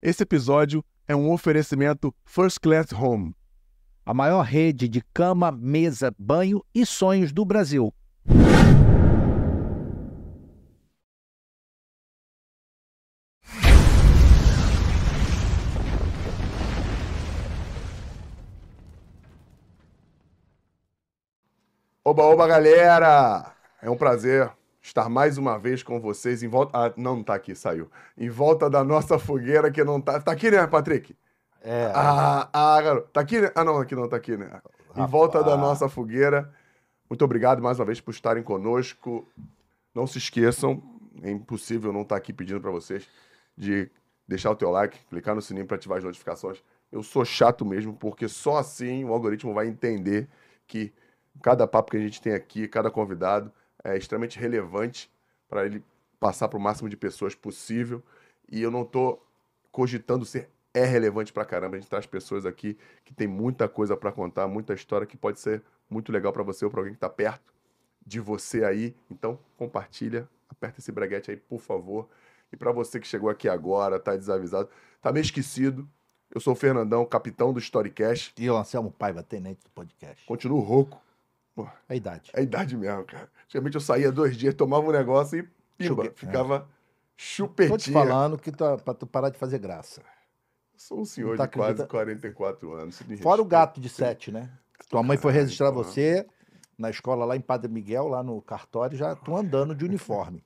Esse episódio é um oferecimento First Class Home. A maior rede de cama, mesa, banho e sonhos do Brasil. Oba, oba, galera! É um prazer estar mais uma vez com vocês em volta. Ah, não, não tá aqui, saiu. Em volta da nossa fogueira que não tá. Tá aqui, né, Patrick? É. Ah, ah, garoto. Tá aqui, né? Ah, não, aqui não, tá aqui, né? Em volta da nossa fogueira. Muito obrigado mais uma vez por estarem conosco. Não se esqueçam, é impossível não estar aqui pedindo para vocês de deixar o teu like, clicar no sininho para ativar as notificações. Eu sou chato mesmo, porque só assim o algoritmo vai entender que cada papo que a gente tem aqui, cada convidado, é extremamente relevante para ele passar para o máximo de pessoas possível. E eu não estou cogitando ser é relevante para caramba. A gente traz pessoas aqui que tem muita coisa para contar, muita história que pode ser muito legal para você ou para alguém que está perto de você aí. Então, compartilha, aperta esse breguete aí, por favor. E para você que chegou aqui agora, tá desavisado, tá meio esquecido, eu sou o Fernandão, capitão do Storycast. E o Anselmo Paiva, tenente do podcast. Continuo rouco. É a idade. É a idade mesmo, cara. Antigamente eu saía dois dias, tomava um negócio e pimba, Chugue- ficava chupetinha. Tô te falando que tá, pra tu parar de fazer graça. Sou um senhor Tá de quase acredita- 44 anos. Fora o gato de sete, né? Tua mãe foi registrar porra. você na escola lá em Padre Miguel, lá no cartório, já tu andando de uniforme.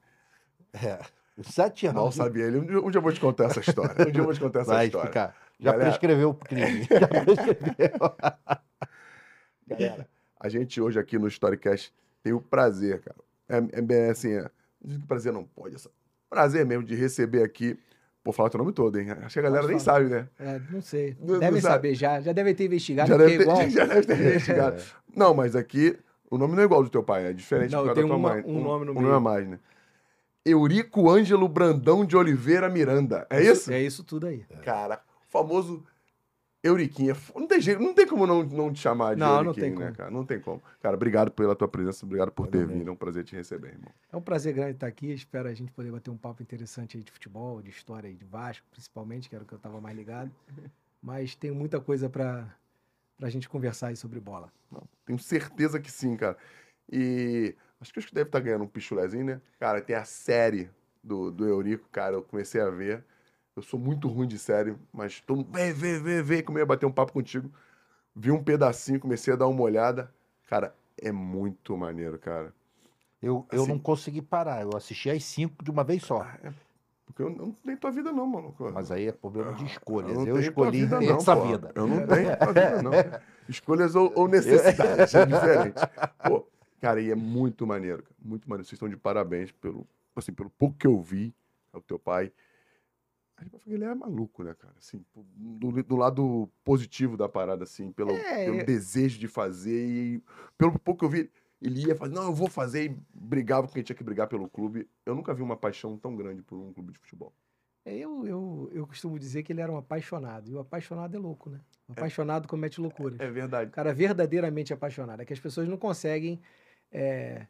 É. Sete anos. Mal sabia ele. Um dia- um dia eu vou te contar essa história. Um dia eu vou te contar essa Vai história. explicar. Já Galera- prescreveu o crime. Já prescreveu. Galera, a gente hoje aqui no Storycast tem o prazer, cara. É, é bem assim, é, diz que prazer não pode. essa- Prazer mesmo de receber aqui. Vou falar teu nome todo, hein? Acho que a galera nem sabe, né? É, não sei. Não- não Devem sabe. saber já. Já devem ter investigado. Já porque deve, é ter, igual. já deve ter investigado. Não, mas aqui o nome não é igual ao do teu pai, é diferente Não, por eu causa da tenho tua uma- mãe. um nome no um nome a mais, né? Eurico Ângelo Brandão de Oliveira Miranda. É isso? É isso tudo aí. Cara, o famoso Euriquinha. Não tem jeito, não tem como não, não te chamar de Não, não Euriquinho, tem né, como. cara? Não tem como. Cara, obrigado pela tua presença, obrigado por ter vindo. É um prazer te receber, irmão. É um prazer grande estar aqui. Espero a gente poder bater um papo interessante aí de futebol, de história aí de Vasco, principalmente, que era o que eu estava mais ligado. Mas tem muita coisa para a gente conversar aí sobre bola. Não, tenho certeza que sim, cara. E acho que acho que deve estar ganhando um pichulezinho, né? Cara, tem a série do, do Eurico, cara, eu comecei a ver. Eu sou muito ruim de série, mas todo mundo, vem, vem, vem, vem, como eu ia bater um papo contigo. Vi um pedacinho, comecei a dar uma olhada. Cara, é muito maneiro, cara. Eu, eu Assim- não consegui parar. Eu assisti às cinco de uma vez só. Porque eu não tenho tua vida, não, maluco. Mas aí é problema de escolhas. não Eu, tua escolhi vida, não, essa pô. vida. Eu não tenho tua vida, não. Escolhas ou, ou necessidades, é diferente. Pô, cara, e é muito maneiro, cara. Muito maneiro. Vocês estão de parabéns pelo, assim, pelo pouco que eu vi, é o teu pai. A gente vai falar, Ele é maluco, né, cara? Assim, do, do lado positivo da parada, assim, pelo, É, pelo eu- desejo de fazer e pelo pouco que eu vi, ele ia fazer, não, eu vou fazer e brigava com quem tinha que brigar pelo clube. Eu nunca vi uma paixão tão grande por um clube de futebol. É, Eu, eu, eu costumo dizer que ele era um apaixonado. E o apaixonado é louco, né? O apaixonado comete loucuras. É verdade. O cara verdadeiramente apaixonado. É que as pessoas não conseguem é,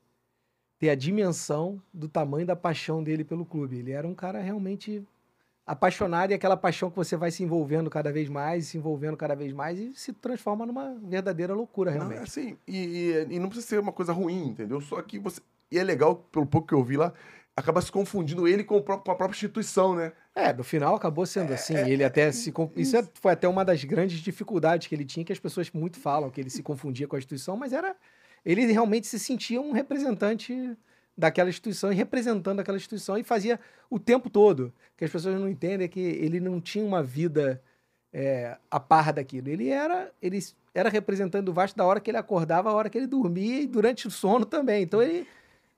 ter a dimensão do tamanho da paixão dele pelo clube. Ele era um cara realmente apaixonado e aquela paixão que você vai se envolvendo cada vez mais, se envolvendo cada vez mais e se transforma numa verdadeira loucura, Não, realmente. é assim, e, e- e não precisa ser uma coisa ruim, entendeu? Só que você. E é legal, pelo pouco que eu vi lá, acaba se confundindo ele com, próprio- com a própria instituição, né? É, no final acabou sendo assim. Ele até se. con- Isso é- foi até uma das grandes dificuldades que ele tinha, que as pessoas muito falam, que ele se confundia com a instituição, mas era. Ele realmente se sentia um representante daquela instituição e representando aquela instituição e fazia o tempo todo. O que as pessoas não entendem é que ele não tinha uma vida é, a par daquilo. Ele era, ele era representante do Vasco da hora que ele acordava, a hora que ele dormia e durante o sono também. Então ele,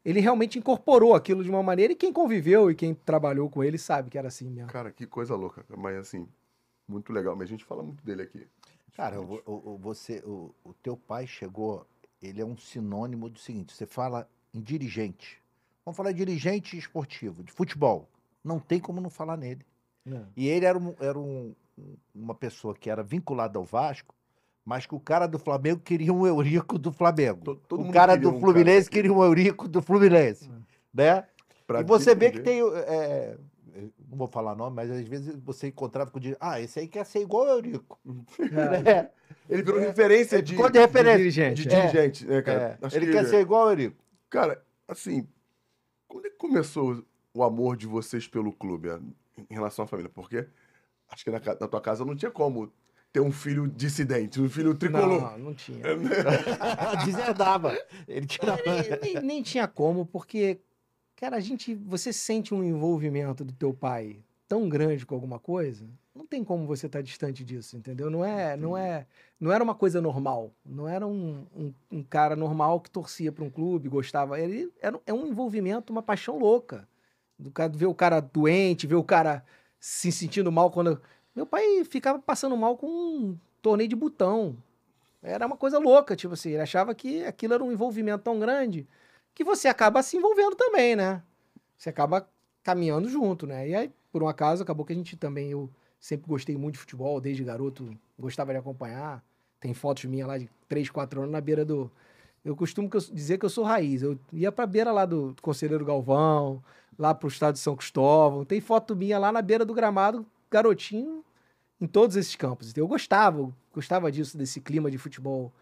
ele realmente incorporou aquilo de uma maneira e quem conviveu e quem trabalhou com ele sabe que era assim mesmo. Cara, que coisa louca. Mas assim, muito legal. Mas a gente fala muito dele aqui. Cara, o, o- o- você, o, o teu pai chegou, ele é um sinônimo do seguinte: você fala em dirigente. Vamos falar de dirigente esportivo, de futebol. Não tem como não falar nele. E ele era, um- era um- uma pessoa que era vinculada ao Vasco, mas que o cara do Flamengo queria um Eurico do Flamengo. To- todo o cara do um Fluminense cara queria um Eurico do Fluminense. Né? Pra e você vê que tem. é, não vou falar nome, mas às vezes você encontrava com o dirigente. Ah, esse aí quer ser igual o Eurico. É. É, Ele virou referência de, de referência. dirigente. de é. dirigente, né? É, ele que- quer ser igual o Eurico. Cara, assim, quando é que começou o amor de vocês pelo clube é, em relação à família? Porque acho que na, na tua casa não tinha como ter um filho dissidente, um filho tricolor. Não, não tinha. Deserdava. Ele tirava. nem, nem- nem tinha como, porque, cara, a gente. Você sente um envolvimento do teu pai tão grande com alguma coisa, não tem como você estar distante disso, entendeu? Não é, não é, não era uma coisa normal. Não era um, um, um cara normal que torcia para um clube, gostava. Ele era é um envolvimento, uma paixão louca. Do cara ver o cara doente, ver o cara se sentindo mal quando. Meu pai ficava passando mal com um torneio de botão. Era uma coisa louca, tipo assim, ele achava que aquilo era um envolvimento tão grande que você acaba se envolvendo também, né? Você acaba caminhando junto, né? E aí, por um acaso, acabou que a gente também, eu sempre gostei muito de futebol, desde garoto, gostava de acompanhar. Tem fotos minhas lá de 3, 4 anos na beira do. Eu costumo que eu- dizer que eu sou raiz. Eu ia pra beira lá do Conselheiro Galvão, lá pro estado de São Cristóvão. Tem foto minha lá na beira do gramado, garotinho, em todos esses campos. Então, Eu gostava, gostava disso, desse clima de futebol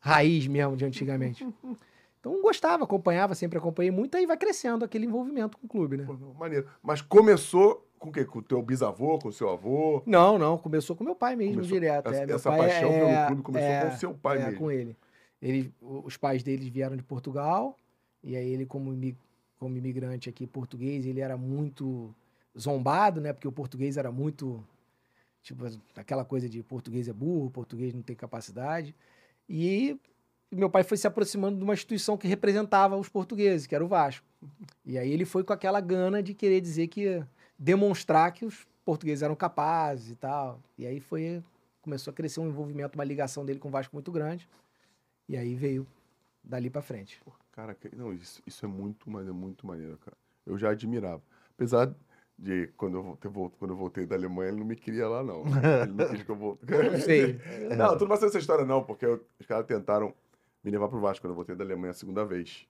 raiz mesmo de antigamente. Então gostava, acompanhava, sempre acompanhei muito, aí vai crescendo aquele envolvimento com o clube, né? Maneiro. Mas começou com o quê? Com o teu bisavô, com o seu avô? Não, não, começou com meu pai mesmo, Começou- direto. essa- é, essa pai paixão é- pelo clube começou é- com o seu pai é, mesmo. com ele. ele. Os pais deles vieram de Portugal, e aí ele, como, como imigrante aqui português, ele era muito zombado, né? Porque o português era muito. Tipo, aquela coisa de português é burro, português não tem capacidade. E meu pai foi se aproximando de uma instituição que representava os portugueses, que era o Vasco. E aí ele foi com aquela gana de querer dizer que. Demonstrar que os portugueses eram capazes e tal. E aí foi. começou a crescer um envolvimento, uma ligação dele com o Vasco muito grande. E aí veio dali pra frente. Cara, que- não, isso, isso é muito, mas é muito maneiro, cara. Eu já admirava. Apesar de, quando eu, voltei, vol- quando eu voltei da Alemanha, ele não me queria lá, não. Ele não quis que eu voltasse. Não sei. Não, tu não vai saber essa história, não, porque eu- os caras tentaram me levar pro Vasco quando eu voltei da Alemanha a segunda vez.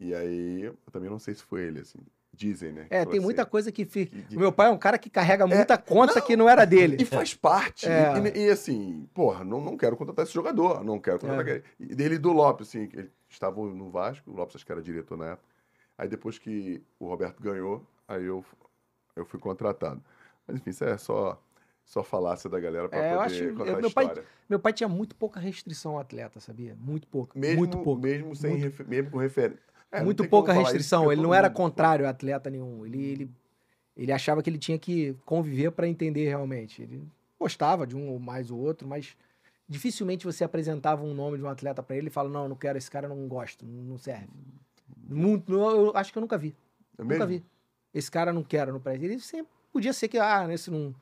E aí, eu também não sei se foi ele, assim. Dizem, né? É, tem muita coisa que fica. que- meu pai é um cara que carrega muita conta que não era dele. E faz parte. É. E, e- e, assim, porra, não, não quero contratar esse jogador, não quero contratar É. aquele. E dele e do Lopes, assim, que eles estavam no Vasco, o Lopes acho que era diretor na época. Aí depois que o Roberto ganhou, aí eu, eu fui contratado. Mas enfim, isso é só, só falácia da galera pra É, eu poder acho- contar eu- meu pai- história. Meu pai tinha muito pouca restrição ao atleta, sabia? Muito pouca. Mesmo, muito mesmo sem Muito- refer- mesmo com referência. É, muito pouca restrição. Ele não era contrário a atleta nenhum. Ele, ele, ele achava que ele tinha que conviver para entender realmente. Ele gostava de um ou mais o outro, mas dificilmente você apresentava um nome de um atleta para ele e fala: Não, não quero, esse cara não gosto, não serve. Muito, eu acho que eu nunca vi. É Nunca mesmo? vi. Esse cara não quero no pré. Ele sempre podia ser que, ah, nesse não,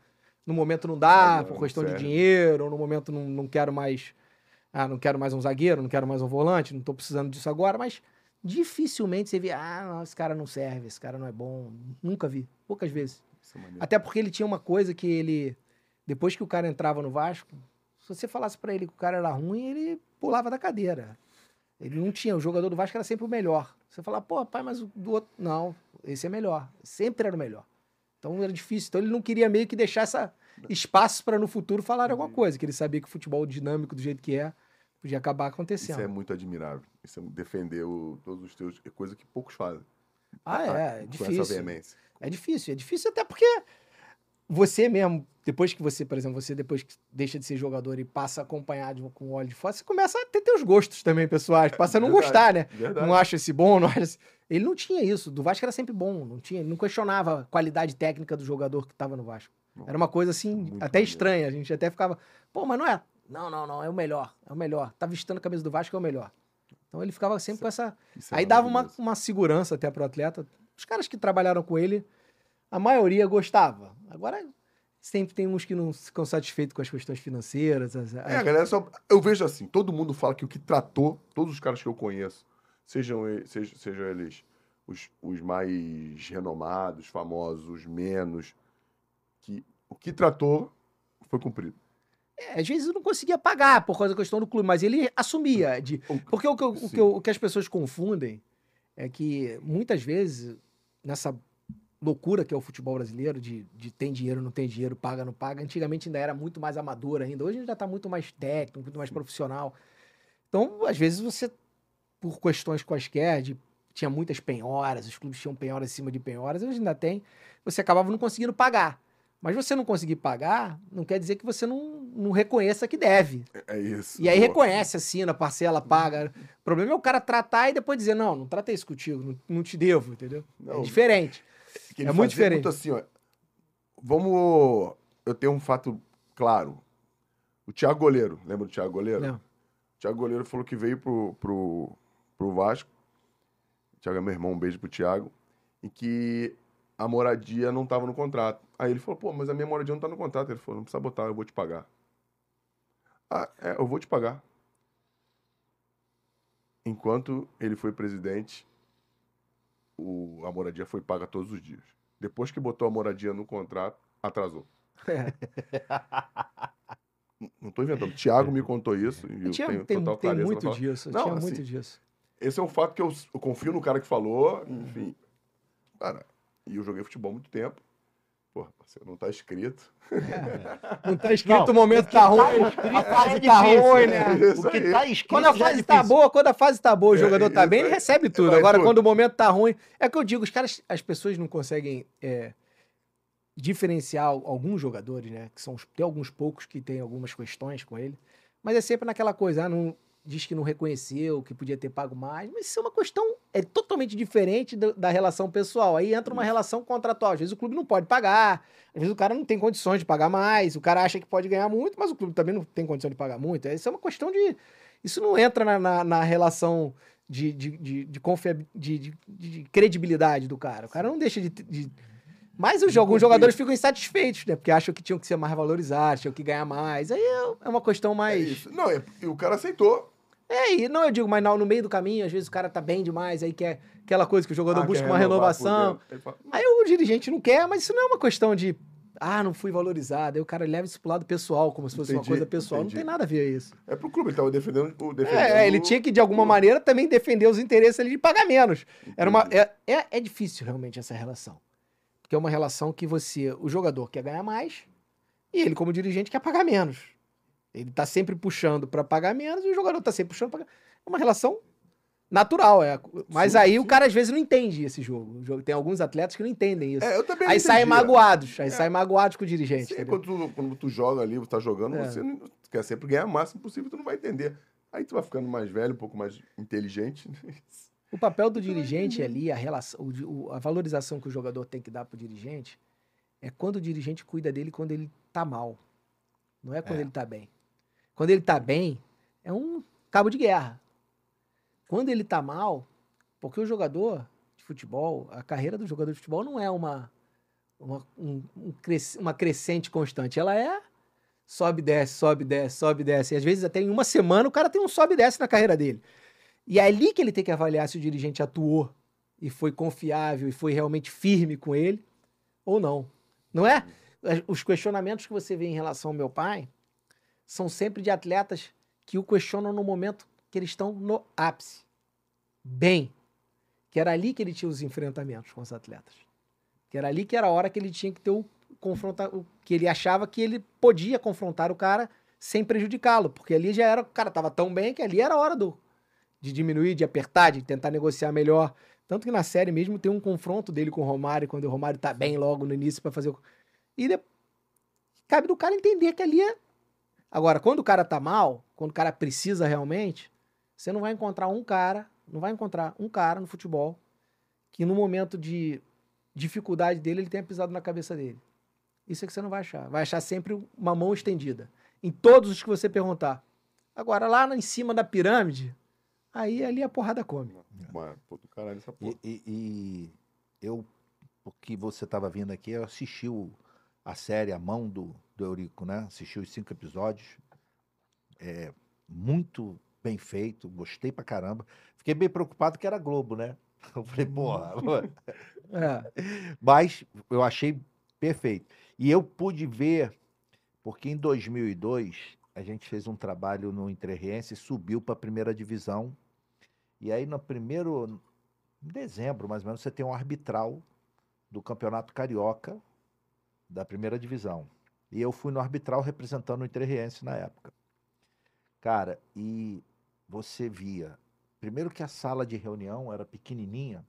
no momento não dá, Ah, por não questão de serve. dinheiro, ou no momento não, não quero mais. Ah, não quero mais um zagueiro, não quero mais um volante, não tô precisando disso agora, mas dificilmente você vê, ah, não, esse cara não serve, esse cara não é bom. Nunca vi, poucas vezes. É. Até porque ele tinha uma coisa que ele, depois que o cara entrava no Vasco, se você falasse pra ele que o cara era ruim, ele pulava da cadeira. Ele não tinha, o jogador do Vasco era sempre o melhor. Você fala, pô, pai, mas o do outro. Não, esse é melhor. Sempre era o melhor. Então era difícil. Então ele não queria meio que deixar essa espaço para no futuro falar alguma coisa, que ele sabia que o futebol dinâmico do jeito que é, podia acabar Isso acontecendo. é muito admirável. Isso é defender o- todos os teus. É coisa que poucos fazem. Ah, é, é Com essa difícil. É difícil, é difícil até porque você mesmo, depois que você, por exemplo, você depois que deixa de ser jogador e passa a acompanhar de- com óleo de fora, você começa a ter teus gostos também, pessoais. Passa a não Verdade, gostar, né? Verdade. Não acha esse bom, não acha esse... Ele não tinha isso. Do Vasco era sempre bom. Não tinha, ele não questionava a qualidade técnica do jogador que estava no Vasco. Era uma coisa assim, Muito até estranha. A gente até ficava, pô, mas não é. Não, não, não, é o melhor. É o melhor. Tá vestindo a camisa do Vasco, é o melhor. Então ele ficava sempre com essa. Isso é Aí dava uma, uma segurança até pro atleta. Os caras que trabalharam com ele, a maioria gostava. Agora, sempre tem uns que não ficam satisfeitos com as questões financeiras. as- É, a galera só. Eu vejo assim, todo mundo fala que o que tratou, todos os caras que eu conheço, sejam, sejam, sejam eles os, os mais renomados, famosos, os menos, que o que tratou foi cumprido. É, às vezes eu não conseguia pagar por causa da questão do clube, mas ele assumia. De, O- porque o que, o, que o que as pessoas confundem é que muitas vezes, nessa loucura que é o futebol brasileiro, de, de tem dinheiro, não tem dinheiro, paga, não paga. Antigamente ainda era muito mais amador ainda. Hoje já está muito mais técnico, muito mais profissional. Então, às vezes você, por questões quaisquer, de, tinha muitas penhoras, os clubes tinham penhoras em cima de penhoras, hoje ainda tem, você acabava não conseguindo pagar. Mas você não conseguir pagar, não quer dizer que você não, não reconheça que deve. É isso. E aí pô. reconhece, assina, parcela, paga. O problema é o cara tratar e depois dizer, não, não tratei isso contigo, não, não te devo, entendeu? Não. É diferente. É muito diferente. assim, ó. Vamos. Eu tenho um fato claro. O Thiago Goleiro, lembra do Thiago Goleiro? Não. O Thiago Goleiro falou que veio pro, pro, pro Vasco. O Thiago é meu irmão, um beijo pro Thiago. E que a moradia não tava no contrato. Aí ele falou, pô, mas a minha moradia não tá no contrato. Ele falou, não precisa botar, eu vou te pagar. Ah, é, eu vou te pagar. Enquanto ele foi presidente, o, a moradia foi paga todos os dias. Depois que botou a moradia no contrato, atrasou. É. Não tô inventando. Thiago me contou isso. E eu tinha, tenho tem total tem muito disso, Não, tinha assim, muito disso. Esse é um fato que eu, eu confio no cara que falou, enfim. Cara, e eu joguei futebol há muito tempo. Porra, parceiro, não tá escrito. Não tá escrito Não, o momento tá ruim, a fase tá difícil, ruim, né? né? Isso O que aí. tá escrito Quando a é fase tá difícil. boa, quando a fase tá boa, o É, jogador tá bem, ele recebe tudo. Agora, tudo. quando o momento tá ruim, é que eu digo, os caras, as pessoas não conseguem é, diferenciar alguns jogadores, né? Que são tem alguns poucos que tem algumas questões com ele, mas é sempre naquela coisa, ah, não, diz que não reconheceu, que podia ter pago mais, mas isso é uma questão é totalmente diferente do- da relação pessoal. Aí entra uma relação contratual. Às vezes o clube não pode pagar, às vezes o cara não tem condições de pagar mais, o cara acha que pode ganhar muito, mas o clube também não tem condição de pagar muito. Isso é uma questão de. Isso não entra na, na, na relação de, de, de, de, confia- de, de- de credibilidade do cara. O cara não deixa de. de... Mas os, alguns jogadores ficam insatisfeitos, né? Porque acham que tinham que ser mais valorizados, tinham que ganhar mais. Aí é- é uma questão É mais. isso. Não, é- e o cara aceitou. É, e não, eu digo, mas no, no meio do caminho, às vezes o cara tá bem demais, aí quer aquela coisa que o jogador Ah, busca uma renovar renovação. fala, Aí o dirigente não quer, mas isso não é uma questão de, ah, não fui valorizado. Aí o cara leva isso pro lado pessoal, como se fosse uma Entendi, coisa pessoal. entendi. Não tem nada a ver isso. É pro clube, ele tava defendendo o defendendo É, ele tinha que, de alguma maneira, também defender os interesses ali de pagar menos. Era uma, é, é, é difícil, realmente, essa relação. Porque é uma relação que você, o jogador quer ganhar mais e ele, como dirigente, quer pagar menos. Ele tá sempre puxando para pagar menos e o jogador tá sempre puxando para pagar. É uma relação natural. É. Mas Sim, aí sim. o cara, às vezes, não entende esse jogo. Tem alguns atletas que não entendem isso. É, eu também aí não saem magoados. Aí É. saem magoados com o dirigente. Sim, entendeu? quando, tu, quando tu joga ali, você tá jogando, É. você não- quer sempre ganhar o máximo possível, tu não vai entender. Aí tu vai ficando mais velho, um pouco mais inteligente. O papel do dirigente ali, a, relação, o- a valorização que o jogador tem que dar pro dirigente, é quando o dirigente cuida dele quando ele tá mal. Não é quando É. ele tá bem. Quando ele tá bem, é um cabo de guerra. Quando ele tá mal, porque o jogador de futebol, a carreira do jogador de futebol não é uma, uma, um- um uma crescente constante. Ela é sobe, desce, sobe, desce, sobe, desce. E às vezes até em uma semana o cara tem um sobe e desce na carreira dele. E é ali que ele tem que avaliar se o dirigente atuou e foi confiável e foi realmente firme com ele ou não. Não é? Os questionamentos que você vê em relação ao meu pai são sempre de atletas que o questionam no momento que eles estão no ápice. Bem. Que era ali que ele tinha os enfrentamentos com os atletas. Que era ali que era a hora que ele tinha que ter o confrontar, o- que ele achava que ele podia confrontar o cara sem prejudicá-lo, porque ali já era, o cara tava tão bem que ali era a hora do de diminuir, de apertar, de tentar negociar melhor. Tanto que na série mesmo tem um confronto dele com o Romário, quando o Romário tá bem logo no início para fazer o... E cabe do cara entender que ali é... Agora, quando o cara tá mal, quando o cara precisa realmente, você não vai encontrar um cara, não vai encontrar um cara no futebol que no momento de dificuldade dele, ele tenha pisado na cabeça dele. Isso é que você não vai achar. Vai achar sempre uma mão estendida. Em todos os que você perguntar. Agora, lá em cima da pirâmide, aí ali a porrada come. Mano, pô, do caralho essa porra. E, e- e eu, porque você estava vindo aqui, eu assisti o- a série A Mão do, do Eurico, né? Assisti os cinco episódios. É, muito bem feito, gostei pra caramba. Fiquei bem preocupado que era Globo, né? Eu falei, porra. mano. É. Mas eu achei perfeito. E eu pude ver, porque em 2002 a gente fez um trabalho no Interrense, subiu para a primeira divisão. E aí no primeiro, em dezembro mais ou menos, você tem um arbitral do Campeonato Carioca da primeira divisão. E eu fui no arbitral representando o Interriense na época. Cara, e você via, primeiro que a sala de reunião era pequenininha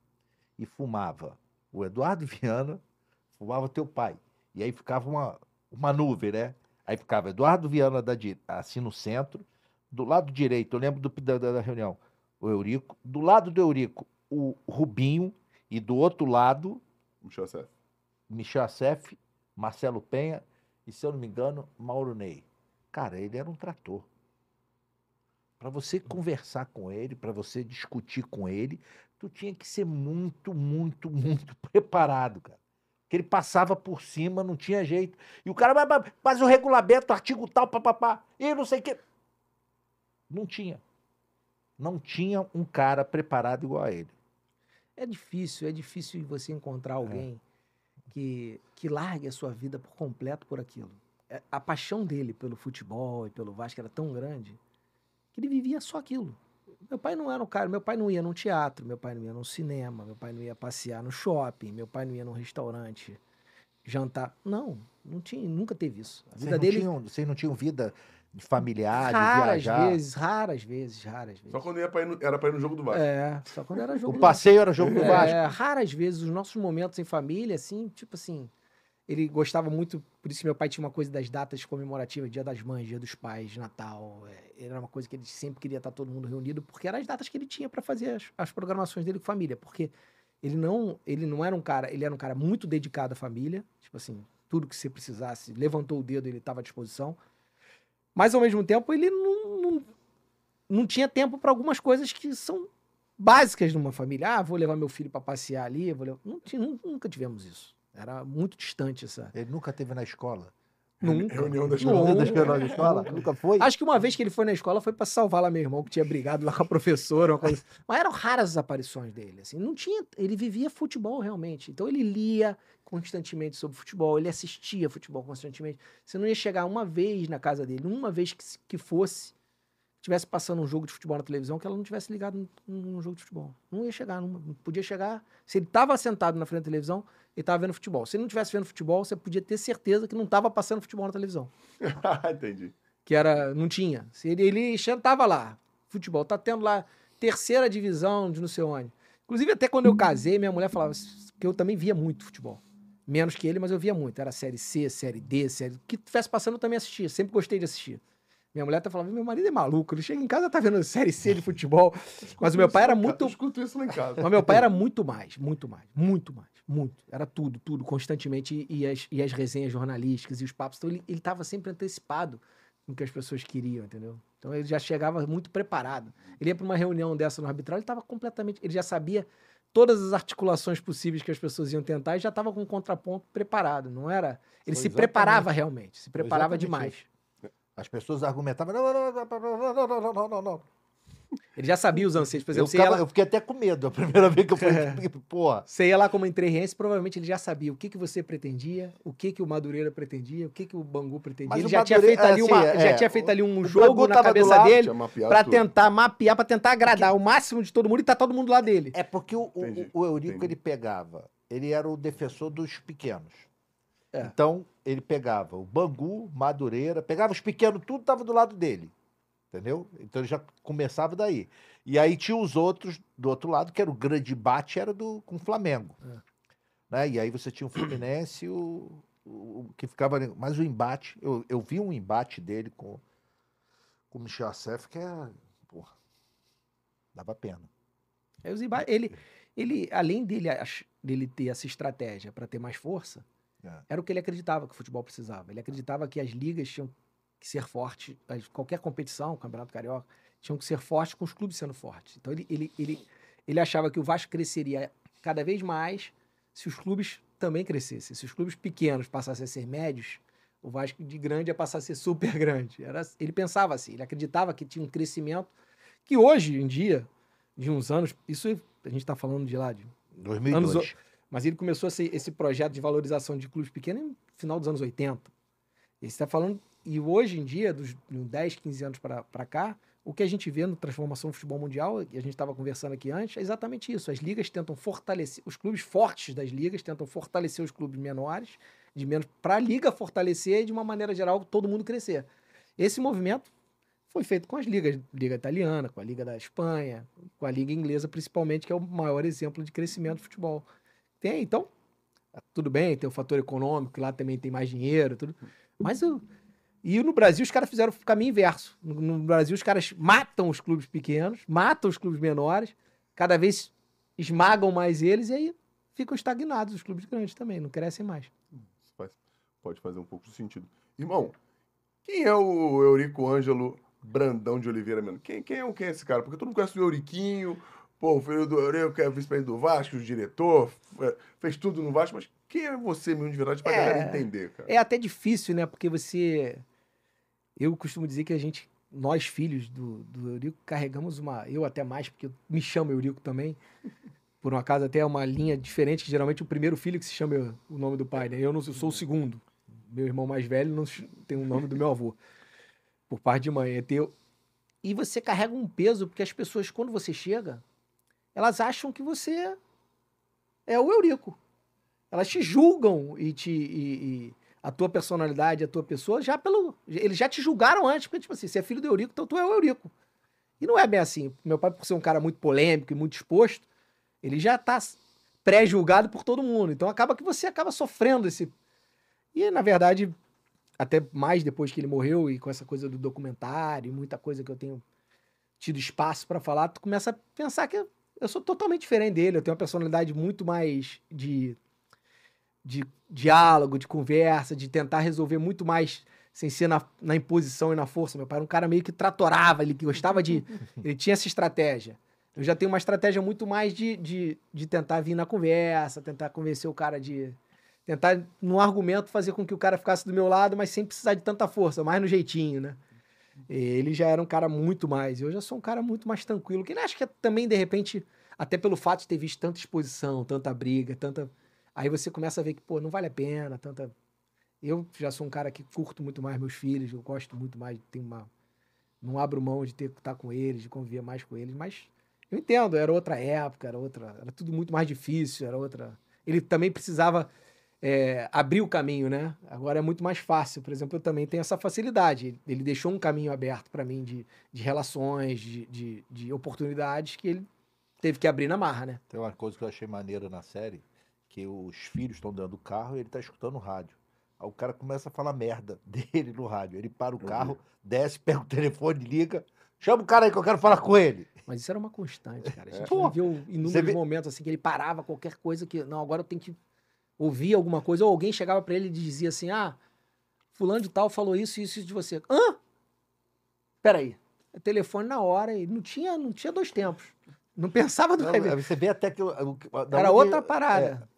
e fumava o Eduardo Viana, fumava teu pai. E aí ficava uma, uma nuvem, né? Aí ficava Eduardo Viana da, assim no centro, do lado direito, eu lembro do, da, da reunião, o Eurico, do lado do Eurico, o Rubinho, e do outro lado, Michel Acef. Michel Acef, Marcelo Penha e, se eu não me engano, Mauro Ney. Cara, ele era um trator. Para você conversar com ele, para você discutir com ele, tu tinha que ser muito, muito, muito preparado, cara. Que ele passava por cima, não tinha jeito. E o cara, mas, mas o regulamento, artigo tal, papapá, e não sei o quê. Não tinha. Não tinha um cara preparado igual a ele. É difícil, é difícil você encontrar alguém é. Que, que largue a sua vida por completo por aquilo. É, a paixão dele pelo futebol e pelo Vasco era tão grande que ele vivia só aquilo. Meu pai não era um cara, meu pai não ia num teatro, meu pai não ia num cinema, meu pai não ia passear no shopping, meu pai não ia num restaurante jantar. Não, não tinha, nunca teve isso. A vida vocês dele. Tinham, vocês não tinham vida de familiar, raras de viajar? vezes, raras vezes, raras vezes. Só quando ia pra ir no, era para ir no jogo do Vasco. É, só quando era jogo O passeio era jogo do é, Vasco. É, raras vezes, os nossos momentos em família, assim, tipo assim. Ele gostava muito, por isso meu pai tinha uma coisa das datas comemorativas, Dia das Mães, Dia dos Pais, Natal. É, era uma coisa que ele sempre queria estar todo mundo reunido, porque eram as datas que ele tinha para fazer as, as programações dele com família. Porque ele não, ele não era um cara, ele era um cara muito dedicado à família, tipo assim, tudo que você precisasse, levantou o dedo, ele estava à disposição. Mas ao mesmo tempo, ele não, não, não tinha tempo para algumas coisas que são básicas numa família. Ah, vou levar meu filho para passear ali. Vou levar... não, nunca tivemos isso. Era muito distante essa. Ele nunca teve na escola. Nunca. Reunião da escola. Nunca. da escola? Nunca foi? Acho que uma vez que ele foi na escola foi para salvar lá meu irmão, que tinha brigado lá com a professora. Coisa... Assim. Mas eram raras as aparições dele. Assim. Não tinha... Ele vivia futebol realmente. Então ele lia constantemente sobre futebol, ele assistia futebol constantemente. Você não ia chegar uma vez na casa dele, uma vez que, que fosse, tivesse passando um jogo de futebol na televisão, que ela não tivesse ligado num, jogo de futebol. Não ia chegar, não, não podia chegar. Se ele estava sentado na frente da televisão, ele estava vendo futebol. Se ele não estivesse vendo futebol, você podia ter certeza que não estava passando futebol na televisão. Entendi. Que era, não tinha. Se ele, ele estava lá, futebol, tá tendo lá terceira divisão de não sei onde. Inclusive, até quando eu casei, minha mulher falava que eu também via muito futebol. Menos que ele, mas eu via muito. Era série C, série D, série. O que tivesse passando eu também assistia. Sempre gostei de assistir. Minha mulher tá falando, meu marido é maluco, ele chega em casa tá vendo série C de futebol. mas o meu pai era muito. Eu escuto isso lá em casa. Mas meu pai era muito mais, muito mais, muito mais, muito. Era tudo, tudo, constantemente. E, as, e as resenhas jornalísticas e os papos. Então, ele, ele sempre antecipado no que as pessoas queriam, entendeu? Então, ele já chegava muito preparado. Ele ia para uma reunião dessa no arbitral, ele estava completamente... Ele já sabia todas as articulações possíveis que as pessoas iam tentar e já estava com o contraponto preparado. Não era... Ele se preparava realmente, se preparava demais. Isso. As pessoas argumentavam... não, não, não, não, não, não. não, não ele já sabia os anseios. Por exemplo, eu, ficava, lá... eu fiquei até com medo a primeira vez que eu fui. É. Porra. Você ia lá como entrerriense, provavelmente ele já sabia o que, que você pretendia, o que, que o Madureira pretendia, o que, que o Bangu pretendia. Mas ele já, Madureira, tinha feito ali uma, é, já tinha feito ali um jogo na cabeça lado, dele para tentar mapear, para tentar agradar porque... o máximo de todo mundo e tá todo mundo lá dele. É porque o, o, o Eurico entendi. ele pegava, ele era o defensor dos pequenos. É. Então, ele pegava o Bangu, Madureira, pegava os pequenos, tudo tava do lado dele. Entendeu? Então ele já começava daí. E aí tinha os outros do outro lado, que era o grande embate, era do, com o Flamengo. É. Né? E aí você tinha o Fluminense, o, o, o, que ficava. Mas o embate, eu, eu vi um embate dele com, com o Michel Assef, que é. Porra, dava pena. É, os embates, ele, ele, além dele, dele ter essa estratégia para ter mais força, é. Era o que ele acreditava que o futebol precisava. Ele acreditava que as ligas tinham que ser fortes, qualquer competição, Campeonato Carioca, tinham que ser fortes com os clubes sendo fortes. Então ele, ele, ele, ele achava que o Vasco cresceria cada vez mais se os clubes também crescessem. Se os clubes pequenos passassem a ser médios, o Vasco de grande ia passar a ser super grande. Era, ele pensava assim, ele acreditava que tinha um crescimento que hoje em dia, de uns anos, isso a gente está falando de lá de 2002. Anos, mas ele começou esse, esse projeto de valorização de clubes pequenos no final dos anos 80. Ele está falando, e hoje em dia, dos 10, 15 anos para cá, o que a gente vê no Transformação do Futebol Mundial, e a gente estava conversando aqui antes, é exatamente isso. As ligas tentam fortalecer, os clubes fortes das ligas tentam fortalecer os clubes menores, de menos, para a liga fortalecer e, de uma maneira geral, todo mundo crescer. Esse movimento foi feito com as ligas, Liga Italiana, com a Liga da Espanha, com a Liga Inglesa, principalmente, que é o maior exemplo de crescimento do futebol. Tem, então, tudo bem, tem o fator econômico, lá também tem mais dinheiro, tudo. Mas o. E no Brasil os caras fizeram o caminho inverso. No, no Brasil os caras matam os clubes pequenos, matam os clubes menores, cada vez esmagam mais eles e aí ficam estagnados os clubes grandes também, não crescem mais. Pode fazer um pouco de sentido. Irmão, quem é o Eurico Ângelo Brandão de Oliveira mesmo? Quem, quem, é, o- quem é esse cara? Porque todo mundo conhece o Euriquinho, pô, o filho do Eurico, que é vice-presidente do Vasco, o diretor, fe- fez tudo no Vasco, mas quem é você mesmo de verdade pra É. galera entender, cara? É até difícil, né? Porque você. Eu costumo dizer que a gente, nós filhos do, do Eurico, carregamos uma. Eu até mais, porque me chamo Eurico também. Por um acaso, até é uma linha diferente, que geralmente o primeiro filho que se chama o nome do pai, né? Eu não eu sou o segundo. Meu irmão mais velho não tem o nome do meu avô. Por parte de mãe. É teu. E você carrega um peso, porque as pessoas, quando você chega, elas acham que você é o Eurico. Elas te julgam e te. e- e a tua personalidade, a tua pessoa, já pelo. Eles já te julgaram antes, porque, tipo assim, você é filho do Eurico, então tu é o Eurico. E não é bem assim. Meu pai, por ser um cara muito polêmico e muito exposto, ele já tá pré-julgado por todo mundo. Então acaba que você acaba sofrendo esse. E, na verdade, até mais depois que ele morreu e com essa coisa do documentário e muita coisa que eu tenho tido espaço pra falar, tu começa a pensar que eu sou totalmente diferente dele. Eu tenho uma personalidade muito mais de, de diálogo, de conversa, de tentar resolver muito mais sem ser na, na imposição e na força. Meu pai era um cara meio que tratorava, ele que gostava de. Ele tinha essa estratégia. Eu já tenho uma estratégia muito mais de, de, de tentar vir na conversa, tentar convencer o cara de. Tentar, no argumento, fazer com que o cara ficasse do meu lado, mas sem precisar de tanta força, mais no jeitinho, né? Ele já era um cara muito mais. Eu já sou um cara muito mais tranquilo. Que acho que é também, de repente, até pelo fato de ter visto tanta exposição, tanta briga, tanta. Aí você começa a ver que, pô, não vale a pena, tanta. Eu já sou um cara que curto muito mais meus filhos, eu gosto muito mais, tenho uma. Não abro mão de ter que estar com eles, de conviver mais com eles, mas eu entendo, era outra época, era outra. Era tudo muito mais difícil, era outra. Ele também precisava é, abrir o caminho, né? Agora é muito mais fácil. Por exemplo, eu também tenho essa facilidade. Ele deixou um caminho aberto para mim de, de relações, de, de, de oportunidades que ele teve que abrir na marra, né? Tem uma coisa que eu achei maneira na série, que os filhos estão dentro do carro e ele tá escutando o rádio. Aí o cara começa a falar merda dele no rádio. Ele para o Eu carro, desce, pega o telefone, liga. Chama o cara aí que eu quero falar com ele. Mas isso era uma constante, cara. A gente Pô, viveu você inúmeros vê- momentos assim que ele parava qualquer coisa que. Não, agora eu tenho que ouvir alguma coisa. Ou alguém chegava pra ele e dizia assim: ah, fulano de tal falou isso, isso, isso de você. Hã? Peraí. É telefone na hora e não tinha, não tinha dois tempos. Não pensava do Não, você vê até que. o- o- da Era onde- outra parada.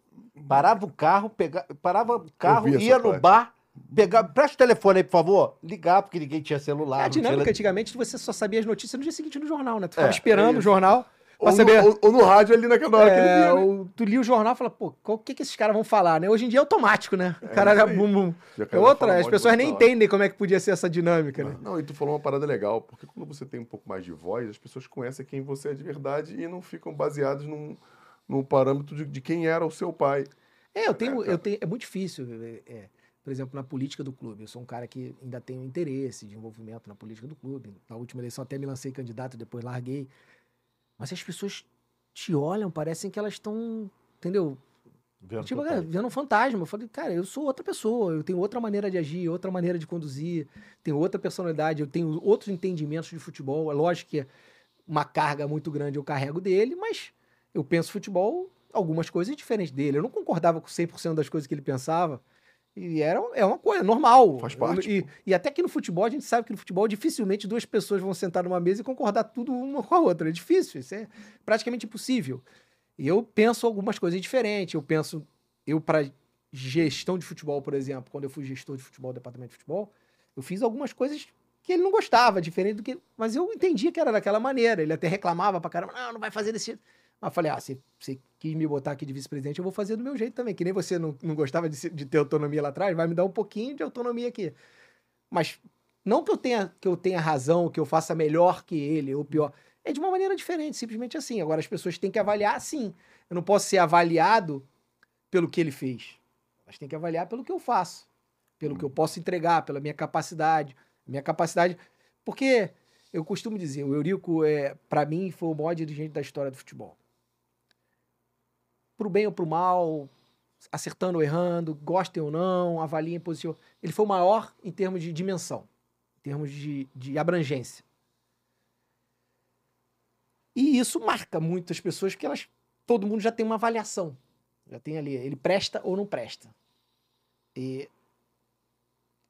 Parava o carro, pega, parava o carro, ia no parte. bar, pegava. Presta o telefone aí, por favor. Ligar, porque ninguém tinha celular. a não tinha- dinâmica antigamente você só sabia as notícias no dia seguinte no jornal, né? Tu ficava É, esperando é o jornal Ou, saber. no, ou- ou no rádio ali naquela hora que ele É, via, né? o- tu lia o jornal e fala, pô, qual- o que, que esses caras vão falar, né? Hoje em dia é automático, né? O cara era bum, bum. É outra, as pessoas nem entendem como é que podia ser essa dinâmica, né? Não, e tu falou uma parada legal, porque quando você tem um pouco mais de voz, as pessoas conhecem quem você é de verdade e não ficam baseadas num, num parâmetro de, de quem era o seu pai. É, eu tenho, cara. eu tenho, é muito difícil, é, é, por exemplo, na política do clube. Eu sou um cara que ainda tenho interesse de envolvimento na política do clube. Na última eleição até me lancei candidato, depois larguei. Mas as pessoas te olham, parecem que elas estão, entendeu? Vendo Tipo, é, pai. vendo um fantasma. Eu falei, cara, eu sou outra pessoa, eu tenho outra maneira de agir, outra maneira de conduzir, tenho outra personalidade, eu tenho outros entendimentos de futebol. É lógico que uma carga muito grande eu carrego dele, mas eu penso futebol algumas coisas diferentes dele. Eu não concordava com 100% das coisas que ele pensava. E era, é uma coisa normal. Faz parte, E, e até que no futebol, a gente sabe que no futebol dificilmente duas pessoas vão sentar numa mesa e concordar tudo uma com a outra. É difícil, isso é praticamente impossível. E eu penso algumas coisas diferentes. Eu penso, eu para gestão de futebol, por exemplo, quando eu fui gestor de futebol, departamento de futebol, eu fiz algumas coisas que ele não gostava, diferente do que. Mas eu entendia que era daquela maneira. Ele até reclamava pra caramba, não, não vai fazer desse jeito. Mas falei, ah, você quis me botar aqui de vice-presidente, eu vou fazer do meu jeito também. Que nem você não, não gostava de, de ter autonomia lá atrás, vai me dar um pouquinho de autonomia aqui. Mas Não que eu tenha, que eu tenha razão, que eu faça melhor que ele ou pior. É de uma maneira diferente, simplesmente assim. Agora as pessoas têm que avaliar sim. Eu não posso ser avaliado pelo que ele fez. Elas têm que avaliar pelo que eu faço, pelo que eu posso entregar, pela minha capacidade. Minha capacidade. Porque eu costumo dizer, o Eurico, é, para mim, foi o maior dirigente da história do futebol. Pro bem ou pro mal, acertando ou errando, gostem ou não, avaliem, posicionem. Ele foi o maior em termos de dimensão, em termos de, de abrangência. E isso marca muitas pessoas, porque elas, todo mundo já tem uma avaliação. Já tem ali, ele presta ou não presta. E,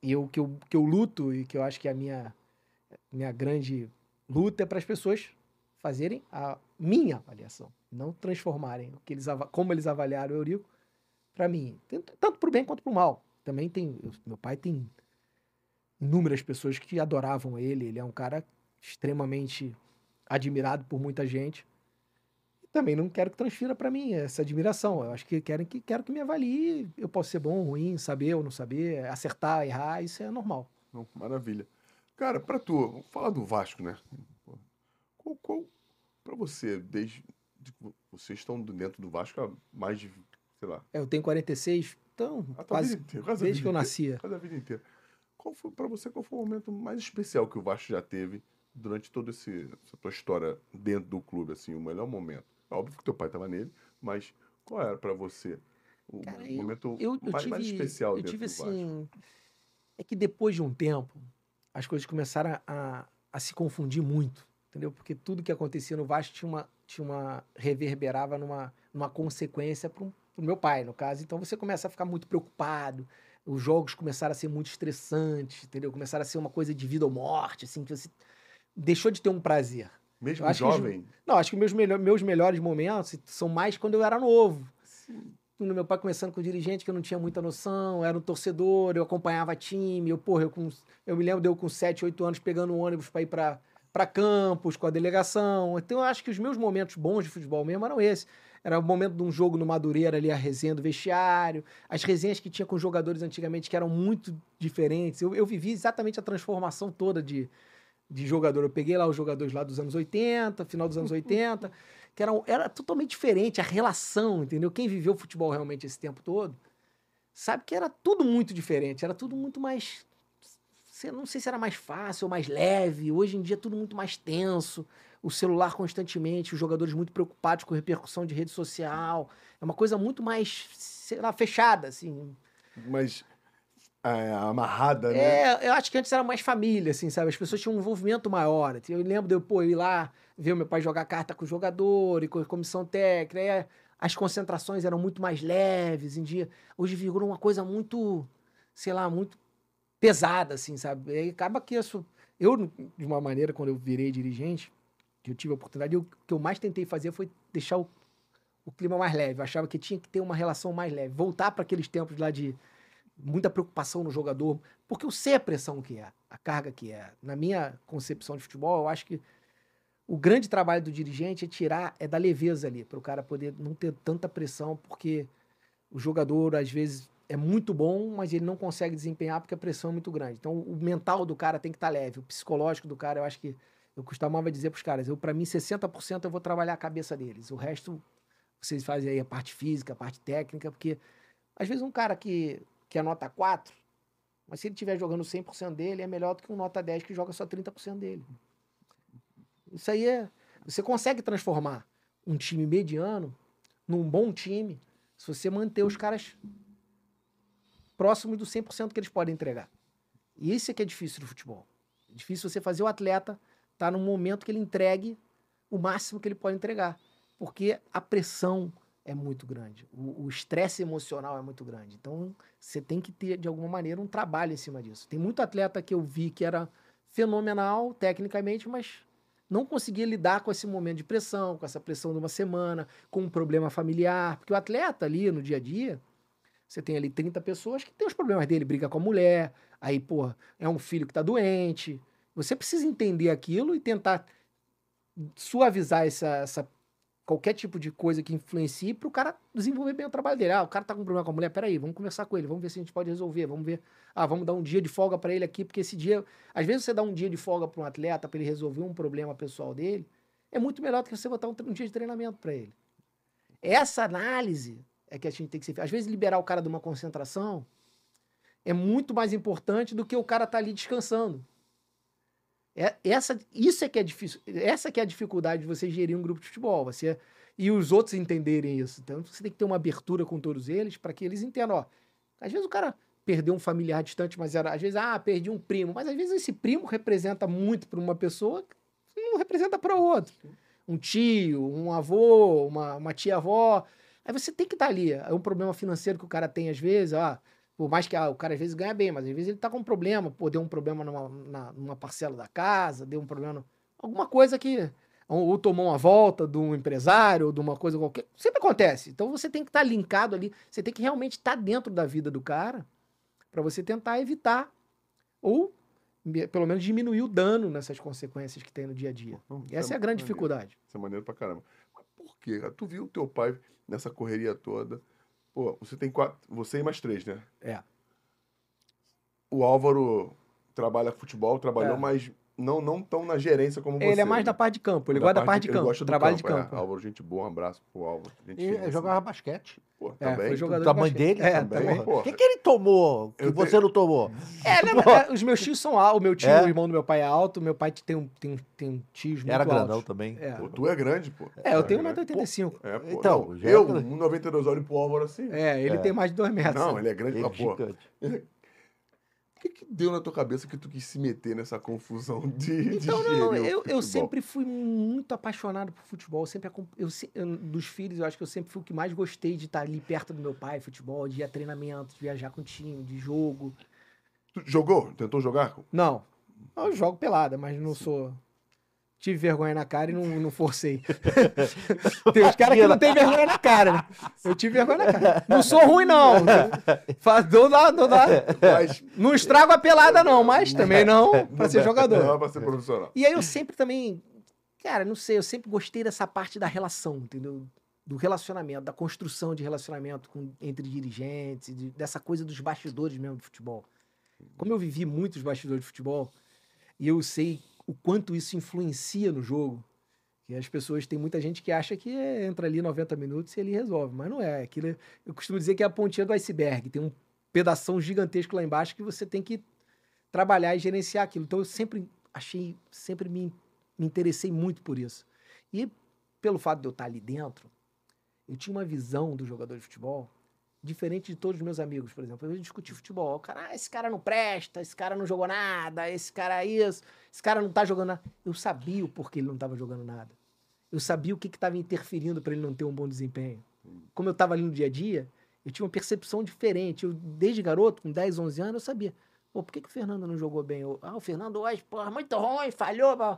e que eu, que eu luto e que eu acho que é a minha, minha grande luta é para as pessoas fazerem a minha avaliação, não transformarem o que eles, como eles avaliaram o Eurico para mim, tanto para o bem quanto para o mal. Também tem, meu pai tem inúmeras pessoas que adoravam ele, ele é um cara extremamente admirado por muita gente. E também não quero que transfira para mim essa admiração. Eu acho que querem que quero que me avalie, eu posso ser bom, ruim, saber ou não saber, acertar, errar, isso é normal. Não, maravilha. Cara, para tu, vamos falar do Vasco, né? Qual, qual para você, desde vocês estão dentro do Vasco há mais de, sei lá. É, eu tenho 46, então quase, inteira, quase desde que eu nascia. Quase a vida inteira. Qual foi para você qual foi o momento mais especial que o Vasco já teve durante toda essa tua história dentro do clube assim, o melhor momento? Óbvio que teu pai estava nele, mas qual era para você o Cara, momento eu, eu, mais, tive, mais, especial eu dentro tive, do Vasco? Assim, é que depois de um tempo, as coisas começaram a, a se confundir muito, entendeu? Porque tudo que acontecia no Vasco tinha uma, tinha uma reverberava numa, numa consequência para o meu pai, no caso. Então você começa a ficar muito preocupado. Os jogos começaram a ser muito estressantes, entendeu? Começaram a ser uma coisa de vida ou morte, assim, que você deixou de ter um prazer. Mesmo jovem? Os, não, acho que meus, melhor, meus melhores momentos são mais quando eu era novo. Sim no meu pai começando com dirigente que eu não tinha muita noção, era um torcedor, eu acompanhava time, eu, porra, eu, com, eu me lembro de eu com 7, 8 anos pegando um ônibus para ir para para campos com a delegação. Então eu acho que os meus momentos bons de futebol mesmo eram esses. Era o momento de um jogo no Madureira ali, a resenha do vestiário, as resenhas que tinha com jogadores antigamente que eram muito diferentes. Eu, eu vivi exatamente a transformação toda de, de jogador. Eu peguei lá os jogadores lá dos anos 80, final dos anos 80 que era, era totalmente diferente a relação, entendeu? Quem viveu futebol realmente esse tempo todo sabe que era tudo muito diferente, era tudo muito mais. Não sei se era mais fácil ou mais leve. Hoje em dia é tudo muito mais tenso. O celular constantemente, os jogadores muito preocupados com repercussão de rede social. É uma coisa muito mais, sei lá, fechada, assim. Mas é, amarrada, né? É, eu acho que antes era mais família, assim, sabe? As pessoas tinham um envolvimento maior. Eu lembro de eu pô, ir lá ver meu pai jogar carta com o jogador e com a comissão técnica. Aí as concentrações eram muito mais leves em dia. Hoje virou uma coisa muito, sei lá, muito pesada, assim, sabe? E acaba que isso. Eu, de uma maneira, quando eu virei dirigente, que eu tive a oportunidade, o que eu mais tentei fazer foi deixar o, o clima mais leve. Eu achava que tinha que ter uma relação mais leve. Voltar para aqueles tempos lá de muita preocupação no jogador, porque eu sei a pressão que é, a carga que é. Na minha concepção de futebol, eu acho que o grande trabalho do dirigente é tirar, é dar leveza ali, para o cara poder não ter tanta pressão, porque o jogador, às vezes, é muito bom, mas ele não consegue desempenhar porque a pressão é muito grande. Então, o mental do cara tem que estar tá leve, o psicológico do cara, eu acho que eu costumava dizer para os caras, eu para mim 60% eu vou trabalhar a cabeça deles. O resto vocês fazem aí a parte física, a parte técnica, porque às vezes um cara que que é nota 4, mas se ele estiver jogando 100% dele, é melhor do que um nota 10 que joga só 30% dele. Isso aí é. Você consegue transformar um time mediano num bom time se você manter os caras próximos do 100% que eles podem entregar. E isso é que é difícil no futebol. É difícil você fazer o atleta estar tá momento que ele entregue o máximo que ele pode entregar. Porque a pressão, é muito grande. O estresse emocional é muito grande. Então, você tem que ter, de alguma maneira, um trabalho em cima disso. Tem muito atleta que eu vi que era fenomenal tecnicamente, mas não conseguia lidar com esse momento de pressão, com essa pressão de uma semana, com um problema familiar. Porque o atleta ali, no dia a dia, você tem ali 30 pessoas que tem os problemas dele, briga com a mulher, aí, pô, é um filho que tá doente. Você precisa entender aquilo e tentar suavizar essa, essa qualquer tipo de coisa que influencie para o cara desenvolver bem o trabalho dele. Ah, o cara tá com problema com a mulher, peraí, vamos conversar com ele, vamos ver se a gente pode resolver, vamos ver. Ah, vamos dar um dia de folga para ele aqui, porque esse dia, às vezes você dá um dia de folga para um atleta para ele resolver um problema pessoal dele, é muito melhor do que você botar um, um dia de treinamento para ele. Essa análise é que a gente tem que ser. Às vezes liberar o cara de uma concentração é muito mais importante do que o cara estar tá ali descansando. É, essa, isso é que é difícil. Essa que é a dificuldade de você gerir um grupo de futebol. Você e os outros entenderem isso. Então você tem que ter uma abertura com todos eles para que eles entendam. Ó, às vezes o cara perdeu um familiar distante, mas era às vezes ah perdi um primo, mas às vezes esse primo representa muito para uma pessoa que não representa para outro. Um tio, um avô, uma, uma tia avó. Aí você tem que estar tá ali. É um problema financeiro que o cara tem às vezes. Ah, por mais que ah, o cara às vezes ganha bem, mas às vezes ele tá com um problema, pô, deu um problema numa, na, numa parcela da casa, deu um problema. Alguma coisa que. Ou, ou, tomou uma volta de um empresário, ou de uma coisa qualquer. Sempre acontece. Então você tem que estar tá linkado ali, você tem que realmente estar tá dentro da vida do cara para você tentar evitar ou pelo menos diminuir o dano nessas consequências que tem no dia a dia. Não, Essa é, é a grande maneiro. dificuldade. Isso é maneiro pra caramba. Mas por quê? Tu viu o teu pai nessa correria toda? Pô, você tem quatro. Você e mais três, né? É. O Álvaro trabalha futebol, trabalhou, é. mas não não tão na gerência como você. Ele é mais da parte de campo, ele da gosta da parte de campo, gosta trabalho campo, de campo. É. Álvaro, gente boa, um abraço pro Álvaro. Gente e jogava assim. basquete. Pô, é, também. Foi jogador o tamanho dele é, também. O que, que ele tomou que eu você tenho... não tomou? É, né, é, os meus tios são altos. O meu tio, é? o irmão do meu pai é alto. Meu pai tem, um, tem, tem tios muito Era altos. grandão também. É. Pô, tu é grande, pô. É, eu tenho 1,85m. É, pô. Então, não, eu, 1,92 olho pro Álvaro assim. É, ele tem mais de 2 metros. Não, ele é grande pra porra. O que, que deu na tua cabeça que tu quis se meter nessa confusão de. Então, de não, não. Eu, eu sempre fui muito apaixonado por futebol. Eu sempre, eu, eu, dos filhos, eu acho que eu sempre fui o que mais gostei de estar ali perto do meu pai, futebol, de ir a treinamento, de viajar com o time, de jogo. Tu jogou? Tentou jogar? Não. Eu jogo pelada, mas não Sim. sou tive vergonha na cara e não, não forcei. tem os caras que não tem vergonha na cara. Né? Eu tive vergonha na cara. Não sou ruim, não. Faz, não dá, não dá. Mas, não estrago a pelada, não, mas também não pra ser jogador. Não pra ser profissional. E aí eu sempre também, cara, não sei, eu sempre gostei dessa parte da relação, entendeu? Do relacionamento, da construção de relacionamento com, entre dirigentes, de, dessa coisa dos bastidores mesmo do futebol. Como eu vivi muitos bastidores de futebol, e eu sei o quanto isso influencia no jogo. Que as pessoas, tem muita gente que acha que é, entra ali 90 minutos e ele resolve, mas não é. Aquilo, eu costumo dizer que é a pontinha do iceberg, tem um pedação gigantesco lá embaixo que você tem que trabalhar e gerenciar aquilo. Então eu sempre achei, sempre me, me interessei muito por isso. E pelo fato de eu estar ali dentro, eu tinha uma visão do jogador de futebol diferente de todos os meus amigos, por exemplo. Eu discuti futebol. O cara, ah, esse cara não presta, esse cara não jogou nada, esse cara é isso, esse cara não tá jogando nada. Eu sabia o porquê ele não estava jogando nada. Eu sabia o que estava interferindo para ele não ter um bom desempenho. Como eu estava ali no dia a dia, eu tinha uma percepção diferente. Eu, desde garoto, com 10, 11 anos, eu sabia. Pô, por que, que o Fernando não jogou bem? Eu, ah, o Fernando hoje, porra, muito ruim, falhou. Pô.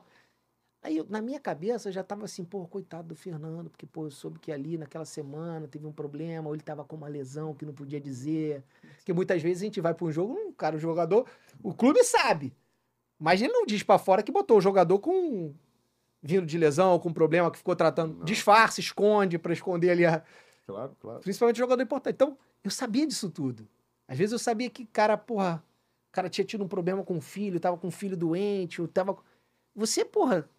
Aí, eu, na minha cabeça, eu já tava assim, pô, coitado do Fernando, porque, pô, eu soube que ali naquela semana teve um problema, ou ele tava com uma lesão que não podia dizer. Porque muitas vezes a gente vai para um jogo, um cara, o jogador, o clube sabe. Mas ele não diz para fora que botou o jogador com vindo de lesão, com problema que ficou tratando. Não. Disfarce, esconde para esconder ali a. Claro, claro. Principalmente jogador importante. Então, eu sabia disso tudo. Às vezes eu sabia que, cara, porra, o cara tinha tido um problema com o filho, tava com um filho doente, ou tava. Você, porra,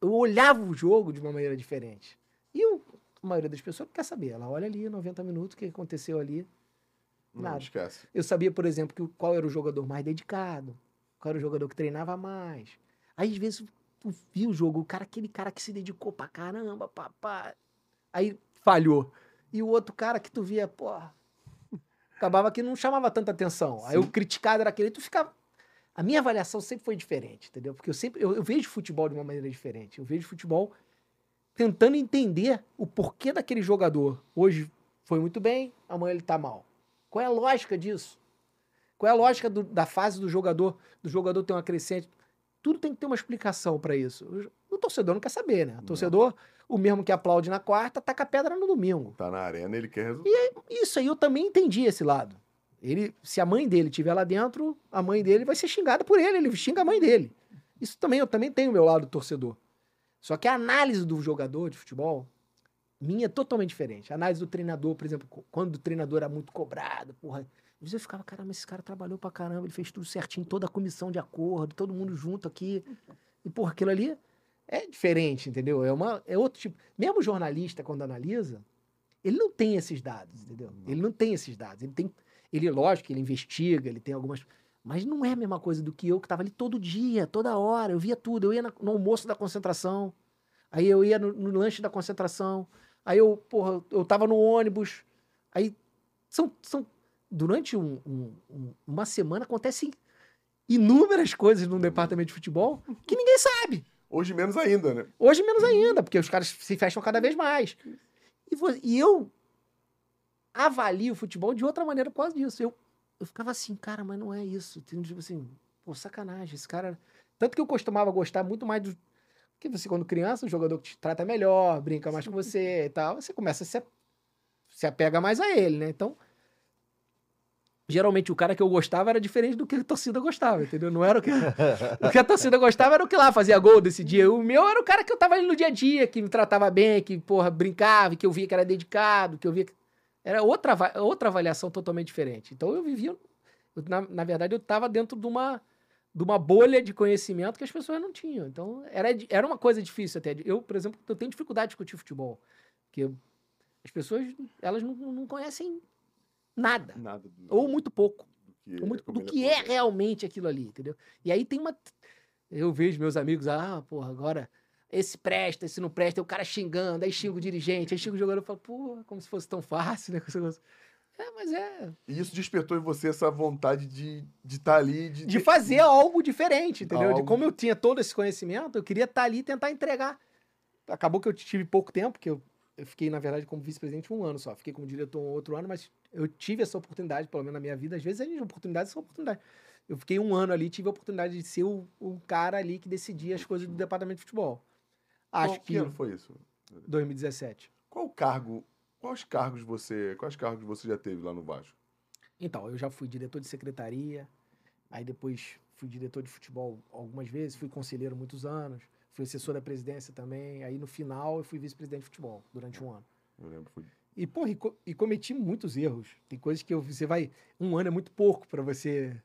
eu olhava o jogo de uma maneira diferente. E eu, a maioria das pessoas quer saber. Ela olha ali, 90 minutos, o que aconteceu ali. Nada. Não esquece. Eu sabia, por exemplo, que, qual era o jogador mais dedicado, qual era o jogador que treinava mais. Aí, às vezes, tu via o jogo, o cara, aquele cara que se dedicou pra caramba, papá. Aí falhou. E o outro cara que tu via, porra, acabava que não chamava tanta atenção. Sim. Aí o criticado era aquele, tu ficava a minha avaliação sempre foi diferente, entendeu? Porque eu sempre eu, eu, vejo futebol de uma maneira diferente. Eu vejo futebol tentando entender o porquê daquele jogador. Hoje foi muito bem, amanhã ele tá mal. Qual é a lógica disso? Qual é a lógica do, da fase do jogador, do jogador ter uma crescente? Tudo tem que ter uma explicação para isso. O, o, torcedor não quer saber, né? O torcedor, não. o mesmo que aplaude na quarta, taca pedra no domingo. Tá na arena, ele quer resultado. E isso aí eu também entendi esse lado. Ele, se a mãe dele estiver lá dentro, a mãe dele vai ser xingada por ele, ele xinga a mãe dele. Isso também, eu também tenho o meu lado torcedor. Só que a análise do jogador de futebol, minha é totalmente diferente. A análise do treinador, por exemplo, quando o treinador era muito cobrado, porra. Às vezes eu ficava, caramba, esse cara trabalhou pra caramba, ele fez tudo certinho, toda a comissão de acordo, todo mundo junto aqui. E, porra, aquilo ali é diferente, entendeu? É, uma, é outro tipo. Mesmo o jornalista, quando analisa, ele não tem esses dados, entendeu? Ele não tem esses dados. Ele tem. Ele, lógico, ele investiga, ele tem algumas. Mas não é a mesma coisa do que eu que tava ali todo dia, toda hora. Eu via tudo. Eu ia no almoço da concentração. Aí eu ia no, no lanche da concentração. Aí eu, porra, eu tava no ônibus. Aí são. são durante um- um- um- uma semana acontecem inúmeras coisas no departamento de futebol que ninguém sabe. Hoje menos ainda, né? Hoje menos ainda, porque os caras se fecham cada vez mais. E, e eu avalio o futebol de outra maneira por causa disso. Eu, eu ficava assim, cara, mas não é isso. Tipo assim, pô, sacanagem, esse cara. Tanto que eu costumava gostar muito mais do. Porque você, quando criança, o jogador que te trata melhor, brinca mais com você e tal, você começa a se, se apega mais a ele, né? Então. Geralmente o cara que eu gostava era diferente do que a torcida gostava, entendeu? Não era o que. O que a torcida gostava era o que lá fazia gol desse dia. O meu era o cara que eu tava ali no dia a dia, que me tratava bem, que, porra, brincava, que eu via que era dedicado, que eu via que... Era outra, outra avaliação totalmente diferente. Então eu vivia... eu, na, na verdade, eu tava dentro de uma, de uma bolha de conhecimento que as pessoas não tinham. Então era, era uma coisa difícil até. Eu, por exemplo, eu tenho dificuldade de discutir futebol. Porque as pessoas, elas não, não conhecem nada. Nada do, Ou muito pouco do que, do, muito- do que é realmente aquilo ali, entendeu? E aí tem uma. Eu vejo meus amigos, ah, porra, agora esse presta, esse não presta, aí o cara xingando, aí xinga o dirigente, aí xinga o jogador, eu falo, pô, como se fosse tão fácil, né? É, mas é. E isso despertou em você essa vontade de estar de tá ali, de, De fazer algo diferente, entendeu? De Algo- como eu tinha todo esse conhecimento, eu queria estar ali e tentar entregar. Acabou que eu tive pouco tempo, porque eu, eu fiquei, na verdade, como vice-presidente um ano só. Fiquei como diretor um outro ano, mas eu tive essa oportunidade, pelo menos na minha vida. Às vezes, as oportunidades são oportunidades. Eu fiquei um ano ali, tive a oportunidade de ser o, o cara ali que decidia as coisas do departamento de futebol. Acho Qual- que ano foi isso? 2017. Qual cargo, quais cargos você, quais cargos você já teve lá no Vasco? Então, eu já fui diretor de secretaria, aí depois fui diretor de futebol algumas vezes, fui conselheiro muitos anos, fui assessor da presidência também, aí no final eu fui vice-presidente de futebol durante um ano. Eu lembro, foi E, porra, e, co- e cometi muitos erros. Tem coisas que eu- você vai. Um ano é muito pouco pra você.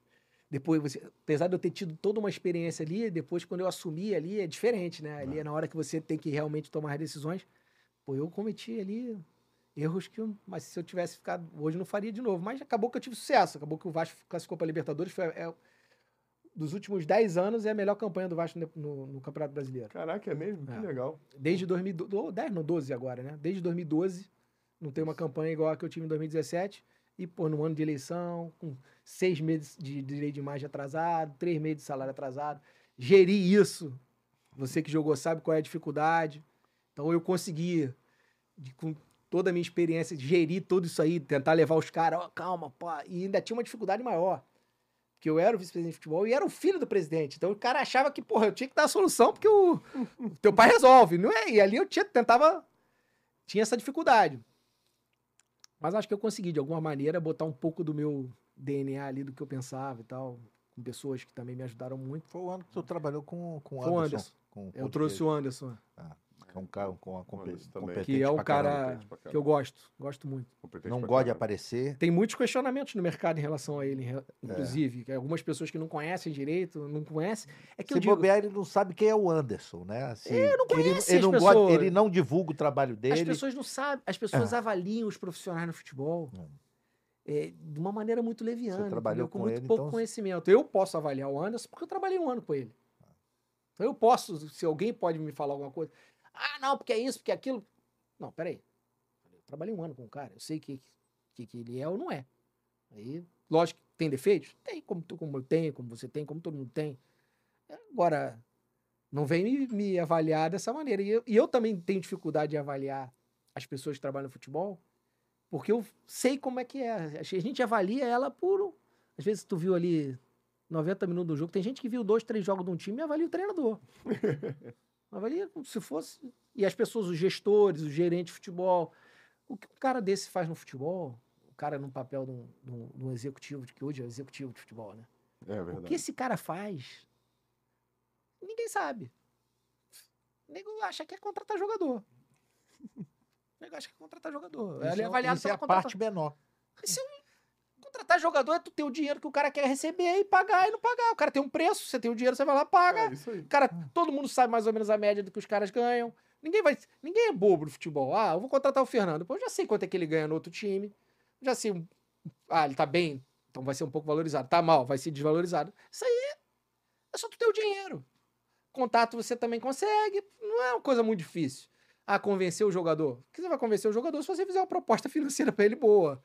Depois você. Apesar de eu ter tido toda uma experiência ali, depois quando eu assumi ali é diferente, né? Ali é na hora que você tem que realmente tomar as decisões. Pô, eu cometi ali erros que. eu- Mas se eu tivesse ficado. Hoje não faria de novo. Mas acabou que eu tive sucesso. Acabou que o Vasco classificou pra Libertadores. Foi, é, dos últimos 10 anos é a melhor campanha do Vasco no, no- no Campeonato Brasileiro. Caraca, é mesmo? É. Que legal. Desde 2012, ou 10, não, 12 agora, né? Desde 2012, não tem uma campanha igual a que eu tive em 2017. E, pô, no ano de eleição, com seis meses de direito de imagem atrasado, três meses de salário atrasado. Gerir isso. Você que jogou sabe qual é a dificuldade. Então eu consegui, com toda a minha experiência, gerir tudo isso aí, tentar levar os caras, ó, calma, pá. E ainda tinha uma dificuldade maior. Porque eu era o vice-presidente de futebol e era o filho do presidente. Então o cara achava que, porra, eu tinha que dar a solução porque o, o teu pai resolve, não é? E ali eu tinha, tentava. Tinha essa dificuldade. Mas acho que eu consegui, de alguma maneira, botar um pouco do meu DNA ali, do que eu pensava e tal, com pessoas que também me ajudaram muito. Foi o ano que tu trabalhou com, com o o Anderson. Anderson. Com, com Eu o trouxe o Anderson, que é um cara com a compe- Anderson também. competente que é um caramba. cara que eu gosto, gosto muito. Competente Não gosta de aparecer. Tem muitos questionamentos no mercado em relação a ele, re- inclusive. que Algumas pessoas que não conhecem direito, não conhecem. É que eu Se digo, bobear, ele não sabe quem é o Anderson, né? Assim, não ele, conhece ele as não gosta, ele não divulga o trabalho As dele. pessoas não sabem, as pessoas avaliam os profissionais no futebol Hum. é, de uma maneira muito leviana, Você trabalhou com, com muito ele, pouco então- conhecimento. Eu posso avaliar o Anderson porque eu trabalhei um ano com ele. Então eu posso, se alguém pode me falar alguma coisa, ah, não, porque é isso, porque é aquilo. Não, peraí. Eu trabalhei um ano com o cara, eu sei que, que, que ele é ou não é. Aí, lógico tem defeitos? Tem, como, tu- como eu tenho, como você tem, como todo mundo tem. Agora, não vem me, me avaliar dessa maneira. E eu, e eu também tenho dificuldade de avaliar as pessoas que trabalham no futebol, porque eu sei como é que é. A gente avalia ela por. Às vezes tu viu ali 90 minutos do jogo, tem gente que viu dois, três jogos de um time e avalia o treinador. avalia como se fosse. E as pessoas, os gestores, os gerentes de futebol. O que um cara desse faz no futebol, o cara no papel de um, de um- de um executivo, que hoje é executivo de futebol, né? É O verdade. que esse cara faz, ninguém sabe. O nego acha que é contratar jogador. Eu acho que é contratar jogador. Isso Ele é é- avaliado isso é pela a contratação. parte menor. Isso é um- contratar jogador é tu ter o dinheiro que o cara quer receber e pagar e não pagar. O cara tem um preço, você tem o dinheiro, você vai lá paga. É isso aí. Cara, todo mundo sabe mais ou menos a média do que os caras ganham. Ninguém vai, ninguém é bobo no futebol. Ah, eu vou contratar o Fernando. Pô, eu já sei quanto é que ele ganha no outro time. Já sei. Ah, ele tá bem, então vai ser um pouco valorizado. Tá mal, vai ser desvalorizado. Isso aí é só tu ter o dinheiro. Contato você também consegue. Não é uma coisa muito difícil. Ah, convencer o jogador. Que você vai convencer o jogador se você fizer uma proposta financeira pra ele boa.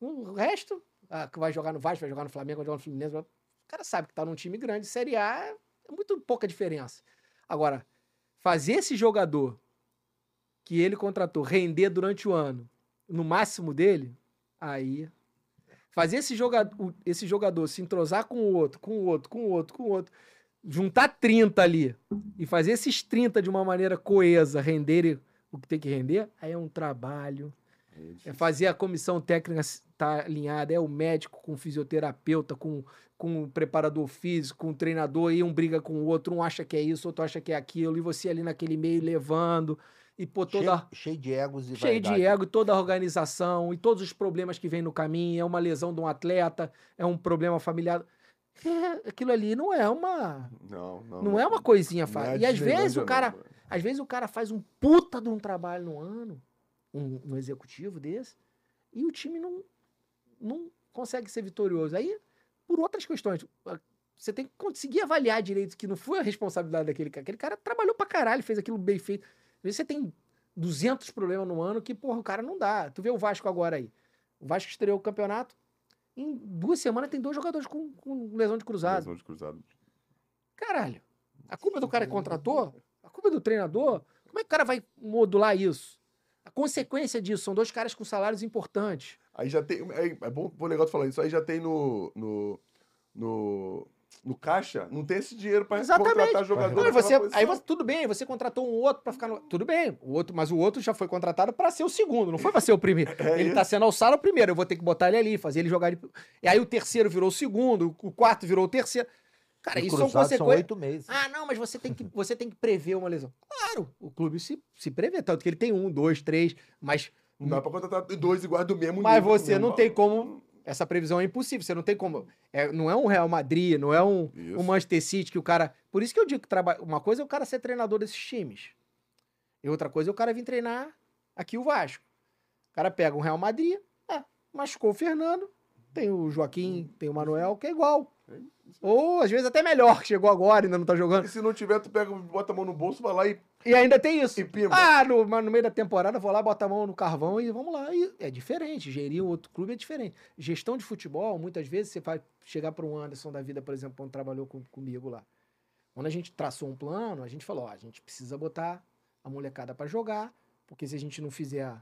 O resto, ah, que vai jogar no Vasco, vai jogar no Flamengo, vai jogar no Fluminense. O cara sabe que tá num time grande, Série A é muito pouca diferença. Agora, fazer esse jogador que ele contratou render durante o ano no máximo dele, aí. Fazer esse jogador, esse jogador se entrosar com o outro, com o outro, com o outro, com o outro, juntar 30 ali e fazer esses 30 de uma maneira coesa renderem o que tem que render, aí é um trabalho. É fazer a comissão técnica estar alinhada, é o médico com o fisioterapeuta, com, com o preparador físico, com o treinador, e um briga com o outro, um acha que é isso, outro acha que é aquilo, e você ali naquele meio levando, e pô, toda, Cheio, cheio de egos e cheio de vaidade. ego, e toda a organização, e todos os problemas que vem no caminho, é uma lesão de um atleta, é um problema familiar. É, aquilo ali não é uma. Não, não. Não é uma coisinha é fácil. a e às vezes o cara. não. Às vezes o cara faz um puta de um trabalho no ano, um, um executivo desse, e o time não, não consegue ser vitorioso. Aí, por outras questões, você tem que conseguir avaliar direito que não foi a responsabilidade daquele cara. Aquele cara trabalhou pra caralho, fez aquilo bem feito. Às vezes você tem 200 problemas no ano que, porra, o cara não dá. Tu vê o Vasco agora aí. O Vasco estreou o campeonato. Em duas semanas tem dois jogadores com, com lesão de cruzado. Lesão de cruzado. Caralho. A culpa do cara que contratou? A culpa do treinador? Como é que o cara vai modular isso? Consequência disso são dois caras com salários importantes. Aí já tem. É, é bom, bom legal tu falar isso. Aí já tem no. no, no, no caixa, não tem esse dinheiro pra Exatamente. contratar jogador. Não, você, aí você, tudo bem, você contratou um outro pra ficar no. Tudo bem, o outro, mas o outro já foi contratado pra ser o segundo, não foi pra ser o primeiro. É ele isso. tá sendo alçado o primeiro, eu vou ter que botar ele ali, fazer ele jogar. Ele... E aí o terceiro virou o segundo, o quarto virou o terceiro. Cara, E isso são consequências. meses. Ah, não, mas você tem que, você tem que prever uma lesão. Claro, o clube se, se prevê, tanto que ele tem um, dois, três, mas, Não dá pra contratar dois iguais do mesmo mas nível, você mesmo não tem como. Essa previsão é impossível, você não tem como. É, não é um Real Madrid, não é um, Isso. um Manchester City que o cara. Por isso que eu digo que traba... uma coisa é o cara ser treinador desses times. E outra coisa é o cara vir treinar aqui o Vasco. O cara pega um Real Madrid, é, machucou o Fernando, tem o Joaquim, tem o Manuel, que é igual. Ou às vezes até melhor, que chegou agora e ainda não tá jogando. E se não tiver, tu pega, bota a mão no bolso, vai lá e, E ainda tem isso. e pimba. Ah, no, no meio da temporada, vou lá, botar a mão no carvão e vamos lá. E é diferente. Gerir um outro clube é diferente. Gestão de futebol, muitas vezes você vai chegar para um Anderson da vida, por exemplo, quando trabalhou com- comigo lá. Quando a gente traçou um plano, a gente falou: ó, a gente precisa botar a molecada para jogar, porque se a gente não fizer,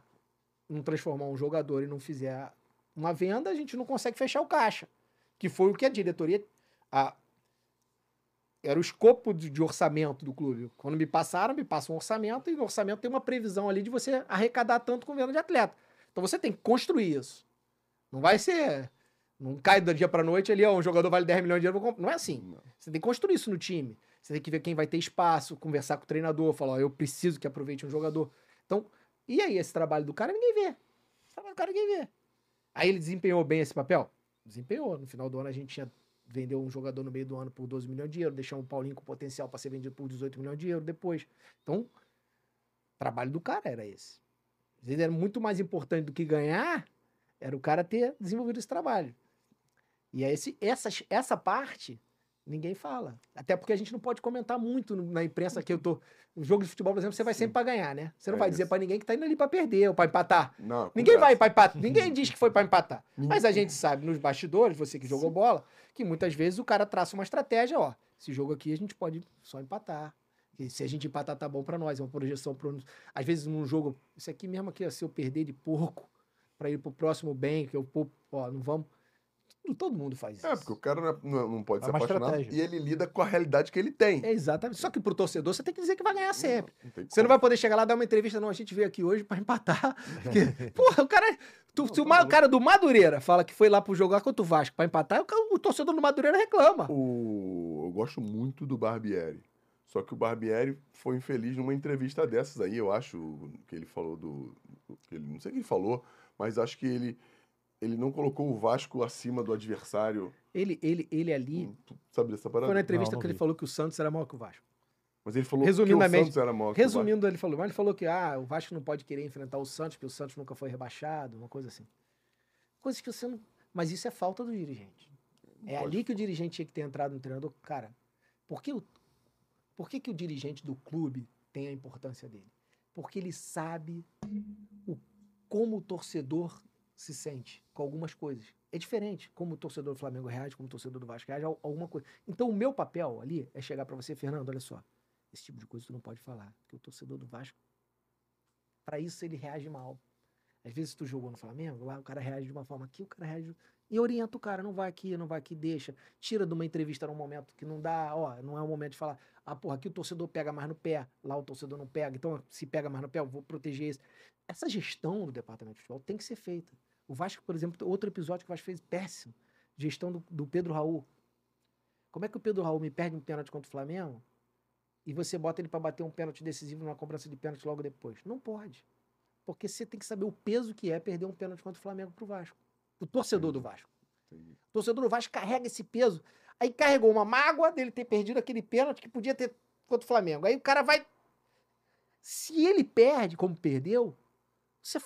não transformar um jogador e não fizer uma venda, a gente não consegue fechar o caixa. Que foi o que a diretoria. A, era o escopo de, de orçamento do clube. Quando me passaram, me passam um orçamento, e no orçamento tem uma previsão ali de você arrecadar tanto com venda de atleta. Então você tem que construir isso. Não vai ser. Não cai do dia pra noite ali, ó, um jogador vale 10 milhões de euros. Não é assim. Não. Você tem que construir isso no time. Você tem que ver quem vai ter espaço, conversar com o treinador, falar, ó, eu preciso que aproveite um jogador. Então, e aí, esse trabalho do cara, ninguém vê. Esse trabalho do cara, ninguém vê. Aí ele desempenhou bem esse papel? Desempenhou. No final do ano, a gente tinha vendeu um jogador no meio do ano por 12 milhões de euros, deixamos o Paulinho com potencial para ser vendido por 18 milhões de euros depois. Então, o trabalho do cara era esse. Às vezes era muito mais importante do que ganhar, era o cara ter desenvolvido esse trabalho. E é esse, essa, essa parte ninguém fala. Até porque a gente não pode comentar muito na imprensa que eu tô. No jogo de futebol, por exemplo, você vai Sim. sempre pra ganhar, né? Você não É vai dizer pra ninguém que tá indo ali pra perder ou pra empatar. Não, Ninguém conversa. vai pra empatar. Ninguém diz que foi pra empatar. Mas a gente sabe nos bastidores, você que jogou bola, que muitas vezes o cara traça uma estratégia, ó. Esse jogo aqui a gente pode só empatar. E se a gente empatar, tá bom pra nós. É uma projeção pro. Às vezes, num jogo, isso aqui mesmo aqui, ó, se eu perder de porco pra ir pro próximo bem, que eu, pô, ó, não vamos. Todo mundo faz isso. É, porque o cara não, é- não- não pode É se apaixonar estratégia. e ele lida com a realidade que ele tem. É exatamente. Só que pro torcedor você tem que dizer que vai ganhar sempre. Não tem Você não vai poder chegar lá e dar uma entrevista, não. A gente veio aqui hoje pra empatar. Porque, porra, o cara. tu- se o, cara do Madureira fala que foi lá pro jogar contra o Vasco pra empatar, o, o torcedor do Madureira reclama. O... Eu gosto muito do Barbieri. Só que o Barbieri foi infeliz numa entrevista dessas aí, eu acho, que ele falou do. Que ele, não sei o que ele falou, mas acho que ele, ele não colocou o Vasco acima do adversário. Ele, ele, ele ali. Tu sabe dessa parada? Foi na entrevista Não, não que ele vi. falou que o Santos era maior que o Vasco. Mas ele falou Resumidamente- que o Santos era maior que o Vasco. Resumindo, ele falou, mas ele falou que ah, o Vasco não pode querer enfrentar o Santos, porque o Santos nunca foi rebaixado, uma coisa assim. Coisas que você não. Mas isso é falta do dirigente. É pode- ali que o dirigente tinha que ter entrado no treinador. Cara, por que, o, por que, que o dirigente do clube tem a importância dele? Porque ele sabe o, como o torcedor se sente com algumas coisas. É diferente como o torcedor do Flamengo reage, como o torcedor do Vasco reage alguma coisa. Então o meu papel ali é chegar pra você, Fernando, olha só. Esse tipo de coisa tu não pode falar. Porque o torcedor do Vasco, pra isso ele reage mal. Às vezes tu jogou no Flamengo, lá o cara reage de uma forma aqui, o cara reage. E orienta o cara, não vai aqui, não vai aqui, deixa. Tira de uma entrevista num momento que não dá, ó, não é o momento de falar, ah, porra, aqui o torcedor pega mais no pé, lá o torcedor não pega, então se pega mais no pé, eu vou proteger esse. Essa gestão do departamento de futebol tem que ser feita. O Vasco, por exemplo, outro episódio que o Vasco fez péssimo. Gestão do, do Pedro Raul. Como é que o Pedro Raul me perde um pênalti contra o Flamengo e você bota ele pra bater um pênalti decisivo numa cobrança de pênalti logo depois? Não pode. Porque você tem que saber o peso que é perder um pênalti contra o Flamengo pro Vasco. O torcedor do Vasco. Entendi. O torcedor do Vasco carrega esse peso. Aí carregou uma mágoa dele ter perdido aquele pênalti que podia ter contra o Flamengo. Aí o cara vai. Se ele perde, como perdeu, você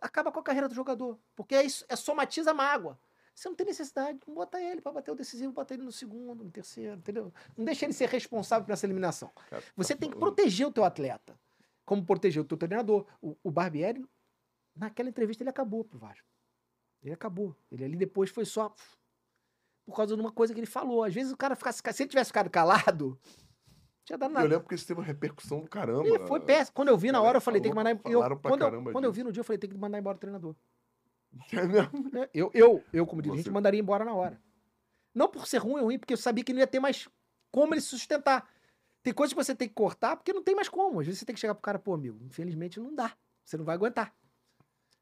acaba com a carreira do jogador. Porque é, isso, é somatiza a mágoa. Você não tem necessidade de botar ele para bater o decisivo, botar ele no segundo, no terceiro, entendeu? Não deixa ele ser responsável por essa eliminação. Cara, tá Você tem que falando- proteger o teu atleta. Como proteger o teu treinador. O, o Barbieri, naquela entrevista, ele acabou pro Vasco. Ele acabou. Ele ali depois foi só por causa de uma coisa que ele falou. Às vezes o cara ficasse. Se ele tivesse ficado calado, não tinha dado Eu nada. lembro que isso teve uma repercussão do caramba. E foi péssimo. Quando eu vi na hora, eu falei, tem que mandar. Eu, pra quando eu, quando eu vi no dia, eu falei, tem que mandar embora o treinador. É né? Eu, eu, eu como dirigente, Você- mandaria embora na hora. Não por ser ruim ou ruim, porque eu sabia que não ia ter mais como ele se sustentar. Tem coisas que você tem que cortar, porque não tem mais como. Às vezes você tem que chegar pro cara, pô, amigo, infelizmente não dá. Você não vai aguentar.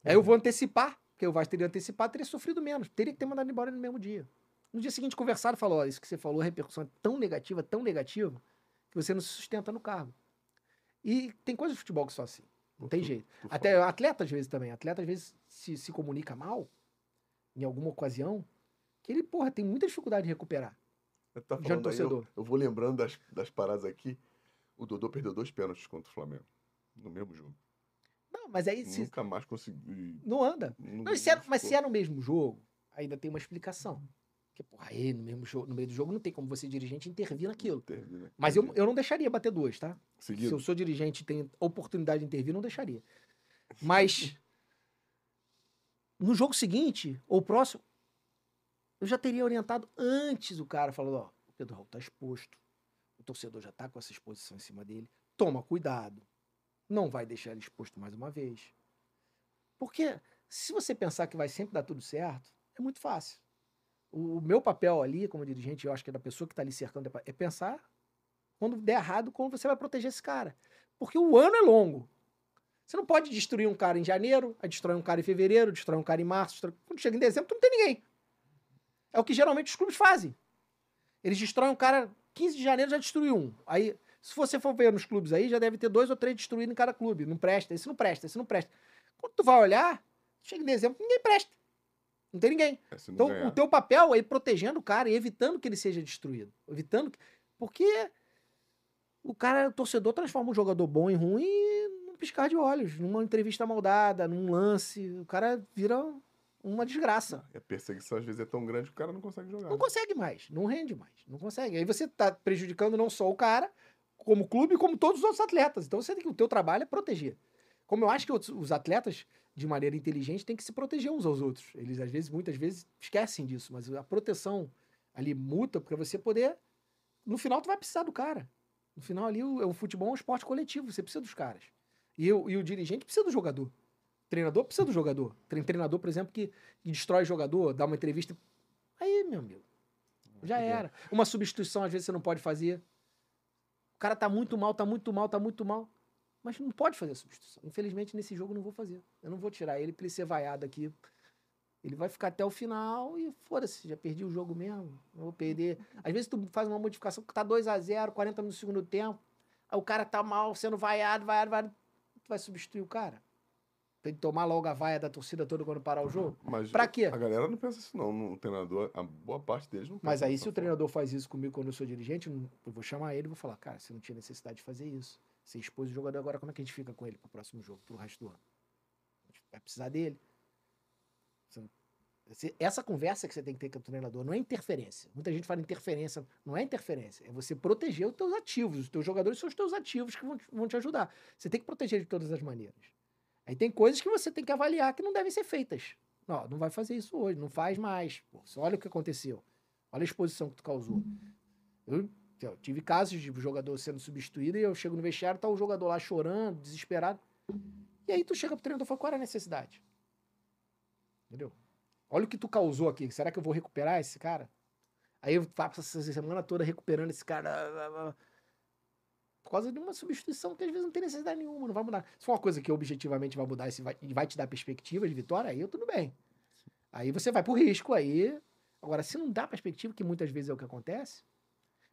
Aí eu vou antecipar, porque o Vasco teria antecipado, teria sofrido menos. Teria que ter mandado embora no mesmo dia. No dia seguinte, conversaram e falou: ó, isso que você falou, a repercussão é tão negativa, tão negativa, você não se sustenta no cargo. E tem coisas de futebol que são assim. Não tem jeito. Até atleta, às vezes, também. Atleta, às vezes, se, se comunica mal, em alguma ocasião, que ele, porra, tem muita dificuldade de recuperar. Tá do falando aí, eu, torcedor. eu vou lembrando das, das paradas aqui. O Dodô perdeu dois pênaltis contra o Flamengo. No mesmo jogo. Não, mas aí se, Nunca mais consegui. não anda. Não, Não, se é- mas se é no mesmo jogo, ainda tem uma explicação. Porque, porra, aí no, mesmo jogo, no meio do jogo não tem como você, dirigente, intervir naquilo. Termina. Mas eu, eu não deixaria bater duas, tá? Se Seguido. eu sou dirigente e tenho oportunidade de intervir, não deixaria. Mas no jogo seguinte, ou próximo, eu já teria orientado antes o cara, falando, ó, o Pedro Raul tá exposto. O torcedor já tá com essa exposição em cima dele. Toma cuidado. Não vai deixar ele exposto mais uma vez. Porque se você pensar que vai sempre dar tudo certo, é muito fácil. O, o meu papel ali, como dirigente, eu acho que é da pessoa que está ali cercando, é pensar quando der errado, como você vai proteger esse cara. Porque o ano é longo. Você não pode destruir um cara em janeiro, aí destrói um cara em fevereiro, destrói um cara em março. destrói- Quando chega em dezembro, tu não tem ninguém. É o que geralmente os clubes fazem. Eles destroem um cara, 15 de janeiro já destruiu um. Aí, se você for ver nos clubes aí, já deve ter dois ou três destruídos em cada clube. Não presta, esse não presta, esse não presta. Quando tu vai olhar, chega em dezembro, ninguém presta. Não tem ninguém. É, Então, ganhar. o teu papel é ir protegendo o cara e evitando que ele seja destruído. Evitando. que- Porque o cara, o torcedor, transforma um jogador bom em ruim num piscar de olhos, numa entrevista maldada, num lance. O cara vira uma desgraça. E a perseguição às vezes é tão grande que o cara não consegue jogar. Não consegue mais, não rende mais, não consegue. Aí você tá prejudicando não só o cara, como clube, como todos os outros atletas. Então você tem que o teu trabalho é proteger. Como eu acho que os atletas, de maneira inteligente, têm que se proteger uns aos outros. Eles às vezes, muitas vezes, esquecem disso, mas a proteção ali muta para você poder. No final, tu vai precisar do cara. No final, ali, o, o futebol é um esporte coletivo, você precisa dos caras. E, eu- e o dirigente precisa do jogador. O treinador precisa do jogador. Tem treinador, por exemplo, que, que destrói jogador, dá uma entrevista. Aí, meu amigo, já era. Uma substituição, às vezes, você não pode fazer. O cara tá muito mal, tá muito mal, tá muito mal. Mas não pode fazer a substituição. Infelizmente, nesse jogo, eu não vou fazer. Eu não vou tirar ele pra ele ser vaiado aqui. Ele vai ficar até o final e foda-se, já perdi o jogo mesmo. Não vou perder. Às vezes tu faz uma modificação que tá 2 a 0 40 minutos do segundo tempo. Aí o cara tá mal, sendo vaiado, vaiado, vaiado. Tu vai substituir o cara. Tem que tomar logo a vaia da torcida toda quando parar o jogo. Mas Pra quê? A galera não pensa assim, não. O treinador, a boa parte deles não pensa Mas aí, se o treinador faz isso comigo quando eu sou dirigente, eu vou chamar ele e vou falar, cara, você não tinha necessidade de fazer isso. Você expôs o jogador agora, como é que a gente fica com ele pro próximo jogo, pro resto do ano? A gente vai precisar dele. Essa conversa que você tem que ter com o treinador não é interferência. Muita gente fala interferência. Não é interferência. É você proteger os teus ativos. Os teus jogadores são os teus ativos que vão te, vão te ajudar. Você tem que proteger de todas as maneiras. Aí tem coisas que você tem que avaliar que não devem ser feitas. Não, não vai fazer isso hoje, não faz mais. Pô, olha o que aconteceu. Olha a exposição que tu causou. Eu, eu tive casos de jogador sendo substituído e eu chego no vestiário, tá o jogador lá chorando, desesperado. E aí tu chega pro treinador e fala, qual era a necessidade? Entendeu? Olha o que tu causou aqui. Será que eu vou recuperar esse cara? Aí eu faço essa semana toda recuperando esse cara. Por causa de uma substituição que às vezes não tem necessidade nenhuma, não vai mudar. Se for uma coisa que objetivamente vai mudar e vai, vai te dar perspectiva de vitória, aí eu tudo bem. Aí você vai pro risco, aí. Agora, se não dá perspectiva, que muitas vezes é o que acontece,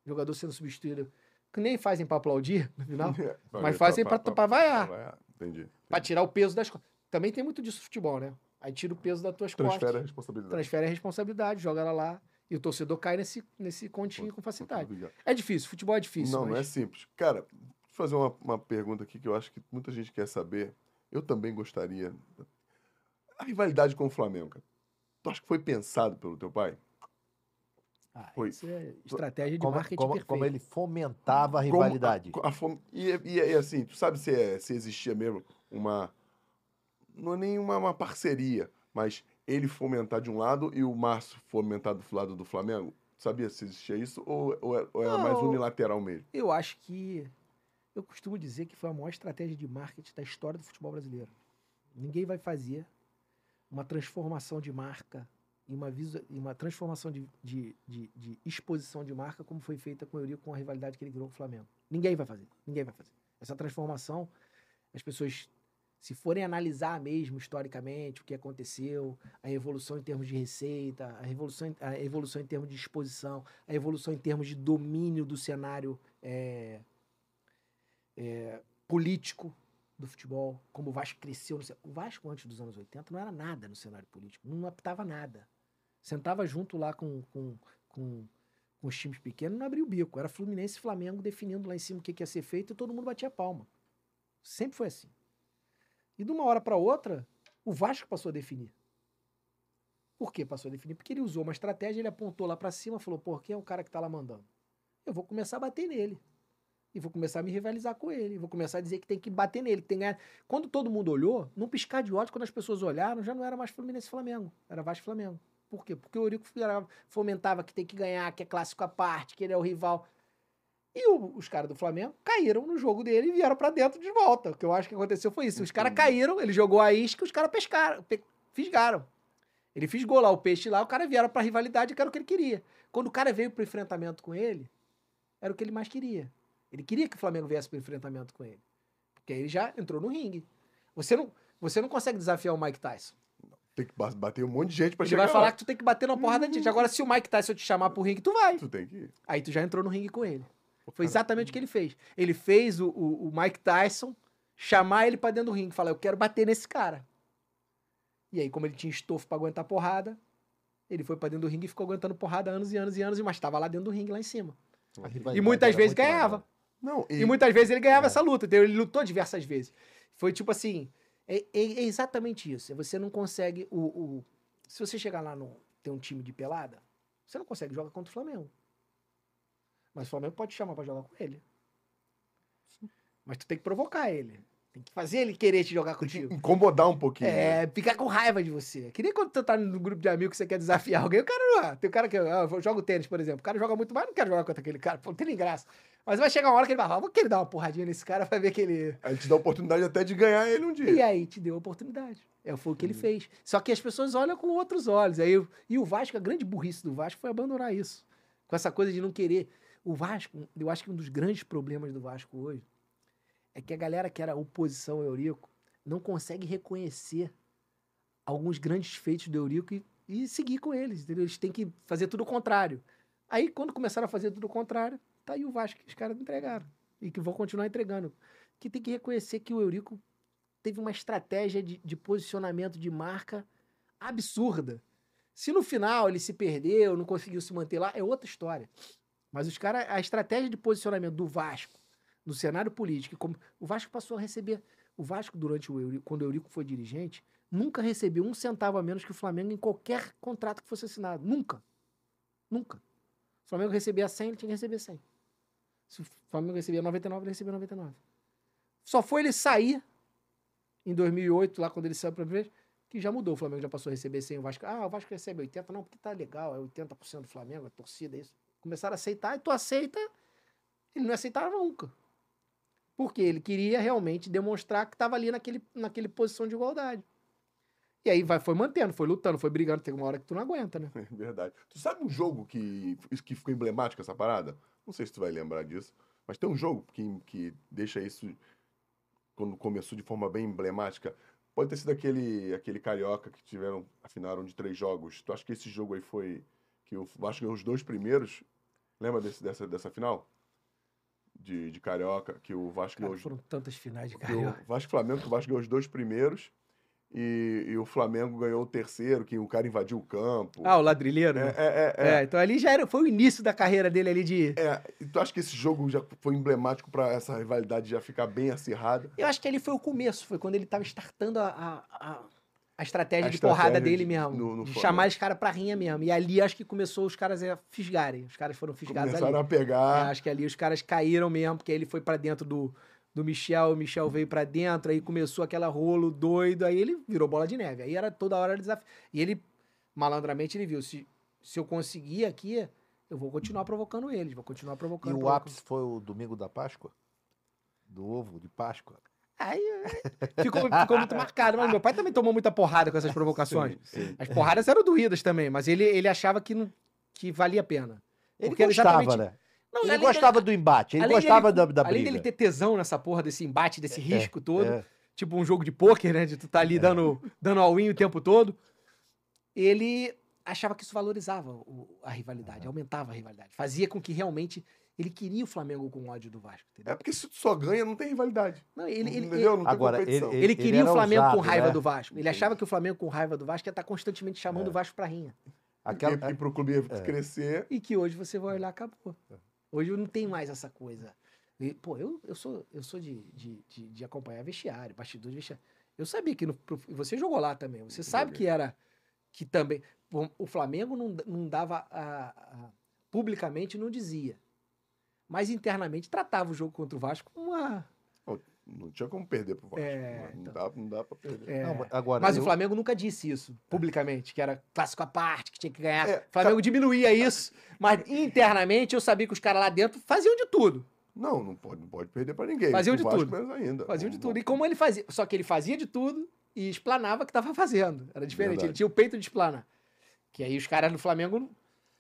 jogador sendo substituído, que nem fazem pra aplaudir no final, mas fazem pra, pra vaiar, vaiar. Entendi. pra tirar o peso das costas. Também tem muito disso no futebol, né? Aí tira o peso das tuas Transfere a costas, responsabilidade. transfere a responsabilidade, joga ela lá, e o torcedor cai nesse, nesse continho com facilidade. É difícil, futebol é difícil. Não, não é mas... simples. Cara, deixa eu fazer uma, uma pergunta aqui que eu acho que muita gente quer saber. Eu também gostaria. A rivalidade com o Flamengo, cara. Tu acha que foi pensado pelo teu pai? Ah, Foi. isso é estratégia de Como, marketing como- perfeita. como ele fomentava a rivalidade. a- a fome- e, e- e assim, tu sabe se, é- se existia mesmo uma. Não é nem uma, parceria, mas ele fomentar de um lado e o Márcio fomentar do lado do Flamengo? Sabia se existia isso ou, ou é- era mais Não. unilateral mesmo? Eu acho que. Eu costumo dizer que foi a maior estratégia de marketing da história do futebol brasileiro. Ninguém vai fazer uma transformação de marca e uma, uma transformação de, de, de, de exposição de marca como foi feita com o Eurico com a rivalidade que ele criou com o Flamengo. Ninguém vai fazer. Ninguém vai fazer. Essa transformação, as pessoas, se forem analisar mesmo historicamente o que aconteceu, a evolução em termos de receita, a evolução, a evolução em termos de exposição, a evolução em termos de domínio do cenário é, é, político do futebol, como o Vasco cresceu. o Vasco, antes dos anos 80, não era nada no cenário político, não apitava nada. Sentava junto lá com, com, com, com os times pequenos, não abria o bico. Era Fluminense e Flamengo definindo lá em cima o que, que ia ser feito e todo mundo batia palma. Sempre foi assim. E de uma hora para outra, o Vasco passou a definir. Por que passou a definir? Porque ele usou uma estratégia, ele apontou lá para cima, falou: pô, quem é o cara que tá lá mandando? Eu vou começar a bater nele. E vou começar a me rivalizar com ele. Vou começar a dizer que tem que bater nele, que tem que. Quando todo mundo olhou, num piscar de olhos, quando as pessoas olharam, já não era mais Fluminense e Flamengo. Era Vasco e Flamengo. Por quê? Porque o Eurico fomentava que tem que ganhar, que é clássico à parte, que ele é o rival. E o- os caras do Flamengo caíram no jogo dele e vieram pra dentro de volta. O que eu acho que aconteceu foi isso. Os caras caíram, ele jogou a isca, os caras pescaram, pe- fisgaram. Ele fisgou lá o peixe lá, o cara vieram pra rivalidade, que era o que ele queria. Quando o cara veio pro enfrentamento com ele, era o que ele mais queria. Ele queria que o Flamengo viesse pro enfrentamento com ele. Porque aí ele já entrou no ringue. Você não, você não consegue desafiar o Mike Tyson. Tem que ba- bater um monte de gente pra Ele chegar vai falar lá. que tu tem que bater na porrada de gente. Agora, se o Mike Tyson te chamar pro ringue, tu vai. Tu tem que ir. Aí tu já entrou no ringue com ele. Foi exatamente o que ele fez. Ele fez o, o- o Mike Tyson chamar ele pra dentro do ringue. Falar, eu quero bater nesse cara. E aí, como ele tinha estofo pra aguentar porrada, ele foi pra dentro do ringue e ficou aguentando porrada anos e anos e anos, mas tava lá dentro do ringue, lá em cima. E muitas vezes ganhava. Não, e, E muitas vezes ele ganhava É. essa luta, entendeu? Ele lutou diversas vezes. Foi tipo assim, é, é- é exatamente isso. Você não consegue o, o- se você chegar lá no ter um time de pelada, você não consegue jogar contra o Flamengo. Mas o Flamengo pode te chamar pra jogar com ele. Mas tu tem que provocar ele. Tem que fazer ele querer te jogar contigo. incomodar um pouquinho. né? É, ficar com raiva de você. Que nem quando tu tá no grupo de amigos que você quer desafiar alguém, o cara não é. Tem um cara que. Ah, eu jogo tênis, por exemplo. O cara joga muito mais, não quero jogar contra aquele cara. Pô, não tem nem graça. Mas vai chegar uma hora que ele vai falar, vou querer dar uma porradinha nesse cara pra ver que ele. A gente dá a oportunidade até de ganhar ele um dia. E aí te deu a oportunidade. É, foi o que ele fez. Só que as pessoas olham com outros olhos. Aí, e o Vasco, a grande burrice do Vasco foi abandonar isso. Com essa coisa de não querer. O Vasco, eu acho que um dos grandes problemas do Vasco hoje é que a galera que era oposição ao Eurico não consegue reconhecer alguns grandes feitos do Eurico e, e seguir com eles, entendeu? Eles têm que fazer tudo o contrário. Aí, quando começaram a fazer tudo o contrário, tá aí o Vasco que os caras entregaram. E que vão continuar entregando. Que tem que reconhecer que o Eurico teve uma estratégia de, de posicionamento de marca absurda. Se no final ele se perdeu, não conseguiu se manter lá, é outra história. Mas os caras, a estratégia de posicionamento do Vasco no cenário político, como o Vasco passou a receber. O Vasco, durante o Eurico, quando o Eurico foi dirigente, nunca recebeu um centavo a menos que o Flamengo em qualquer contrato que fosse assinado. Nunca. Nunca. Se o Flamengo recebia 100, ele tinha que receber 100. Se o Flamengo recebia 99, ele recebia 99. Só foi ele sair em 2008, lá quando ele saiu para vez, que já mudou. O Flamengo já passou a receber 100, o Vasco. Ah, o Vasco recebe 80, não, porque tá legal, é 80% do Flamengo, é torcida, é isso. Começaram a aceitar, e tu aceita, ele não aceitava nunca. Porque ele queria realmente demonstrar que estava ali naquele, naquele posição de igualdade. E aí vai, foi mantendo, foi lutando, foi brigando. Tem uma hora que tu não aguenta, né? É verdade. Tu sabe um jogo que, que ficou emblemático essa parada? Não sei se tu vai lembrar disso, mas tem um jogo que, que deixa isso quando começou de forma bem emblemática. Pode ter sido aquele, aquele carioca que tiveram, afinaram de três jogos. Tu acha que esse jogo aí foi que o Vasco ganhou os dois primeiros? Lembra desse, dessa, dessa final? De, de Carioca, que o Vasco Cara, ganhou. foram tantas finais de Carioca. O Vasco Flamengo, que o Vasco ganhou os dois primeiros. E, e o Flamengo ganhou o terceiro, que o cara invadiu o campo. Ah, o ladrilheiro? é, né? é, é, É, então ali já era, foi o início da carreira dele ali de. É, e tu acha que esse jogo já foi emblemático pra essa rivalidade já ficar bem acirrada? Eu acho que ali foi o começo, foi quando ele tava startando a, a, a, a estratégia A de estratégia porrada de- dele mesmo. no- no de chamar os caras pra rinha mesmo. E ali acho que começou os caras a fisgarem. Os caras foram fisgados Começaram ali. a pegar. É, acho que ali os caras caíram mesmo, porque ele foi pra dentro do, do Michel, o Michel veio pra dentro, aí começou aquela rolo doido, aí ele virou bola de neve. Aí era toda hora desafio. E ele, malandramente, ele viu, se, se eu conseguir aqui, eu vou continuar provocando eles, vou continuar E provocando. o provocando. ápice foi o domingo da Páscoa? Do ovo de Páscoa? Aí é, ficou, ficou muito marcado. Mas meu pai também tomou muita porrada com essas provocações. Sim, sim. As porradas eram doídas também, mas ele, ele achava que, não, que valia a pena. Ele Porque ele gostava, exatamente- né? Não, ele além gostava do embate, ele além gostava dele- da, da Além briga. dele ter tesão nessa porra desse embate, desse risco todo, É. tipo um jogo de pôquer, né? De tu tá ali dando, dando all-in o tempo todo. Ele achava que isso valorizava o- a rivalidade, aumentava a rivalidade. Fazia com que realmente ele queria o Flamengo com ódio do Vasco. Entendeu? É porque se tu só ganha, não tem rivalidade. Não, ele, ele, Entendeu? Não tem Agora, competição. ele- Ele queria era o Flamengo com ousado, raiva né? do Vasco. Ele achava que o Flamengo com raiva do Vasco ia estar constantemente chamando É. o Vasco pra rinha. Aquela, E, e pro clube É. crescer. E que hoje você vai olhar, acabou. Hoje não tem mais essa coisa. E, pô, eu, eu sou, eu sou de, de, de, de acompanhar vestiário, bastidor de vestiário. Eu sabia que no, você jogou lá também. Você sabe que era que também o Flamengo não, não dava a- a- publicamente não dizia, mas internamente tratava o jogo contra o Vasco como uma. Não tinha como perder pro Vasco. É, não, então. dá, não dá pra perder. é, Não, agora, mas eu- o Flamengo nunca disse isso publicamente, que era clássico à parte, que tinha que ganhar. É, o Flamengo diminuía isso, mas internamente eu sabia que os caras lá dentro faziam de tudo. Não, não pode, não pode perder pra ninguém. Faziam de Vasco tudo. menos ainda. Faziam de Não- tudo. E como ele fazia. Só que ele fazia de tudo e explanava o que estava fazendo. Era diferente. Verdade. Ele tinha o peito de explanar. Que aí os caras do Flamengo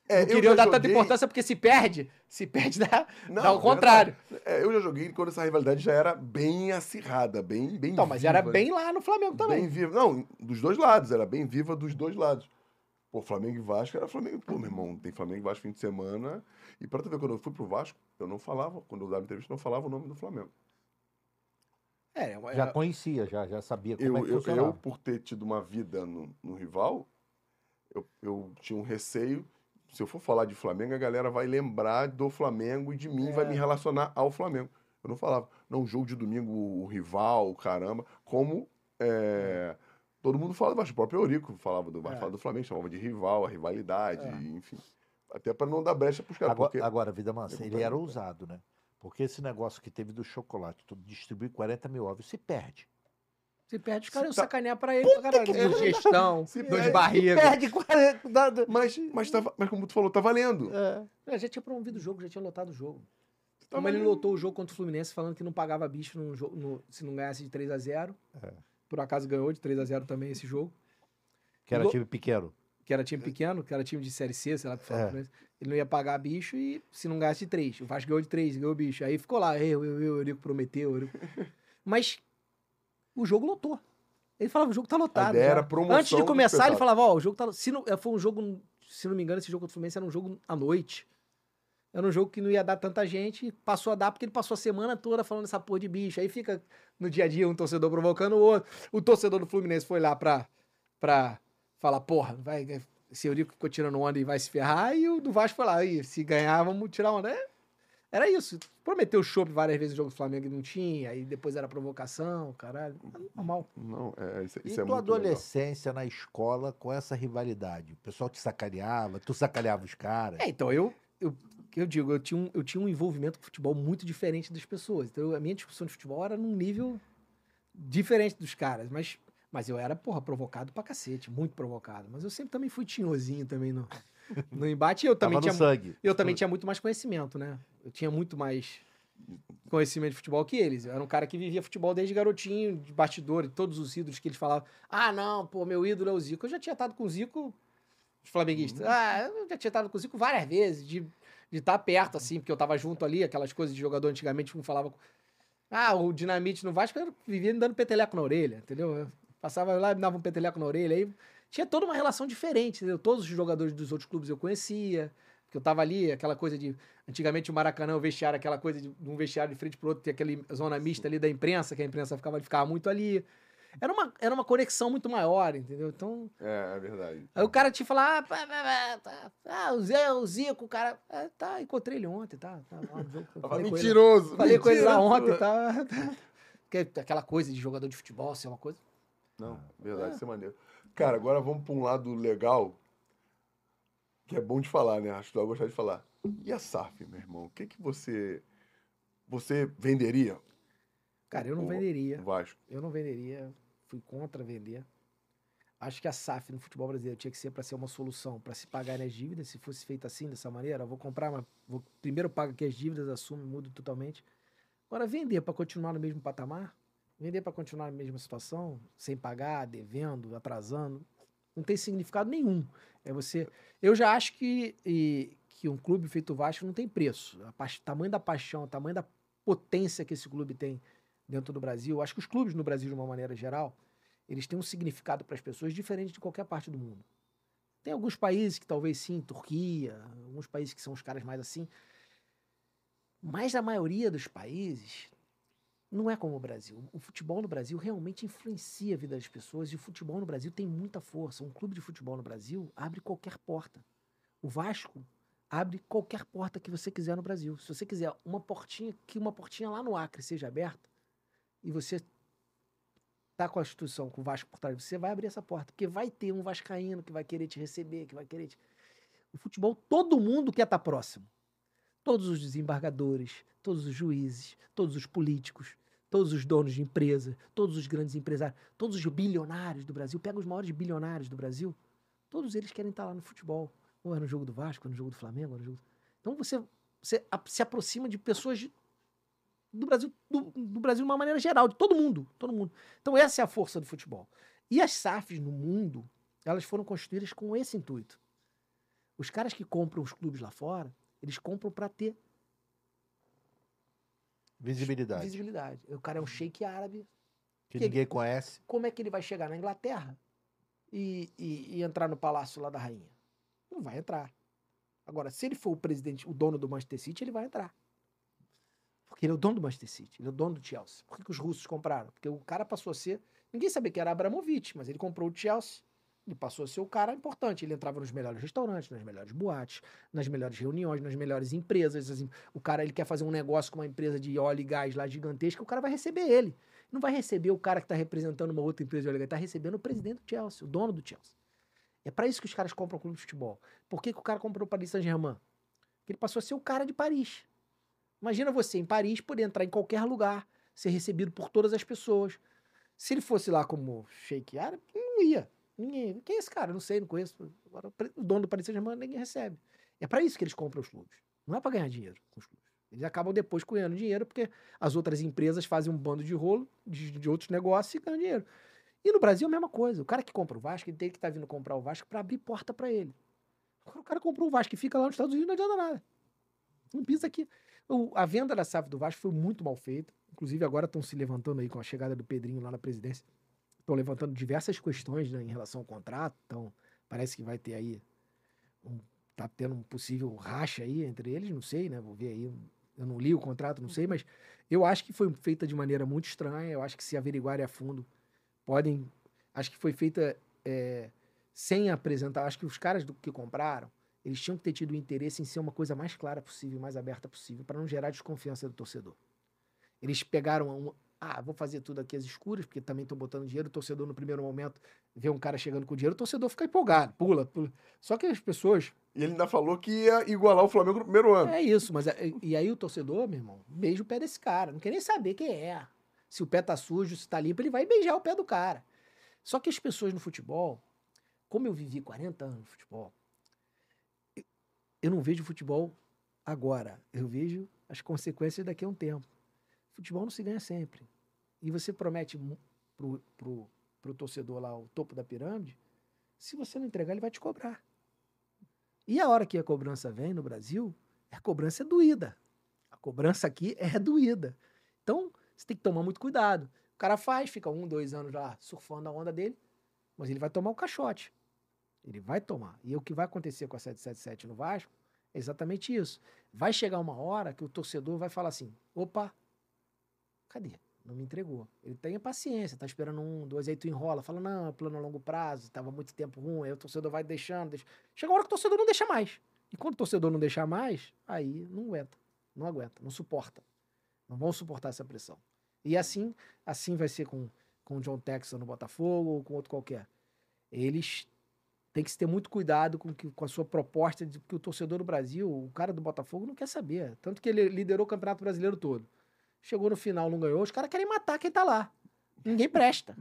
É, não já dar tanta joguei- importância, porque se perde, se perde dá, Não, dá o contrário. É, eu já joguei quando essa rivalidade já era bem acirrada, bem, bem Então, mas viva, era né? bem lá no Flamengo também. Bem viva. Não, dos dois lados, era bem viva dos dois lados. Pô, Flamengo e Vasco era Flamengo. Pô, meu irmão, tem Flamengo e Vasco fim de semana. E pra tu ver, quando eu fui pro Vasco, eu não falava, quando eu dava entrevista, eu não falava o nome do Flamengo. É, eu- já conhecia, já, já sabia como Eu, é que eu, funcionava. eu, por ter tido uma vida no, no rival, eu, eu tinha um receio. Se eu for falar de Flamengo, a galera vai lembrar do Flamengo e de mim É. vai me relacionar ao Flamengo. Eu não falava, não, jogo de domingo, o rival, o caramba, como é, todo mundo fala do Vasco. O próprio Eurico falava do, É. falava do Flamengo, chamava de rival, a rivalidade, É. enfim. Até para não dar brecha pros caras. Agora, porque... agora, vida mansa, Eu ele era ousado, né? Porque esse negócio que teve do chocolate, tu distribui 40 mil ovos, se perde. Se perde, os caras iam Tá- sacanear pra ele pra caralho. que- Digestão, Se dor de perde- barriga. Perde 40. dá- dá- Mas, mas, tava, mas como tu falou, tá valendo. É. Eu já tinha promovido o jogo, já tinha lotado o jogo. Tá Como ele lotou o jogo contra o Fluminense, falando que não pagava bicho jogo, no- se não ganhasse de 3 a 0 É. Por acaso ganhou de 3 a 0 também esse jogo. Que era Lo- time pequeno. Que era time pequeno, que era time de Série C, sei lá, pra falar É. Fluminense. Ele não ia pagar bicho e se não ganhasse de 3. O Vasco ganhou de 3, ganhou bicho. Aí ficou lá, eu, eu, eu, Eurico prometeu. Eurico- Mas o jogo lotou. Ele falava, o jogo tá lotado. Era promoção Antes de do começar, ele falava, ó, o jogo tá. Se não, foi um jogo, se não me engano, esse jogo contra o Fluminense era um jogo à noite. Era um jogo que não ia dar tanta gente, passou a dar porque ele passou a semana toda falando essa porra de bicho. Aí fica no dia a dia um torcedor provocando o outro. O torcedor do Fluminense foi lá pra, pra falar, porra, vai, esse Eurico ficou tirando onda e vai se ferrar. E o do Vasco foi lá, aí, se ganhar, vamos tirar onda. É, Era isso. Prometeu o chopp várias vezes no jogo do Flamengo e não tinha. Aí depois era provocação, caralho. Normal. Não, é, isso, E isso é tua muito legal. adolescência na escola com essa rivalidade? O pessoal te sacaneava, tu sacaneava os caras. É, então eu, eu, eu digo, eu tinha, um, eu tinha um envolvimento com futebol muito diferente das pessoas. Então a minha discussão de futebol era num nível diferente dos caras, mas, mas eu era, porra, provocado pra cacete, muito provocado. Mas eu sempre também fui tinhosinho também no, no embate e eu também tinha, sangue. eu também tinha muito mais conhecimento, né? Eu tinha muito mais conhecimento de futebol que eles. Eu era um cara que vivia futebol desde garotinho, de bastidor, de todos os ídolos que eles falavam. Ah, não, pô, meu ídolo é o Zico. Eu já tinha estado com o Zico, os flamenguistas. Ah, eu já tinha estado com o Zico várias vezes, de estar perto, assim, porque eu tava junto ali, aquelas coisas de jogador antigamente, um falava. Ah, o Dinamite no Vasco eu vivia me dando peteleco na orelha, entendeu? Eu passava lá e me dava um peteleco na orelha. Aí tinha toda uma relação diferente, entendeu? Todos os jogadores dos outros clubes eu conhecia. Porque eu tava ali, aquela coisa de. Antigamente o Maracanã, o vestiário, aquela coisa de, de um vestiário de frente pro outro, tem aquele zona mista ali da imprensa, que a imprensa ficava, ficava muito ali. Era uma, era uma conexão muito maior, entendeu? Então. É, é verdade. Aí o cara te fala, ah, pá, pá, tá, ah, o Zé, o Zico, o cara. Ah, tá, encontrei ele ontem, tá? tá lá no jogo, falei. Mentiroso! Falei com ele lá mentiroso. ontem, tá? tá. Aquela coisa de jogador de futebol, ser uma coisa. Não, verdade, isso é maneiro. Cara, agora vamos para um lado legal, que é bom de falar, né? Acho que tu vai gostar de falar. E a SAF, meu irmão? O que que você... Você venderia Cara, eu não o venderia. Vasco? Eu não venderia. Fui contra vender. Acho que a SAF no futebol brasileiro tinha que ser para ser uma solução, para se pagar as dívidas. Se fosse feita assim, dessa maneira, eu vou comprar, uma, vou, primeiro pago aqui as dívidas, assumo, mudo totalmente. Agora, vender para continuar no mesmo patamar, vender para continuar na mesma situação, sem pagar, devendo, atrasando, não tem significado nenhum. É você. Eu já acho que, e- que um clube feito Vasco não tem preço. O tamanho da paixão, o tamanho da potência que esse clube tem dentro do Brasil. Acho que os clubes no Brasil, de uma maneira geral, eles têm um significado para as pessoas diferente de qualquer parte do mundo. Tem alguns países que talvez sim, Turquia, alguns países que são os caras mais assim. Mas a maioria dos países não é como o Brasil. O futebol no Brasil realmente influencia a vida das pessoas e o futebol no Brasil tem muita força. Um clube de futebol no Brasil abre qualquer porta. O Vasco abre qualquer porta que você quiser no Brasil. Se você quiser uma portinha, que uma portinha lá no Acre seja aberta e você tá com a instituição, com o Vasco por trás, você vai abrir essa porta, porque vai ter um vascaíno que vai querer te receber, que vai querer te... O futebol, todo mundo quer estar próximo. Todos os desembargadores, todos os juízes, todos os políticos, todos os donos de empresa, todos os grandes empresários, todos os bilionários do Brasil, pega os maiores bilionários do Brasil, todos eles querem estar lá no futebol. Ou é no jogo do Vasco, ou no jogo do Flamengo, ou no jogo... Então você, você se aproxima de pessoas de- do Brasil, do, do Brasil de uma maneira geral, de todo mundo, todo mundo. Então essa é a força do futebol. E as SAFs no mundo, elas foram construídas com esse intuito. Os caras que compram os clubes lá fora, eles compram para ter Visibilidade. visibilidade. O cara é um sheik árabe, Que Que- ninguém conhece. como é que ele vai chegar na Inglaterra e, e- e entrar no palácio lá da rainha? Não vai entrar. Agora, se ele for o presidente, o dono do Manchester City, ele vai entrar. Porque ele é o dono do Manchester City, ele é o dono do Chelsea. Por que, que os russos compraram? Porque o cara passou a ser. Ninguém sabia que era Abramovich, mas ele comprou o Chelsea. Ele passou a ser o cara importante. Ele entrava nos melhores restaurantes, nas melhores boates, nas melhores reuniões, nas melhores empresas. As em- O cara ele quer fazer um negócio com uma empresa de óleo e gás lá gigantesca, o cara vai receber ele. Não vai receber o cara que está representando uma outra empresa de óleo e gás, está recebendo o presidente do Chelsea, o dono do Chelsea. É para isso que os caras compram o clube de futebol. Por que, que o cara comprou o Paris Saint-Germain? Porque ele passou a ser o cara de Paris. Imagina você em Paris poder entrar em qualquer lugar, ser recebido por todas as pessoas. Se ele fosse lá como sheik árabe, não ia. Ninguém. Quem é esse cara? Não sei, não conheço. Agora, o dono do Paris Saint-Germain ninguém recebe. É para isso que eles compram os clubes. Não é para ganhar dinheiro com os clubes. Eles acabam depois ganhando dinheiro porque as outras empresas fazem um bando de rolo de, de outros negócios e ganham dinheiro. E no Brasil a mesma coisa. O cara que compra o Vasco, ele tem que estar vindo comprar o Vasco para abrir porta para ele. Agora, O cara comprou o Vasco e fica lá nos Estados Unidos, não adianta nada. Não pisa aqui. O- a venda da SAF do Vasco foi muito mal feita. Inclusive, agora estão se levantando aí com a chegada do Pedrinho lá na presidência. Estão levantando diversas questões né, em relação ao contrato. Então, parece que vai ter aí. Um, tá tendo um possível racha aí entre eles, não sei, né? Vou ver aí. Eu não li o contrato, não sei, mas eu acho que foi feita de maneira muito estranha. Eu acho que se averiguarem a fundo, podem. Acho que foi feita é, sem apresentar. Acho que os caras do que compraram, eles tinham que ter tido interesse em ser uma coisa mais clara possível, mais aberta possível, para não gerar desconfiança do torcedor. Eles pegaram ah, vou fazer tudo aqui às escuras, porque também estou botando dinheiro. O torcedor, no primeiro momento, vê um cara chegando com dinheiro, o torcedor fica empolgado, pula, pula. Só que as pessoas. E ele ainda falou que ia igualar o Flamengo no primeiro ano. É isso, mas é, e aí o torcedor, meu irmão, beija o pé desse cara. Não quer nem saber quem é. Se o pé tá sujo, se tá limpo, ele vai beijar o pé do cara. Só que as pessoas no futebol, como eu vivi 40 anos no futebol, eu não vejo futebol agora. Eu vejo as consequências daqui a um tempo. Futebol não se ganha sempre e você promete pro, pro, pro torcedor lá o topo da pirâmide, se você não entregar, ele vai te cobrar. E a hora que a cobrança vem no Brasil, a cobrança é doída. A cobrança aqui é doída. Então, você tem que tomar muito cuidado. O cara faz, fica um, dois anos lá surfando a onda dele, mas ele vai tomar o caixote. Ele vai tomar. E o que vai acontecer com a 777 no Vasco é exatamente isso. Vai chegar uma hora que o torcedor vai falar assim: opa, cadê? Não me entregou. Ele tem paciência, tá esperando um, dois, aí tu enrola, fala, não, é plano a longo prazo, tava muito tempo ruim, aí o torcedor vai deixando, deixa. Chega uma hora que o torcedor não deixa mais. E quando o torcedor não deixar mais, aí não aguenta, não aguenta, não suporta. Não vão suportar essa pressão. E assim, assim vai ser com, com o John Texas no Botafogo ou com outro qualquer. Eles têm que ter muito cuidado com, que, com a sua proposta de que o torcedor do Brasil, o cara do Botafogo, não quer saber. Tanto que ele liderou o Campeonato Brasileiro todo. Chegou no final, não ganhou. Os caras querem matar quem tá lá. Ninguém presta.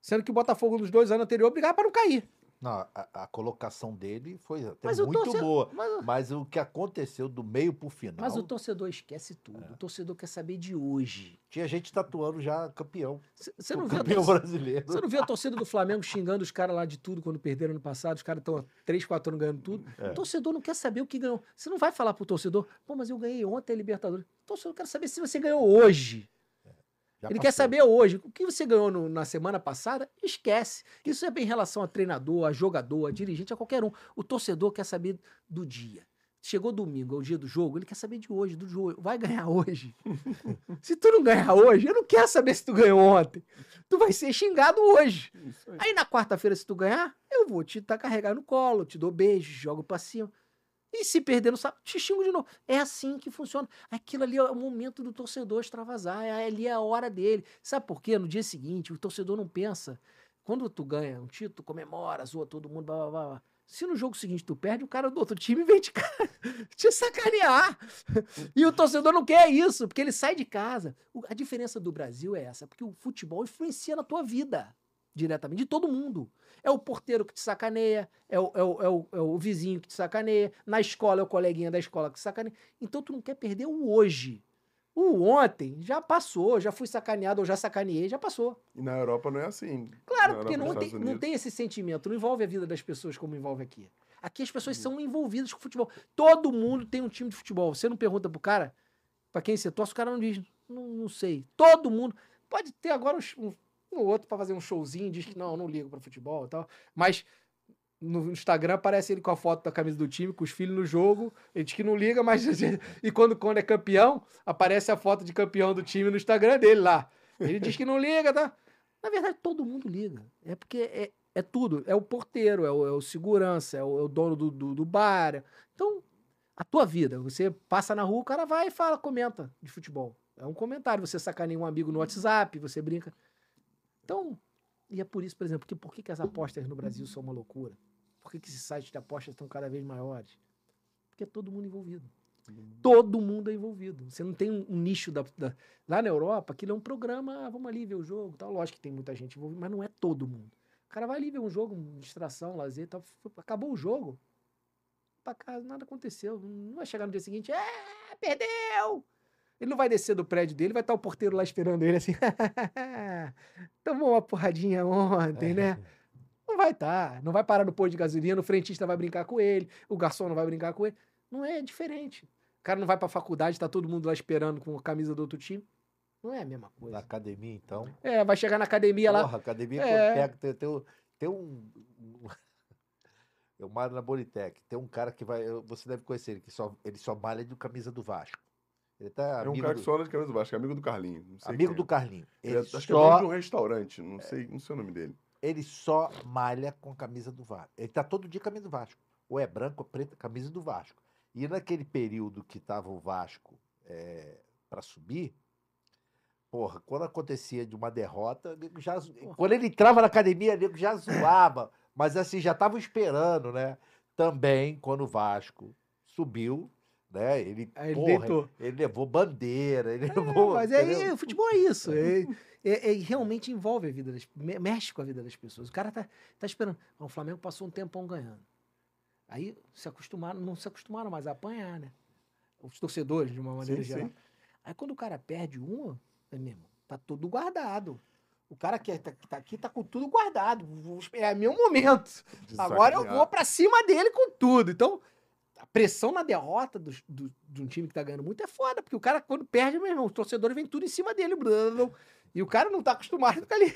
Sendo que o Botafogo nos dois anos anteriores brigava para não cair. Não, a, a, colocação dele foi até mas muito torcedor, boa. Mas, mas, o que aconteceu do meio pro final. Mas o torcedor esquece tudo. É. O torcedor quer saber de hoje. Tinha gente tatuando já campeão. Você não viu campeão brasileiro. Você não viu a torcida do Flamengo xingando os caras lá de tudo quando perderam no passado? Os caras estão há 3, 4 anos ganhando tudo. É. O torcedor não quer saber o que ganhou. Você não vai falar pro torcedor, pô, mas eu ganhei ontem a Libertadores. O torcedor quer saber se você ganhou hoje. Já ele passou. quer saber hoje. O que você ganhou no, na semana passada, esquece. Isso é em relação a treinador, a jogador, a dirigente, a qualquer um. O torcedor quer saber do dia. Chegou domingo, é o dia do jogo, ele quer saber de hoje, do jogo. Vai ganhar hoje. se tu não ganhar hoje, eu não quero saber se tu ganhou ontem. Tu vai ser xingado hoje. Aí. aí. na quarta-feira, se tu ganhar, eu vou te tá carregar no colo, te dou beijo, jogo pra cima. E se perder no sábado, te xingo de novo. É assim que funciona. Aquilo ali é o momento do torcedor extravasar. É, ali é a hora dele. Sabe por quê? No dia seguinte, o torcedor não pensa. Quando tu ganha um título, comemora, zoa todo mundo, blá, blá, blá. Se no jogo seguinte tu perde, o cara do outro time vem te, te sacanear. E o torcedor não quer isso, porque ele sai de casa. A diferença do Brasil é essa, porque o futebol influencia na tua vida diretamente, de todo mundo. É o porteiro que te sacaneia, é o, é o, é o, é o vizinho que te sacaneia, na escola é o coleguinha da escola que te sacaneia. Então tu não quer perder o hoje. O ontem já passou, já fui sacaneado ou já sacaneei, já passou. E na Europa não é assim. Claro, porque não tem, não tem esse sentimento, não envolve a vida das pessoas como envolve aqui. Aqui as pessoas são envolvidas com futebol. Todo mundo tem um time de futebol. Você não pergunta pro cara, pra quem você torce, o cara não diz, não, não sei. Todo mundo. Pode ter agora um, um outro para fazer um showzinho, diz que não, não ligo para futebol e tal. Mas no Instagram aparece ele com a foto da camisa do time, com os filhos no jogo. Ele diz que não liga, mas. e quando, quando é campeão, aparece a foto de campeão do time no Instagram dele lá. Ele diz que não liga, tá? Na verdade, todo mundo liga. É porque é, é tudo. É o porteiro, é o, é o segurança, é o, é o dono do, do, do, bar. Então, a tua vida. Você passa na rua, o cara vai e fala, comenta de futebol. É um comentário. Você sacaneia um amigo no WhatsApp, você brinca. Então, e é por isso, por exemplo, que por que, que as apostas no Brasil são uma loucura? Por que, que esses sites de apostas estão cada vez maiores? Porque é todo mundo envolvido. Todo mundo é envolvido. Você não tem um, nicho da, da, Lá na Europa, aquilo é um programa, ah, vamos ali ver o jogo. Tal. Lógico que tem muita gente envolvida, mas não é todo mundo. O cara vai ali ver um jogo, distração, lazer. Acabou o jogo. Pra casa, nada aconteceu. Não vai chegar no dia seguinte, é, perdeu! Ele não vai descer do prédio dele, vai estar o porteiro lá esperando ele assim. Tomou uma porradinha ontem, né? Não vai estar. Não vai parar no posto de gasolina, o frentista vai brincar com ele, o garçom não vai brincar com ele. Não é diferente. O cara não vai pra faculdade, tá todo mundo lá esperando com a camisa do outro time. Não é a mesma coisa. Na academia, então. É, vai chegar na academia lá. Porra, academia É. tem, tem, um- tem um. Eu malho na Bonitec. Tem um cara que vai. Você deve conhecer ele, que só, ele só malha de camisa do Vasco. Ele tá É um cara do, que só anda de camisa do Vasco, é amigo do Carlinho. Não sei amigo quem do é. Carlinho. Ele Ele, é- acho que é dono só, de um restaurante, não sei, não sei o nome dele. ele só malha com camisa do Vasco. Ele tá todo dia com camisa do Vasco. Ou é branco ou preta, camisa do Vasco. E naquele período que tava o Vasco é, para subir, porra, quando acontecia de uma derrota, já, quando ele entrava na academia, nego já zoava. Mas assim, já estavam esperando, né? Também, quando o Vasco subiu, né? Ele, Aí ele porra, deitou. ele levou bandeira, ele É, levou. mas é, é, o futebol é isso. É, é- é- realmente envolve a vida das me- mexe com a vida das pessoas. O cara tá, tá esperando. O Flamengo passou um tempão ganhando. Aí se acostumaram, não se acostumaram mais a apanhar, né? Os torcedores, de uma maneira Sim, geral. sim. Aí quando o cara perde uma, é mesmo, tá tudo guardado. O cara que tá, que tá aqui tá com tudo guardado. É meu momento. Agora eu vou pra cima dele com tudo. Então, a pressão na derrota do, do- de um time que tá ganhando muito é foda, porque o cara, quando perde, meu irmão, os torcedores vêm tudo em cima dele. blá, blá, blá, e o cara não tá acostumado a ficar ali.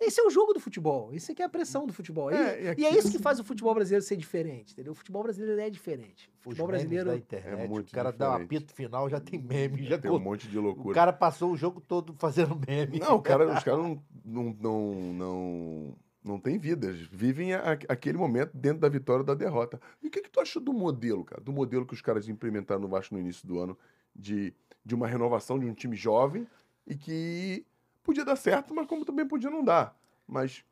Esse é o jogo do futebol. Esse aqui é a pressão do futebol. E- É, e e, aqui- é isso que faz o futebol brasileiro ser diferente, entendeu? O futebol brasileiro é diferente. O Os futebol memes brasileiro. da internet, é muito o cara dá um diferente. apito final, já tem meme, já Tem um monte de O loucura. cara passou o jogo todo fazendo meme. Não, o cara, os caras não, não, não, não, não têm vidas. Vivem a- aquele momento dentro da vitória ou da derrota. E o que, que tu acha do modelo, cara? Do modelo que os caras implementaram no Vasco no início do ano, de, de uma renovação de um time jovem e que podia dar certo, mas como também podia não dar. Mas.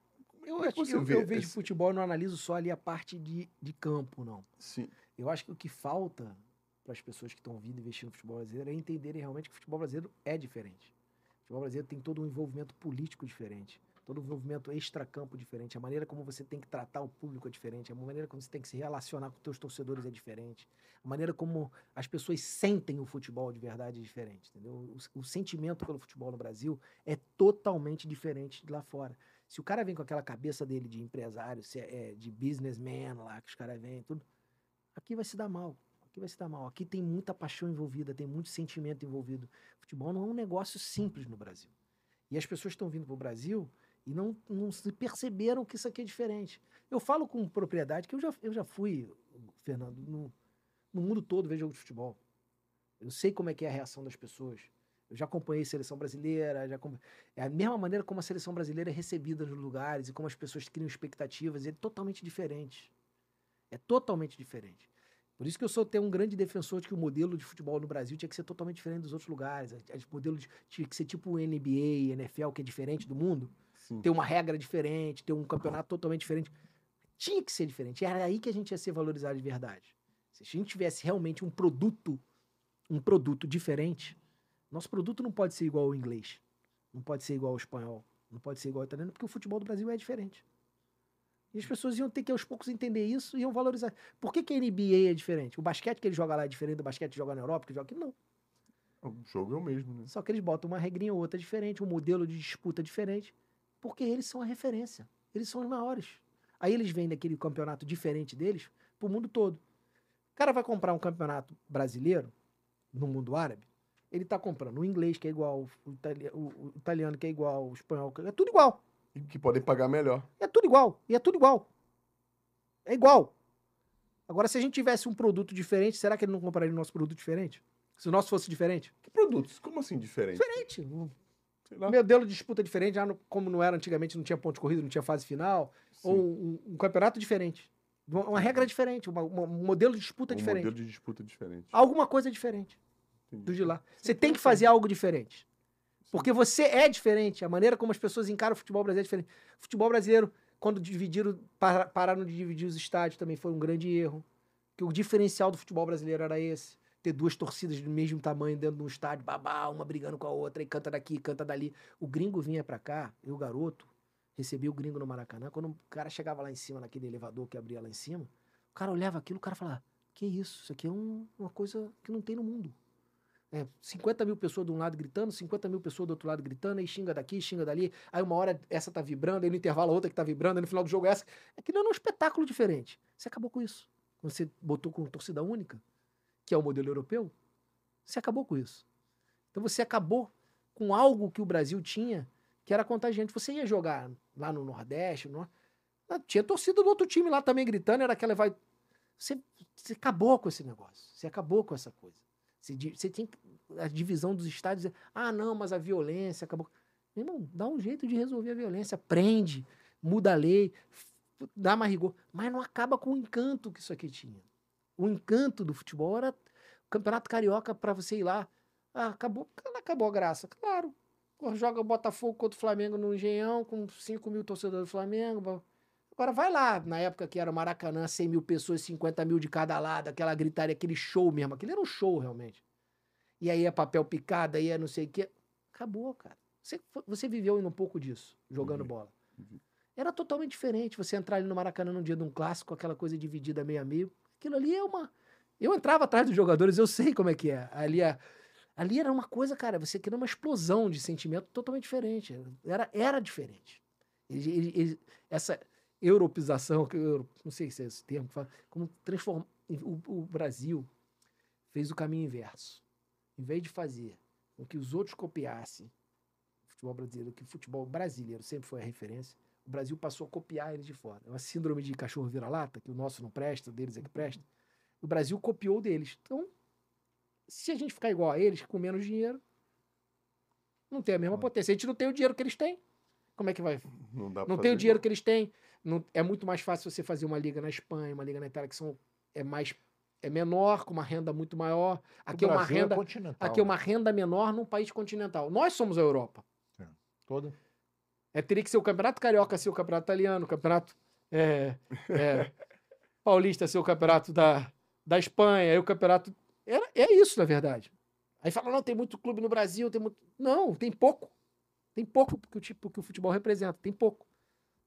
Eu, é que acho- você eu, eu vejo esse- futebol e não analiso só ali a parte de, de campo, não. Sim. Eu acho que o que falta para as pessoas que estão vindo investir no futebol brasileiro é entenderem realmente que o futebol brasileiro é diferente. O futebol brasileiro tem todo um envolvimento político diferente, todo um envolvimento extracampo diferente, a maneira como você tem que tratar o público é diferente, a maneira como você tem que se relacionar com os teus torcedores é diferente, a maneira como as pessoas sentem o futebol de verdade é diferente, entendeu? O, o sentimento pelo futebol no Brasil é totalmente diferente de lá fora. Se o cara vem com aquela cabeça dele de empresário, é, é de businessman lá, que os caras vêm, tudo, aqui vai se dar mal. Aqui vai se dar mal. Aqui tem muita paixão envolvida, tem muito sentimento envolvido. Futebol não é um negócio simples no Brasil. E as pessoas estão vindo para o Brasil e não, não se perceberam que isso aqui é diferente. Eu falo com propriedade que eu já, eu já fui, Fernando, no, no mundo todo ver jogo de futebol. Eu sei como é que é a reação das pessoas. Eu já acompanhei seleção brasileira, já é a mesma maneira como a seleção brasileira é recebida nos lugares e como as pessoas criam expectativas, é totalmente diferente. É totalmente diferente. Por isso que eu sou até um grande defensor de que o modelo de futebol no Brasil tinha que ser totalmente diferente dos outros lugares. O modelo de- tinha que ser tipo o NBA, NFL, que é diferente do mundo. Sim. Ter uma regra diferente, ter um campeonato totalmente diferente. Tinha que ser diferente. Era aí que a gente ia ser valorizado de verdade. Se a gente tivesse realmente um produto, um produto diferente, nosso produto não pode ser igual ao inglês, não pode ser igual ao espanhol, não pode ser igual ao italiano, porque o futebol do Brasil é diferente. E as pessoas iam ter que aos poucos entender isso e iam valorizar. Por que, que a NBA é diferente? O basquete que ele joga lá é diferente do basquete que joga na Europa, que joga aqui? Não. O jogo é o mesmo, né? Só que eles botam uma regrinha ou outra diferente, um modelo de disputa diferente, porque eles são a referência. Eles são os maiores. Aí eles vêm daquele campeonato diferente deles pro mundo todo. O cara vai comprar um campeonato brasileiro no mundo árabe, ele tá comprando o inglês, que é igual, o, itali- o- o italiano, que é igual, o espanhol, que é tudo igual. E que podem pagar melhor. É tudo igual. E é tudo igual. É igual. Agora, se a gente tivesse um produto diferente, será que ele não compraria o nosso produto diferente? Se o nosso fosse diferente? Que produtos? Como assim diferente? Diferente. Um modelo de disputa diferente, já no- como não era antigamente, não tinha ponto de corrida, não tinha fase final. Sim. Ou um, um campeonato diferente. Uma, regra diferente, uma- uma- um modelo de disputa um diferente. modelo de disputa diferente. Alguma coisa diferente Entendi. do de lá. Você tem que fazer algo diferente. Porque você é diferente. A maneira como as pessoas encaram o futebol brasileiro é diferente. O futebol brasileiro, quando dividiram, para- pararam de dividir os estádios, também foi um grande erro. Que o diferencial do futebol brasileiro era esse. Ter duas torcidas do mesmo tamanho dentro de um estádio, babá, uma brigando com a outra, e canta daqui, canta dali. O gringo vinha pra cá, eu, garoto, recebi o gringo no Maracanã. Quando o cara chegava lá em cima, naquele elevador que abria lá em cima, o cara olhava aquilo, o cara falava: Que isso? Isso aqui é um- uma coisa que não tem no mundo. É, 50 mil pessoas de um lado gritando, 50 mil pessoas do outro lado gritando, aí xinga daqui, xinga dali. Aí uma hora essa tá vibrando, aí no intervalo a outra que tá vibrando, aí no final do jogo essa. Aquilo não é um espetáculo diferente. Você acabou com isso. Você botou com torcida única, que é o modelo europeu, você acabou com isso. Então você acabou com algo que o Brasil tinha, que era contagiante. Você ia jogar lá no Nordeste, no... tinha torcida do outro time lá também gritando, era aquela vai. Você, você acabou com esse negócio. Você acabou com essa coisa. Você, você tem a divisão dos estádios. Ah, não, mas a violência acabou. Meu irmão, dá um jeito de resolver a violência. Prende, muda a lei, dá mais rigor. Mas não acaba com o encanto que isso aqui tinha. O encanto do futebol era o Campeonato Carioca para você ir lá. Ah, acabou, acabou a graça. Claro. joga o Botafogo contra o Flamengo no Engenhão, com 5 mil torcedores do Flamengo. Agora vai lá, na época que era o Maracanã, 100 mil pessoas, 50 mil de cada lado, aquela gritaria, aquele show mesmo. Aquele era um show, realmente. E aí é papel picado, aí é não sei o quê. Acabou, cara. Você, você viveu um pouco disso, jogando uhum. bola. Uhum. Era totalmente diferente você entrar ali no Maracanã num dia de um clássico, aquela coisa dividida meio a meio. Aquilo ali é uma. Eu entrava atrás dos jogadores, eu sei como é que é. Ali, é... ali era uma coisa, cara, você queria uma explosão de sentimento totalmente diferente. Era, era diferente. Ele, ele, ele, essa europeização, que eu não sei se é esse termo, como transformar. O, o, Brasil fez o caminho inverso. Em vez de fazer com que os outros copiassem o futebol brasileiro, que o futebol brasileiro sempre foi a referência, o Brasil passou a copiar eles de fora. É uma síndrome de cachorro vira-lata, que o nosso não presta, o deles é que presta. O Brasil copiou deles. Então, se a gente ficar igual a eles, com menos dinheiro, não tem a mesma potência. A gente não tem o dinheiro que eles têm. Como é que vai? Não, dá não tem o dinheiro que eles têm. Não, é muito mais fácil você fazer uma liga na Espanha, uma liga na Itália, que são, é mais é menor, com uma renda muito maior. Aqui é uma é renda, é aqui é uma renda menor num país continental. Nós somos a Europa. É. Toda. É, teria que ser o Campeonato Carioca ser o Campeonato Italiano, o Campeonato é, é, Paulista ser o Campeonato da, da Espanha, aí o Campeonato... É, é isso, na verdade. Aí fala, não, tem muito clube no Brasil, tem muito... Não, tem pouco. Tem pouco que o tipo que o futebol representa, tem pouco.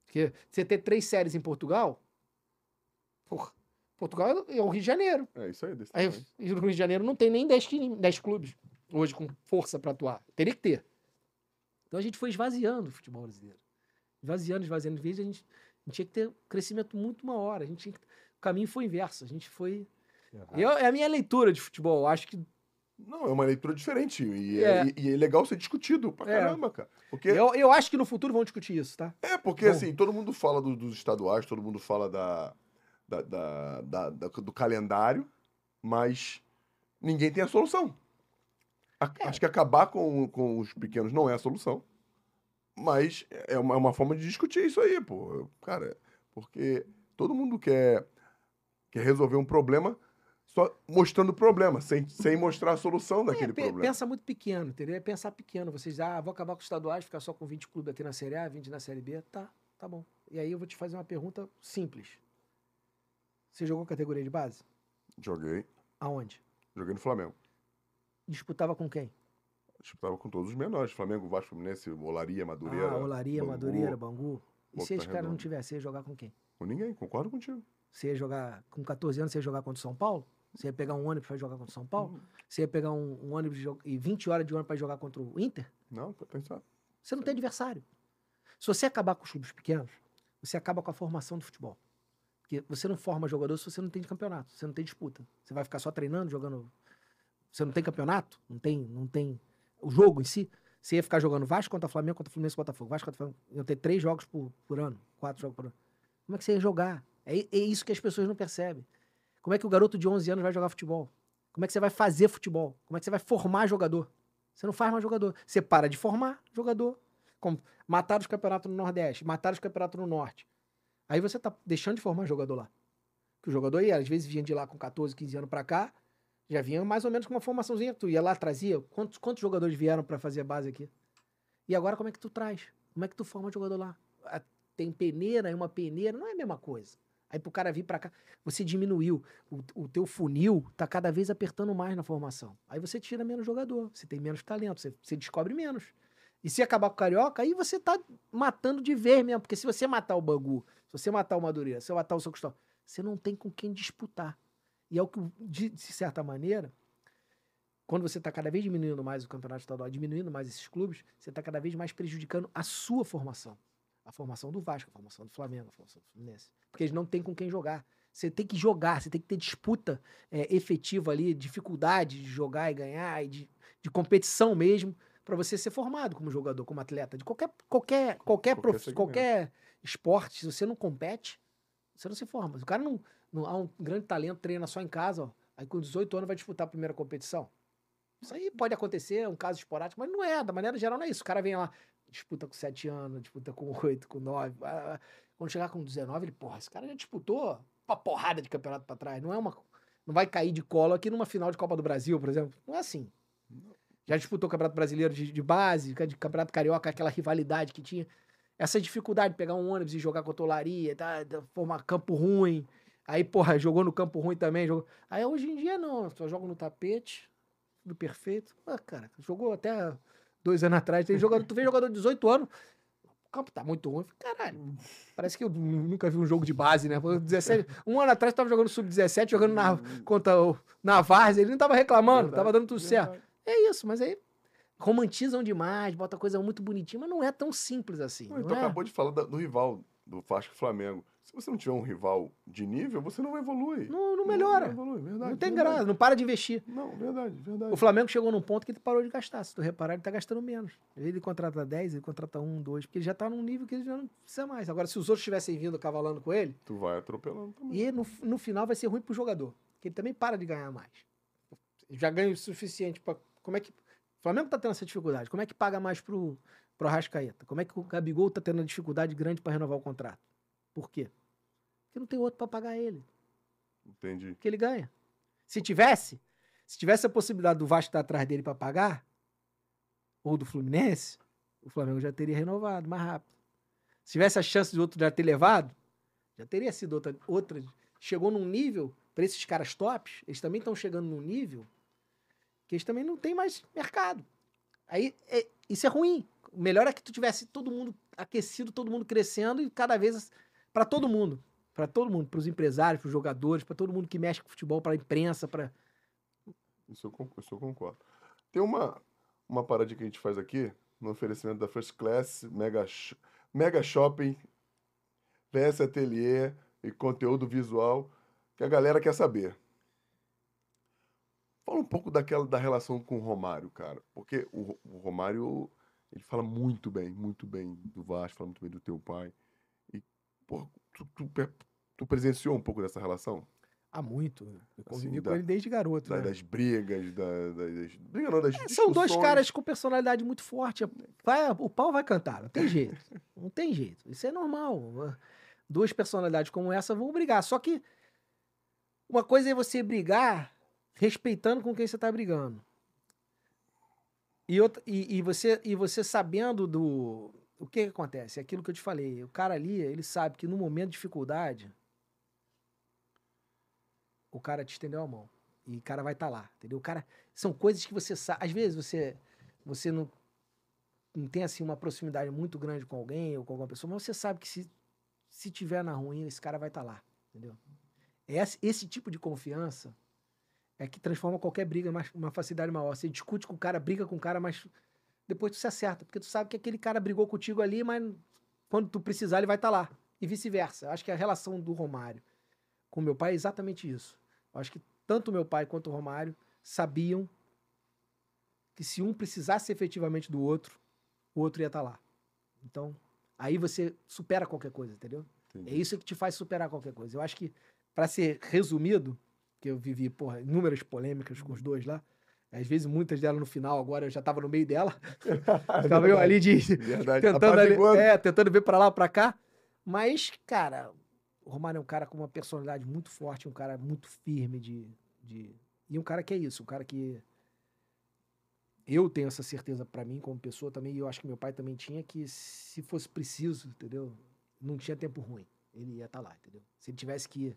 Porque você ter três séries em Portugal, porra, Portugal é o Rio de Janeiro. É isso aí. aí no Rio de Janeiro não tem nem 10, 10 clubes hoje com força para atuar. Teria que ter. Então a gente foi esvaziando o futebol brasileiro. Esvaziando, esvaziando. Às vezes a gente, a gente tinha que ter um crescimento muito maior. A gente que, o caminho foi inverso. A gente foi. Eu, é a minha leitura de futebol. Acho que não, é uma leitura diferente. E é, é, e é legal ser discutido pra é. caramba, cara. Porque... Eu, eu acho que no futuro vão discutir isso, tá? É, porque Bom. assim, todo mundo fala do, dos estaduais, todo mundo fala da, da, da, da do calendário, mas ninguém tem a solução. A, é. Acho que acabar com, com os pequenos não é a solução. Mas é uma, é uma forma de discutir isso aí, pô. Cara, porque todo mundo quer, quer resolver um problema só mostrando o problema, sem, sem mostrar a solução daquele é, problema. Pensa muito pequeno, entendeu? É pensar pequeno. Vocês, ah, vou acabar com os estaduais, ficar só com 20 clubes aqui na Série A, 20 na Série B. Tá, tá bom. E aí eu vou te fazer uma pergunta simples. Você jogou categoria de base? Joguei. Aonde? Joguei no Flamengo. Disputava com quem? Disputava com todos os menores. Flamengo, Vasco Fluminense, Olaria, Madureira. Ah, Olaria, Bangu, Madureira, Bangu. E se esse cara não tivesse, ia jogar com quem? Com ninguém, concordo contigo. Você ia jogar, com 14 anos, você ia jogar contra o São Paulo? Você ia pegar um ônibus para jogar contra o São Paulo? Uhum. Você ia pegar um, um ônibus e 20 horas de ônibus para jogar contra o Inter? Não, pra pensar. Você não tem adversário. Se você acabar com os clubes pequenos, você acaba com a formação do futebol. Porque você não forma jogador se você não tem campeonato, você não tem disputa. Você vai ficar só treinando, jogando. Você não tem campeonato, não tem, não tem o jogo em si. Você ia ficar jogando Vasco contra Flamengo, contra Fluminense, Botafogo. Vasco contra Flamengo. Iam ter três jogos por, por ano, quatro jogos por ano. Como é que você ia jogar? É, é isso que as pessoas não percebem. Como é que o garoto de 11 anos vai jogar futebol? Como é que você vai fazer futebol? Como é que você vai formar jogador? Você não faz mais jogador. Você para de formar jogador. Como matar os campeonatos no Nordeste, matar os campeonatos no Norte. Aí você tá deixando de formar jogador lá. Que o jogador ia, às vezes vinha de lá com 14, 15 anos para cá, já vinha mais ou menos com uma formaçãozinha. Tu ia lá, trazia. Quantos, quantos jogadores vieram para fazer a base aqui? E agora como é que tu traz? Como é que tu forma jogador lá? Tem peneira e uma peneira, não é a mesma coisa. Aí pro cara vir para cá, você diminuiu. O, o teu funil tá cada vez apertando mais na formação. Aí você tira menos jogador, você tem menos talento, você, você descobre menos. E se acabar com o Carioca, aí você tá matando de vez mesmo. Porque se você matar o Bangu, se você matar o Madureira, se você matar o São Cristóvão, você não tem com quem disputar. E é o que, de, de certa maneira, quando você está cada vez diminuindo mais o campeonato estadual, diminuindo mais esses clubes, você está cada vez mais prejudicando a sua formação a formação do Vasco, a formação do Flamengo, a formação do Fluminense. Porque eles não têm com quem jogar. Você tem que jogar, você tem que ter disputa é, efetiva ali, dificuldade de jogar e ganhar, e de, de competição mesmo, para você ser formado como jogador, como atleta, de qualquer qualquer qualquer Qualquer prof- qualquer esporte, se você não compete, você não se forma. O cara não, não há um grande talento, treina só em casa, ó, aí com 18 anos vai disputar a primeira competição. Isso aí pode acontecer, é um caso esporádico, mas não é, da maneira geral não é isso. O cara vem lá, disputa com 7 anos, disputa com 8, com 9. ah, ah, Quando chegar com 19, ele, porra, esse cara já disputou uma porrada de campeonato pra trás. Não é uma. Não vai cair de colo aqui numa final de Copa do Brasil, por exemplo. Não é assim. Já disputou o Campeonato Brasileiro de, de base, de Campeonato Carioca, aquela rivalidade que tinha. Essa dificuldade de pegar um ônibus e jogar contra o Olaria, tá, tá, formar campo ruim. Aí, porra, jogou no campo ruim também. Jogou... Aí hoje em dia não, só joga no tapete, tudo perfeito. Ah, cara, jogou até dois anos atrás. Tem jogador, tu vê jogador de 18 anos, o campo tá muito ruim. Caralho, parece que eu nunca vi um jogo de base, né? Pô, 17, um ano atrás eu tava jogando sub-17, jogando na, contra o, na Várzea, ele não tava reclamando, Verdade, tava dando tudo certo. verdade. É isso, mas aí romantizam demais, bota coisa muito bonitinha, mas não é tão simples assim. Não, Não, então é? acabou de falar do rival, do Vasco Flamengo. Se você não tiver um rival de nível, você não evolui. Não, não melhora. Não, evolui, verdade. Não tem verdade. graça, não para de investir. Não, verdade, verdade. O Flamengo chegou num ponto que ele parou de gastar. Se tu reparar, ele tá gastando menos. Ele contrata 10, ele contrata 1, 2, porque ele já tá num nível que ele já não precisa mais. Agora, se os outros tivessem vindo cavalando com ele, Tu vai atropelando também. e no, no final vai ser ruim pro jogador, que ele também para de ganhar mais. Já ganha o suficiente para Como é que. O Flamengo tá tendo essa dificuldade. Como é que paga mais pro, pro Arrascaeta? Como é que o Gabigol tá tendo uma dificuldade grande para renovar o contrato? Por quê? Porque não tem outro para pagar ele. Entendi. que ele ganha. Se tivesse, se tivesse a possibilidade do Vasco estar atrás dele para pagar, ou do Fluminense, o Flamengo já teria renovado mais rápido. Se tivesse a chance de outro já ter levado, já teria sido outra. outra. Chegou num nível, para esses caras tops, eles também estão chegando num nível que eles também não têm mais mercado. Aí, é- isso é ruim. O melhor é que tu tivesse todo mundo aquecido, todo mundo crescendo e cada vez para todo mundo. Para todo mundo, para os empresários, para os jogadores, para todo mundo que mexe com futebol, para a imprensa, para Isso eu, con- isso eu concordo. Tem uma, uma paradinha que a gente faz aqui, no oferecimento da First Class, Mega, Mega Shopping, VS Atelier e conteúdo visual, que a galera quer saber. Fala um pouco daquela da relação com o Romário, cara. Porque o, o Romário, ele fala muito bem, muito bem do Vasco, fala muito bem do teu pai. E, pô, tu, tu, tu presenciou um pouco dessa relação? há muito. Eu convivi Assim, com da- ele desde garoto. Da- né? das brigas, da, da- das. Briga não, das É, São dois caras com personalidade muito forte. Vai, o pau vai cantar, não tem jeito. Não tem jeito. Isso é normal. Duas personalidades como essa vão brigar. Só que uma coisa é você brigar respeitando com quem você está brigando. E, outra, e, e você, e você sabendo do. O que, que acontece? É aquilo que eu te falei. O cara ali, ele sabe que no momento de dificuldade, o cara te estendeu a mão. E o cara vai estar lá, entendeu? O cara. São coisas que você sabe. Às vezes você, você não, não tem assim uma proximidade muito grande com alguém ou com alguma pessoa, mas você sabe que se, se tiver na ruim, esse cara vai estar lá, entendeu? Esse, esse tipo de confiança é que transforma qualquer briga em uma facilidade maior. Você discute com o cara, briga com o cara, mas depois tu se acerta, porque tu sabe que aquele cara brigou contigo ali, mas quando tu precisar ele vai estar lá. E vice-versa. Acho que a relação do Romário com meu pai é exatamente isso. Acho que tanto meu pai quanto o Romário sabiam que se um precisasse efetivamente do outro, o outro ia estar lá. Então, aí você supera qualquer coisa, entendeu? Entendi. É isso que te faz superar qualquer coisa. Eu acho que, para ser resumido, que eu vivi, porra, inúmeras polêmicas com os dois lá, às vezes muitas delas no final, agora eu já tava no meio dela, ficava eu ali de, Verdade. tentando, ali, é, tentando ver pra lá ou pra cá. Mas, cara, o Romário é um cara com uma personalidade muito forte, um cara muito firme de, de... E um cara que é isso, um cara que... Eu tenho essa certeza pra mim como pessoa também, e eu acho que meu pai também tinha, que se fosse preciso, entendeu? Não tinha tempo ruim. Ele ia estar lá, entendeu? Se ele tivesse que,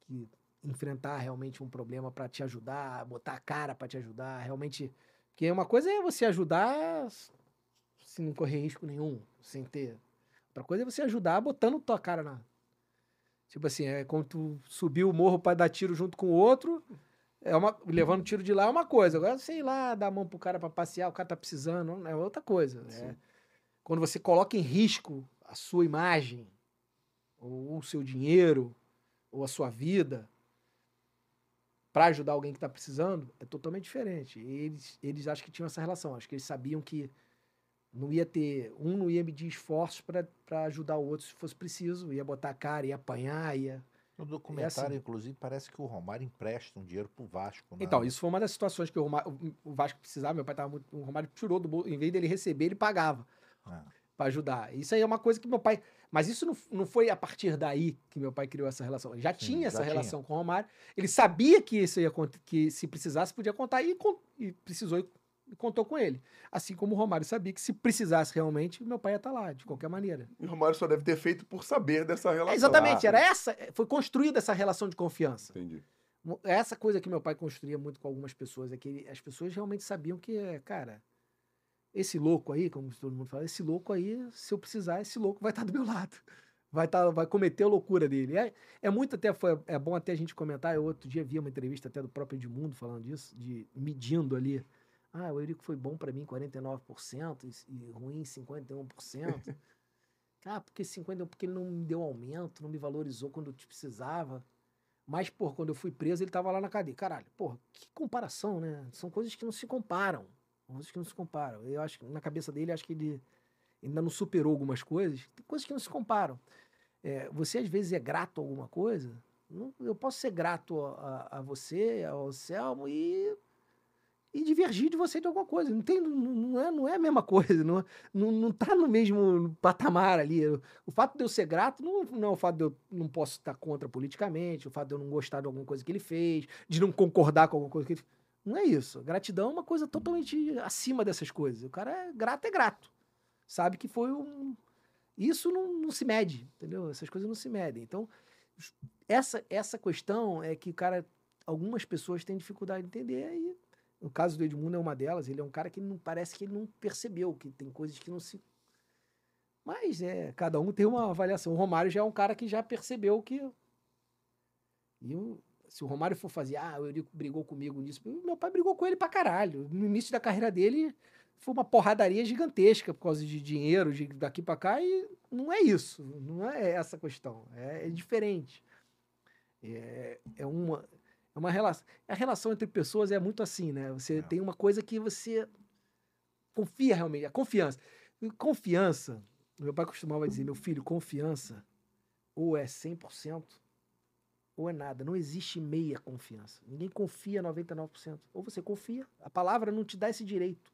que enfrentar realmente um problema pra te ajudar, botar a cara pra te ajudar, realmente... Porque uma coisa é você ajudar sem correr risco nenhum, sem ter. Outra coisa é você ajudar botando tua cara na. Tipo assim, é quando tu subiu o morro pra dar tiro junto com o outro, é uma, levando tiro de lá é uma coisa. Agora, sei lá, dar a mão pro cara pra passear, o cara tá precisando, é outra coisa. É, quando você coloca em risco a sua imagem, ou o seu dinheiro, ou a sua vida, para ajudar alguém que está precisando, é totalmente diferente. E eles, eles acho que tinham essa relação. Acho que eles sabiam que não ia ter. Um não ia medir esforços para ajudar o outro se fosse preciso. Ia botar a cara, ia apanhar, ia. No documentário, assim. inclusive, parece que o Romário empresta um dinheiro pro Vasco. Né? Então, isso foi uma das situações que o, Romário, o Vasco precisava. Meu pai tava muito. O Romário tirou do bolso. Em vez dele receber, ele pagava. É. para ajudar. Isso aí é uma coisa que meu pai. Mas isso não, não foi a partir daí que meu pai criou essa relação. Ele já Sim, tinha essa relação com o Romário. Ele sabia que isso ia que se precisasse podia contar e, e precisou e contou com ele. Assim como o Romário sabia que se precisasse realmente, meu pai ia estar tá lá, de qualquer maneira. E o Romário só deve ter feito por saber dessa relação. É, exatamente, ah, era essa, foi construída essa relação de confiança. Entendi. Essa coisa que meu pai construía muito com algumas pessoas, é que as pessoas realmente sabiam que, cara, esse louco aí, como todo mundo fala, esse louco aí, se eu precisar, esse louco vai estar do meu lado. Vai, tá, vai cometer a loucura dele. É, é muito até, foi, é bom até a gente comentar. Eu outro dia vi uma entrevista até do próprio Edmundo falando disso, de medindo ali. Ah, o Eurico foi bom para mim 49% e, e ruim 51%. ah, porque 51%, porque ele não me deu aumento, não me valorizou quando eu te precisava. Mas, por quando eu fui preso, ele tava lá na cadeia. Caralho, porra, que comparação, né? São coisas que não se comparam. Coisas que não se comparam. Eu acho que na cabeça dele, acho que ele ainda não superou algumas coisas. Tem coisas que não se comparam. É, você às vezes é grato a alguma coisa. Não, eu posso ser grato a, a, você, ao Selmo e e divergir de você de alguma coisa. Não, tem, não, é, não é a mesma coisa, não, não, não tá no mesmo patamar ali. O fato de eu ser grato não, não é o fato de eu não posso estar contra politicamente, o fato de eu não gostar de alguma coisa que ele fez, de não concordar com alguma coisa que ele fez. Não é isso. Gratidão é uma coisa totalmente acima dessas coisas. O cara é grato, é grato. Sabe que foi um. Isso não, não se mede, entendeu? Essas coisas não se medem. Então, essa, essa questão é que o cara. Algumas pessoas têm dificuldade de entender e no caso do Edmundo é uma delas, ele é um cara que não parece que ele não percebeu que tem coisas que não se mas é, cada um tem uma avaliação. O Romário já é um cara que já percebeu que e se o Romário for fazer, ah, o Eurico brigou comigo nisso. Meu pai brigou com ele pra caralho. No início da carreira dele, foi uma porradaria gigantesca por causa de dinheiro, de daqui para cá, e não é isso. Não é essa questão. É, é diferente. É, é, uma, é uma relação. A relação entre pessoas é muito assim, né? Você é. tem uma coisa que você confia realmente. A confiança. Confiança, meu pai costumava dizer, meu filho, confiança ou é 100% ou é nada. Não existe meia confiança. Ninguém confia 99%. Ou você confia, a palavra não te dá esse direito.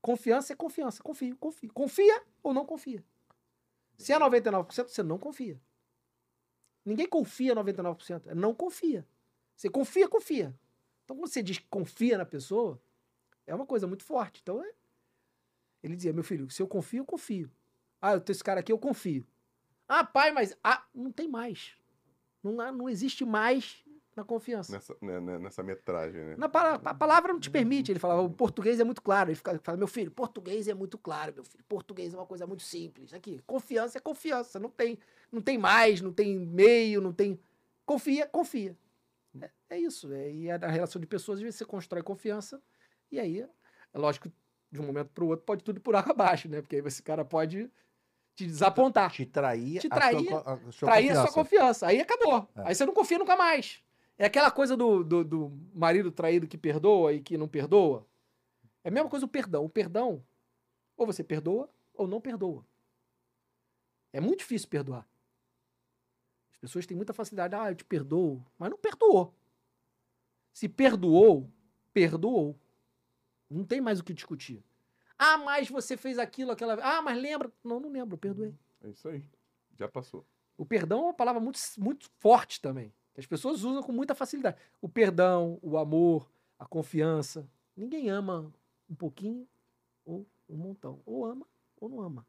Confiança é confiança. Confia, confia. Confia ou não confia. Se é 99%, você não confia. Ninguém confia 99%. É não confia. Você confia, confia. Então, quando você diz que confia na pessoa, é uma coisa muito forte. Então, é... ele dizia: meu filho, se eu confio, eu confio. Ah, eu tenho esse cara aqui, eu confio. Ah, pai, mas. Ah, não tem mais. Não, não existe mais na confiança. Nessa, né, né, nessa metragem, né? Na, a palavra não te permite. Ele falava, o português é muito claro. Ele fala, meu filho, português é muito claro, meu filho. Português é uma coisa muito simples. Aqui, confiança é confiança. Não tem, não tem mais, não tem meio, não tem. Confia, confia. É, é isso. É, e a relação de pessoas, às vezes você constrói confiança, e aí, é lógico, de um momento para o outro, pode tudo por água abaixo, né? Porque aí esse cara pode te desapontar. Te trair, te trair, a sua, a sua trair confiança. a sua confiança. Aí acabou. É. Aí você não confia nunca mais. É aquela coisa do, do, do, marido traído que perdoa e que não perdoa. É a mesma coisa o perdão. O perdão, ou você perdoa ou não perdoa. É muito difícil perdoar. As pessoas têm muita facilidade. Ah, eu te perdoo. Mas não perdoou. Se perdoou, perdoou. Não tem mais o que discutir. Ah, mas você fez aquilo, aquela vez. Ah, mas lembra? Não, não lembro, perdoei. É isso aí. Já passou. O perdão é uma palavra muito, muito forte também. As pessoas usam com muita facilidade. O perdão, o amor, a confiança. Ninguém ama um pouquinho ou um montão. Ou ama ou não ama.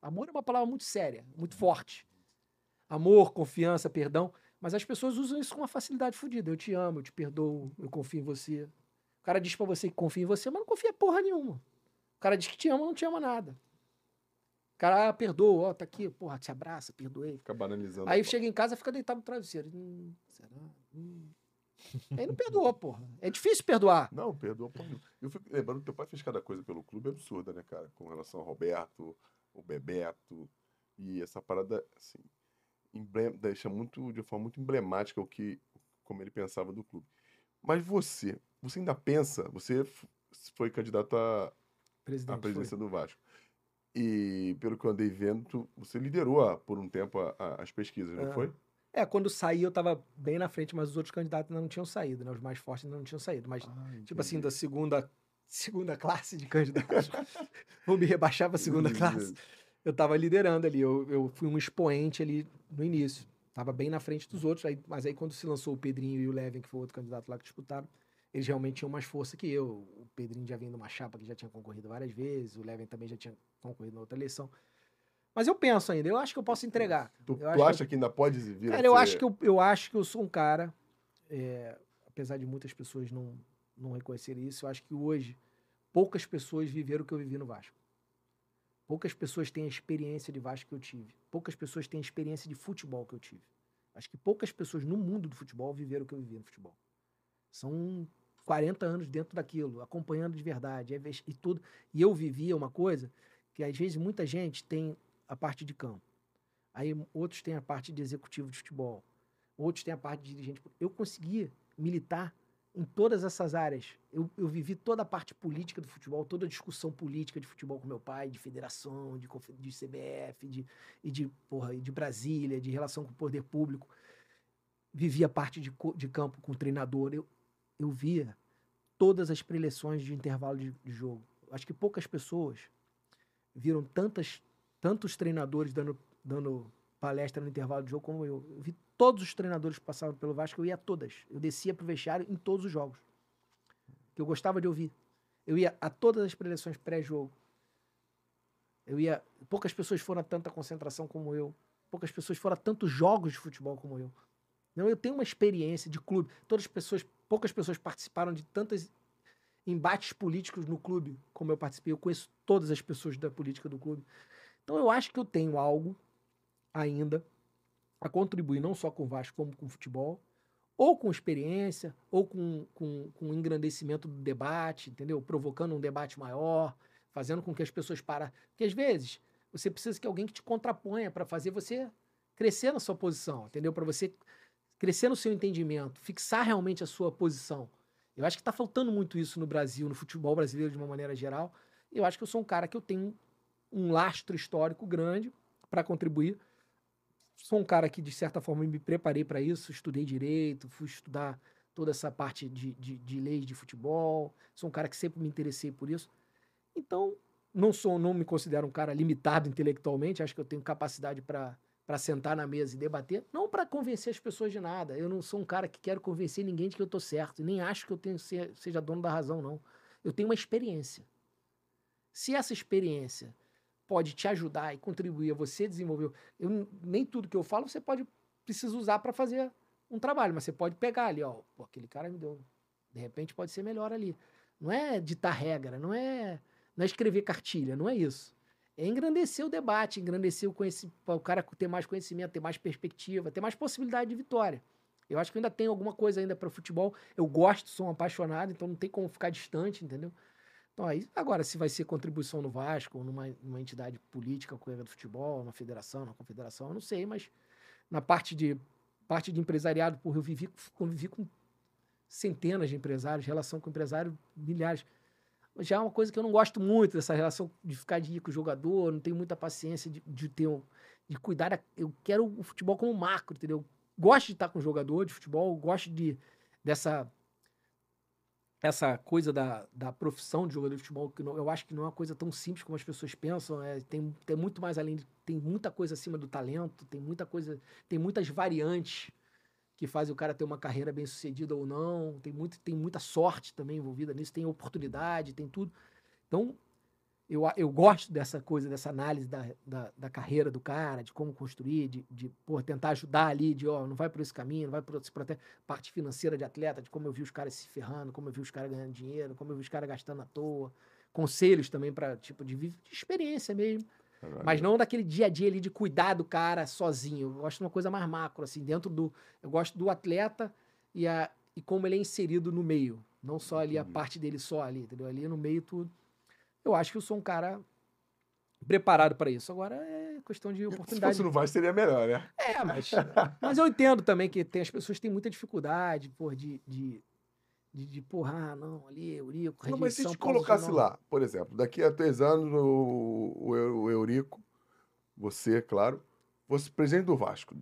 Amor é uma palavra muito séria, muito forte. Amor, confiança, perdão. Mas as pessoas usam isso com uma facilidade fodida. Eu te amo, eu te perdoo, eu confio em você. O cara diz para você que confia em você, mas não confia porra nenhuma. O cara diz que te ama, não te ama nada. O cara ah, perdoa, ó, tá aqui, porra, te abraça, perdoei. Fica banalizando. Aí chega em casa, fica deitado no travesseiro. Hum, será? Hum. Aí não perdoa, porra. É difícil perdoar. Não, perdoa, porra. Eu fico lembrando que teu pai fez cada coisa pelo clube absurda, né, cara? Com relação ao Roberto, o Bebeto. E essa parada, assim, emblema, deixa muito, de forma muito emblemática o que como ele pensava do clube. Mas você, você ainda pensa, você foi candidato a, à presidência foi. do Vasco. E pelo que eu andei vendo, você liderou a, por um tempo a, as pesquisas, não é. foi? É, quando saí eu estava bem na frente, mas os outros candidatos ainda não tinham saído, né? Os mais fortes ainda não tinham saído. Mas, ah, tipo assim, da segunda, segunda classe de candidatos, vou me rebaixar para a segunda classe. Eu estava liderando ali, eu, eu fui um expoente ali no início. Tava bem na frente dos outros, aí, mas aí quando se lançou o Pedrinho e o Levin, que foi outro candidato lá que disputaram, eles realmente tinham mais força que eu. O Pedrinho já vinha de uma chapa que já tinha concorrido várias vezes, o Levin também já tinha concorrido na outra eleição. Mas eu penso ainda, eu acho que eu posso entregar. Tu, tu acha que, eu... que, ainda pode vir? Cara, eu, acho que eu, eu acho que eu sou um cara, é, apesar de muitas pessoas não, não reconhecerem isso, eu acho que hoje poucas pessoas viveram o que eu vivi no Vasco. Poucas pessoas têm a experiência de Vasco que eu tive. Poucas pessoas têm a experiência de futebol que eu tive. Acho que poucas pessoas no mundo do futebol viveram o que eu vivi no futebol. São 40 anos dentro daquilo, acompanhando de verdade, e tudo. E eu vivia uma coisa que às vezes muita gente tem a parte de campo. Aí outros têm a parte de executivo de futebol. Outros têm a parte de dirigente. Eu conseguia militar em todas essas áreas. Eu, eu vivi toda a parte política do futebol, toda a discussão política de futebol com meu pai, de federação, de, de CBF, de, e de, porra, de Brasília, de relação com o poder público. Vivi a parte de, de campo com o treinador. Eu, eu via todas as preleções de intervalo de, de jogo. Acho que poucas pessoas viram tantas tantos treinadores dando, dando palestra no intervalo de jogo como eu. Eu vi todos os treinadores que passavam pelo Vasco, eu ia a todas. Eu descia pro vestiário em todos os jogos. Que eu gostava de ouvir. Eu ia a todas as preleções pré-jogo. Eu ia. Poucas pessoas foram a tanta concentração como eu. Poucas pessoas foram a tantos jogos de futebol como eu. Não, eu tenho uma experiência de clube. Todas as pessoas, poucas pessoas participaram de tantos embates políticos no clube como eu participei. Eu conheço todas as pessoas da política do clube. Então eu acho que eu tenho algo ainda a contribuir não só com o Vasco, como com o futebol, ou com experiência, ou com, com, com engrandecimento do debate, entendeu? Provocando um debate maior, fazendo com que as pessoas parem. Porque às vezes você precisa que alguém que te contraponha para fazer você crescer na sua posição, entendeu? Para você crescer no seu entendimento, fixar realmente a sua posição. Eu acho que está faltando muito isso no Brasil, no futebol brasileiro de uma maneira geral. Eu acho que eu sou um cara que eu tenho um lastro histórico grande para contribuir. Sou um cara que, de certa forma, me preparei para isso, estudei direito, fui estudar toda essa parte de, de, de leis de futebol. Sou um cara que sempre me interessei por isso. Então, não sou, não me considero um cara limitado intelectualmente. Acho que eu tenho capacidade para para sentar na mesa e debater, não para convencer as pessoas de nada. Eu não sou um cara que quero convencer ninguém de que eu estou certo, nem acho que eu tenho seja dono da razão, não. Eu tenho uma experiência. Se essa experiência pode te ajudar e contribuir a você desenvolver. Eu, nem tudo que eu falo você pode precisa usar para fazer um trabalho, mas você pode pegar ali, ó, pô, aquele cara me deu, de repente pode ser melhor ali. Não é ditar regra, não é, não é escrever cartilha, não é isso. É engrandecer o debate, engrandecer o o cara ter mais conhecimento, ter mais perspectiva, ter mais possibilidade de vitória. Eu acho que ainda tem alguma coisa ainda para futebol. Eu gosto, sou um apaixonado, então não tem como ficar distante, entendeu? Então, aí, agora, se vai ser contribuição no Vasco, ou numa, numa entidade política, colega do futebol, na federação, na confederação, eu não sei, mas na parte de parte de empresariado, por eu vivi, convivi com centenas de empresários, relação com empresário, milhares. Já é uma coisa que eu não gosto muito dessa relação de ficar de ir com o jogador, não tenho muita paciência de, de ter de cuidar. Da, eu quero o futebol como macro, entendeu? Gosto de estar com jogador de futebol, gosto de dessa essa coisa da, da profissão de jogador de futebol, que não, eu acho que não é uma coisa tão simples como as pessoas pensam. É, tem, tem muito mais além, tem muita coisa acima do talento, tem muita coisa, tem muitas variantes que fazem o cara ter uma carreira bem sucedida ou não. Tem, muito, tem muita sorte também envolvida nisso, tem oportunidade, tem tudo. Então, eu, eu gosto dessa coisa, dessa análise da, da, da, carreira do cara, de como construir, de, de pô, tentar ajudar ali, de ó, não vai por esse caminho, não vai por esse parte financeira de atleta, de como eu vi os caras se ferrando, como eu vi os caras ganhando dinheiro, como eu vi os caras gastando à toa. Conselhos também para tipo de, de, experiência mesmo. Mas não daquele dia a dia ali de cuidar do cara sozinho. Eu gosto de uma coisa mais macro, assim, dentro do. Eu gosto do atleta e, a, e como ele é inserido no meio. Não só ali a parte dele só ali, entendeu? Ali no meio tudo eu acho que eu sou um cara preparado para isso. Agora é questão de Se oportunidade. fosse no Vasco, seria melhor, né? É, mas, mas eu entendo também que tem, as pessoas têm muita dificuldade, pô, de, de, de, de porra, ah, não, ali, Eurico, Não, mas se rejeição, te colocasse lá, por exemplo, daqui a três anos, o, o, o Eurico, você, claro, fosse presidente do Vasco,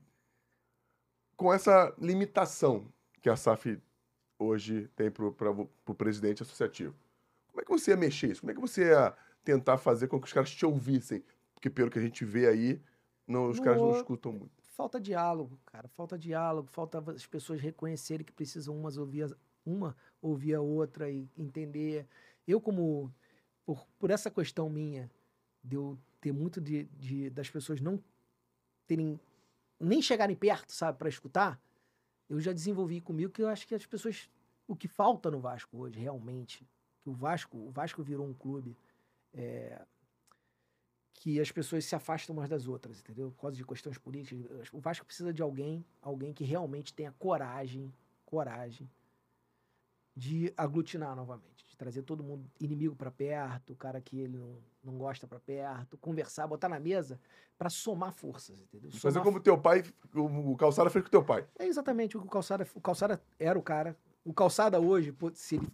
com essa limitação que a SAF hoje tem para o presidente associativo, como é que você ia mexer isso? Como é que você ia tentar fazer com que os caras te ouvissem? Porque pelo que a gente vê aí, não, os No caras não escutam muito. Falta diálogo, cara. Falta diálogo, falta as pessoas reconhecerem que precisam umas ouvir as- uma ouvir a outra e entender. Eu, como. Por, por essa questão minha, de eu ter muito de, de- das pessoas não terem. nem chegarem perto, sabe, para escutar, eu já desenvolvi comigo que eu acho que as pessoas. O que falta no Vasco hoje, realmente, que o Vasco, o Vasco virou um clube. é, que as pessoas se afastam umas das outras, entendeu? Por causa de questões políticas. O Vasco precisa de alguém, alguém que realmente tenha coragem, coragem de aglutinar novamente, de trazer todo mundo inimigo pra perto, o cara que ele não, não gosta pra perto, conversar, botar na mesa pra somar forças, entendeu? Fazer Somar como teu pai, o, Calçada fez com teu pai. é exatamente o que o Calçada. O Calçada era o cara. O Calçada hoje, se ele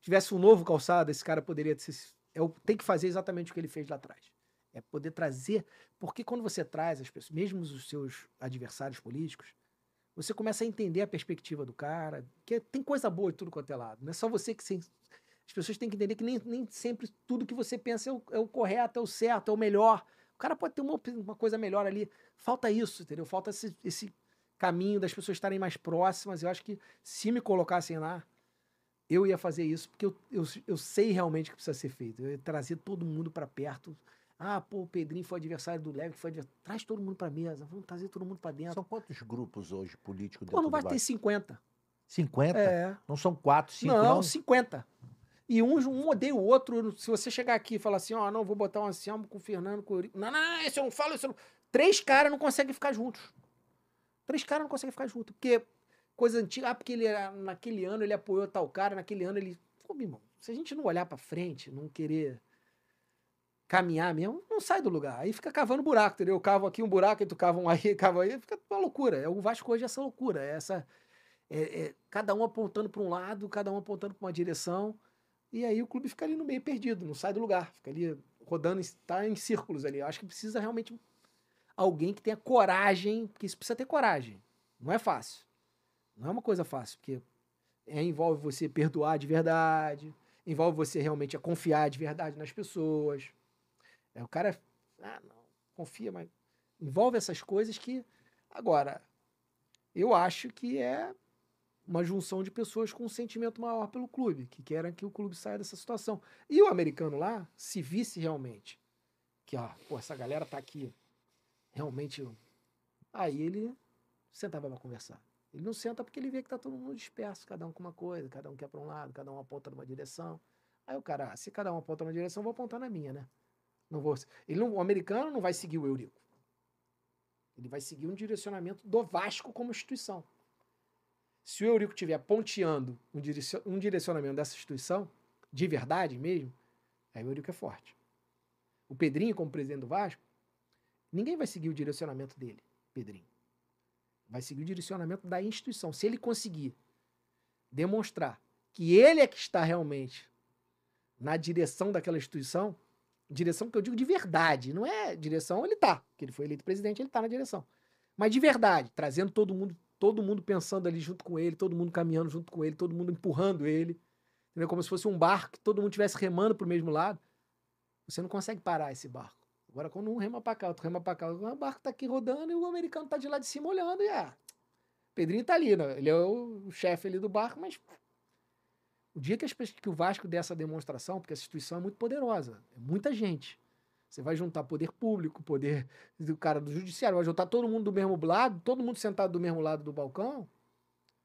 tivesse um novo Calçada, esse cara poderia ser. É, o- tem que fazer exatamente o que ele fez lá atrás. É poder trazer. Porque quando você traz as pessoas, mesmo os seus adversários políticos, você começa a entender a perspectiva do cara. Que tem coisa boa de tudo quanto é lado. Não é só você que. se- as pessoas têm que entender que nem, nem sempre tudo que você pensa é o, é o correto, é o certo, é o melhor. O cara pode ter uma, uma coisa melhor ali. Falta isso, entendeu? Falta esse, esse caminho das pessoas estarem mais próximas. Eu acho que se me colocassem lá, eu ia fazer isso, porque eu, eu, eu sei realmente o que precisa ser feito. Eu ia trazer todo mundo para perto. Ah, pô, o Pedrinho foi adversário do Leve, que foi adversário. Traz todo mundo para mesa, vamos trazer todo mundo para dentro. São quantos grupos hoje políticos Pô, dentro não vai ter Vasco? 50. 50? É. Não são quatro, cinco, não, não? 50. E um, um odeia o outro. Se você chegar aqui e falar assim, ó, não, vou botar um Anselmo com o Fernando, com o Eurico. Não, não, não, esse eu não falo, esse eu não... Três caras não conseguem ficar juntos. Três caras não conseguem ficar juntos. Porque coisa antiga, ah, porque ele era, naquele ano ele apoiou tal cara, naquele ano ele... Pô, meu irmão, se a gente não olhar pra frente, não querer caminhar mesmo, não sai do lugar. Aí fica cavando buraco, entendeu? Eu cavo aqui um buraco, e tu cava um aí, cava aí, fica uma loucura. É, O Vasco hoje é essa loucura, é essa... é- é cada um apontando para um lado, cada um apontando para uma direção, e aí o clube fica ali no meio perdido, não sai do lugar, fica ali rodando, está em círculos ali. Eu acho que precisa realmente alguém que tenha coragem, porque isso precisa ter coragem. Não é fácil. Não é uma coisa fácil, porque é, envolve você perdoar de verdade, envolve você realmente a confiar de verdade nas pessoas. É, o cara, ah, não, confia, mas envolve essas coisas que, agora, eu acho que é uma junção de pessoas com um sentimento maior pelo clube, que querem que o clube saia dessa situação. E o americano lá, se visse realmente que, ó, pô, essa galera tá aqui, realmente. Aí ele sentava pra conversar. Ele não senta porque ele vê que tá todo mundo disperso, cada um com uma coisa, cada um quer pra um lado, cada um aponta numa direção. Aí o cara, ah, se cada um aponta numa direção, eu vou apontar na minha, né? Não vou. Ele não, o americano não vai seguir o Eurico. Ele vai seguir um direcionamento do Vasco como instituição. Se o Eurico estiver ponteando um, direcion- um direcionamento dessa instituição, de verdade mesmo, aí o Eurico é forte. O Pedrinho, como presidente do Vasco, ninguém vai seguir o direcionamento dele, Pedrinho. Vai seguir o direcionamento da instituição. Se ele conseguir demonstrar que ele é que está realmente na direção daquela instituição, direção que eu digo de verdade, não é direção, ele tá, porque ele foi eleito presidente, ele tá na direção. Mas de verdade, trazendo todo mundo, todo mundo pensando ali junto com ele, todo mundo caminhando junto com ele, todo mundo empurrando ele, entendeu? Como se fosse um barco que todo mundo estivesse remando pro mesmo lado. Você não consegue parar esse barco. Agora, quando um rema pra cá, outro rema pra cá, o barco tá aqui rodando e o americano tá de lá de cima olhando e ah, Pedrinho tá ali, né? Ele é o chefe ali do barco, mas o dia que, as que o Vasco der essa demonstração, porque essa instituição é muito poderosa, é muita gente. Você vai juntar poder público, poder do cara do judiciário, vai juntar todo mundo do mesmo lado, todo mundo sentado do mesmo lado do balcão,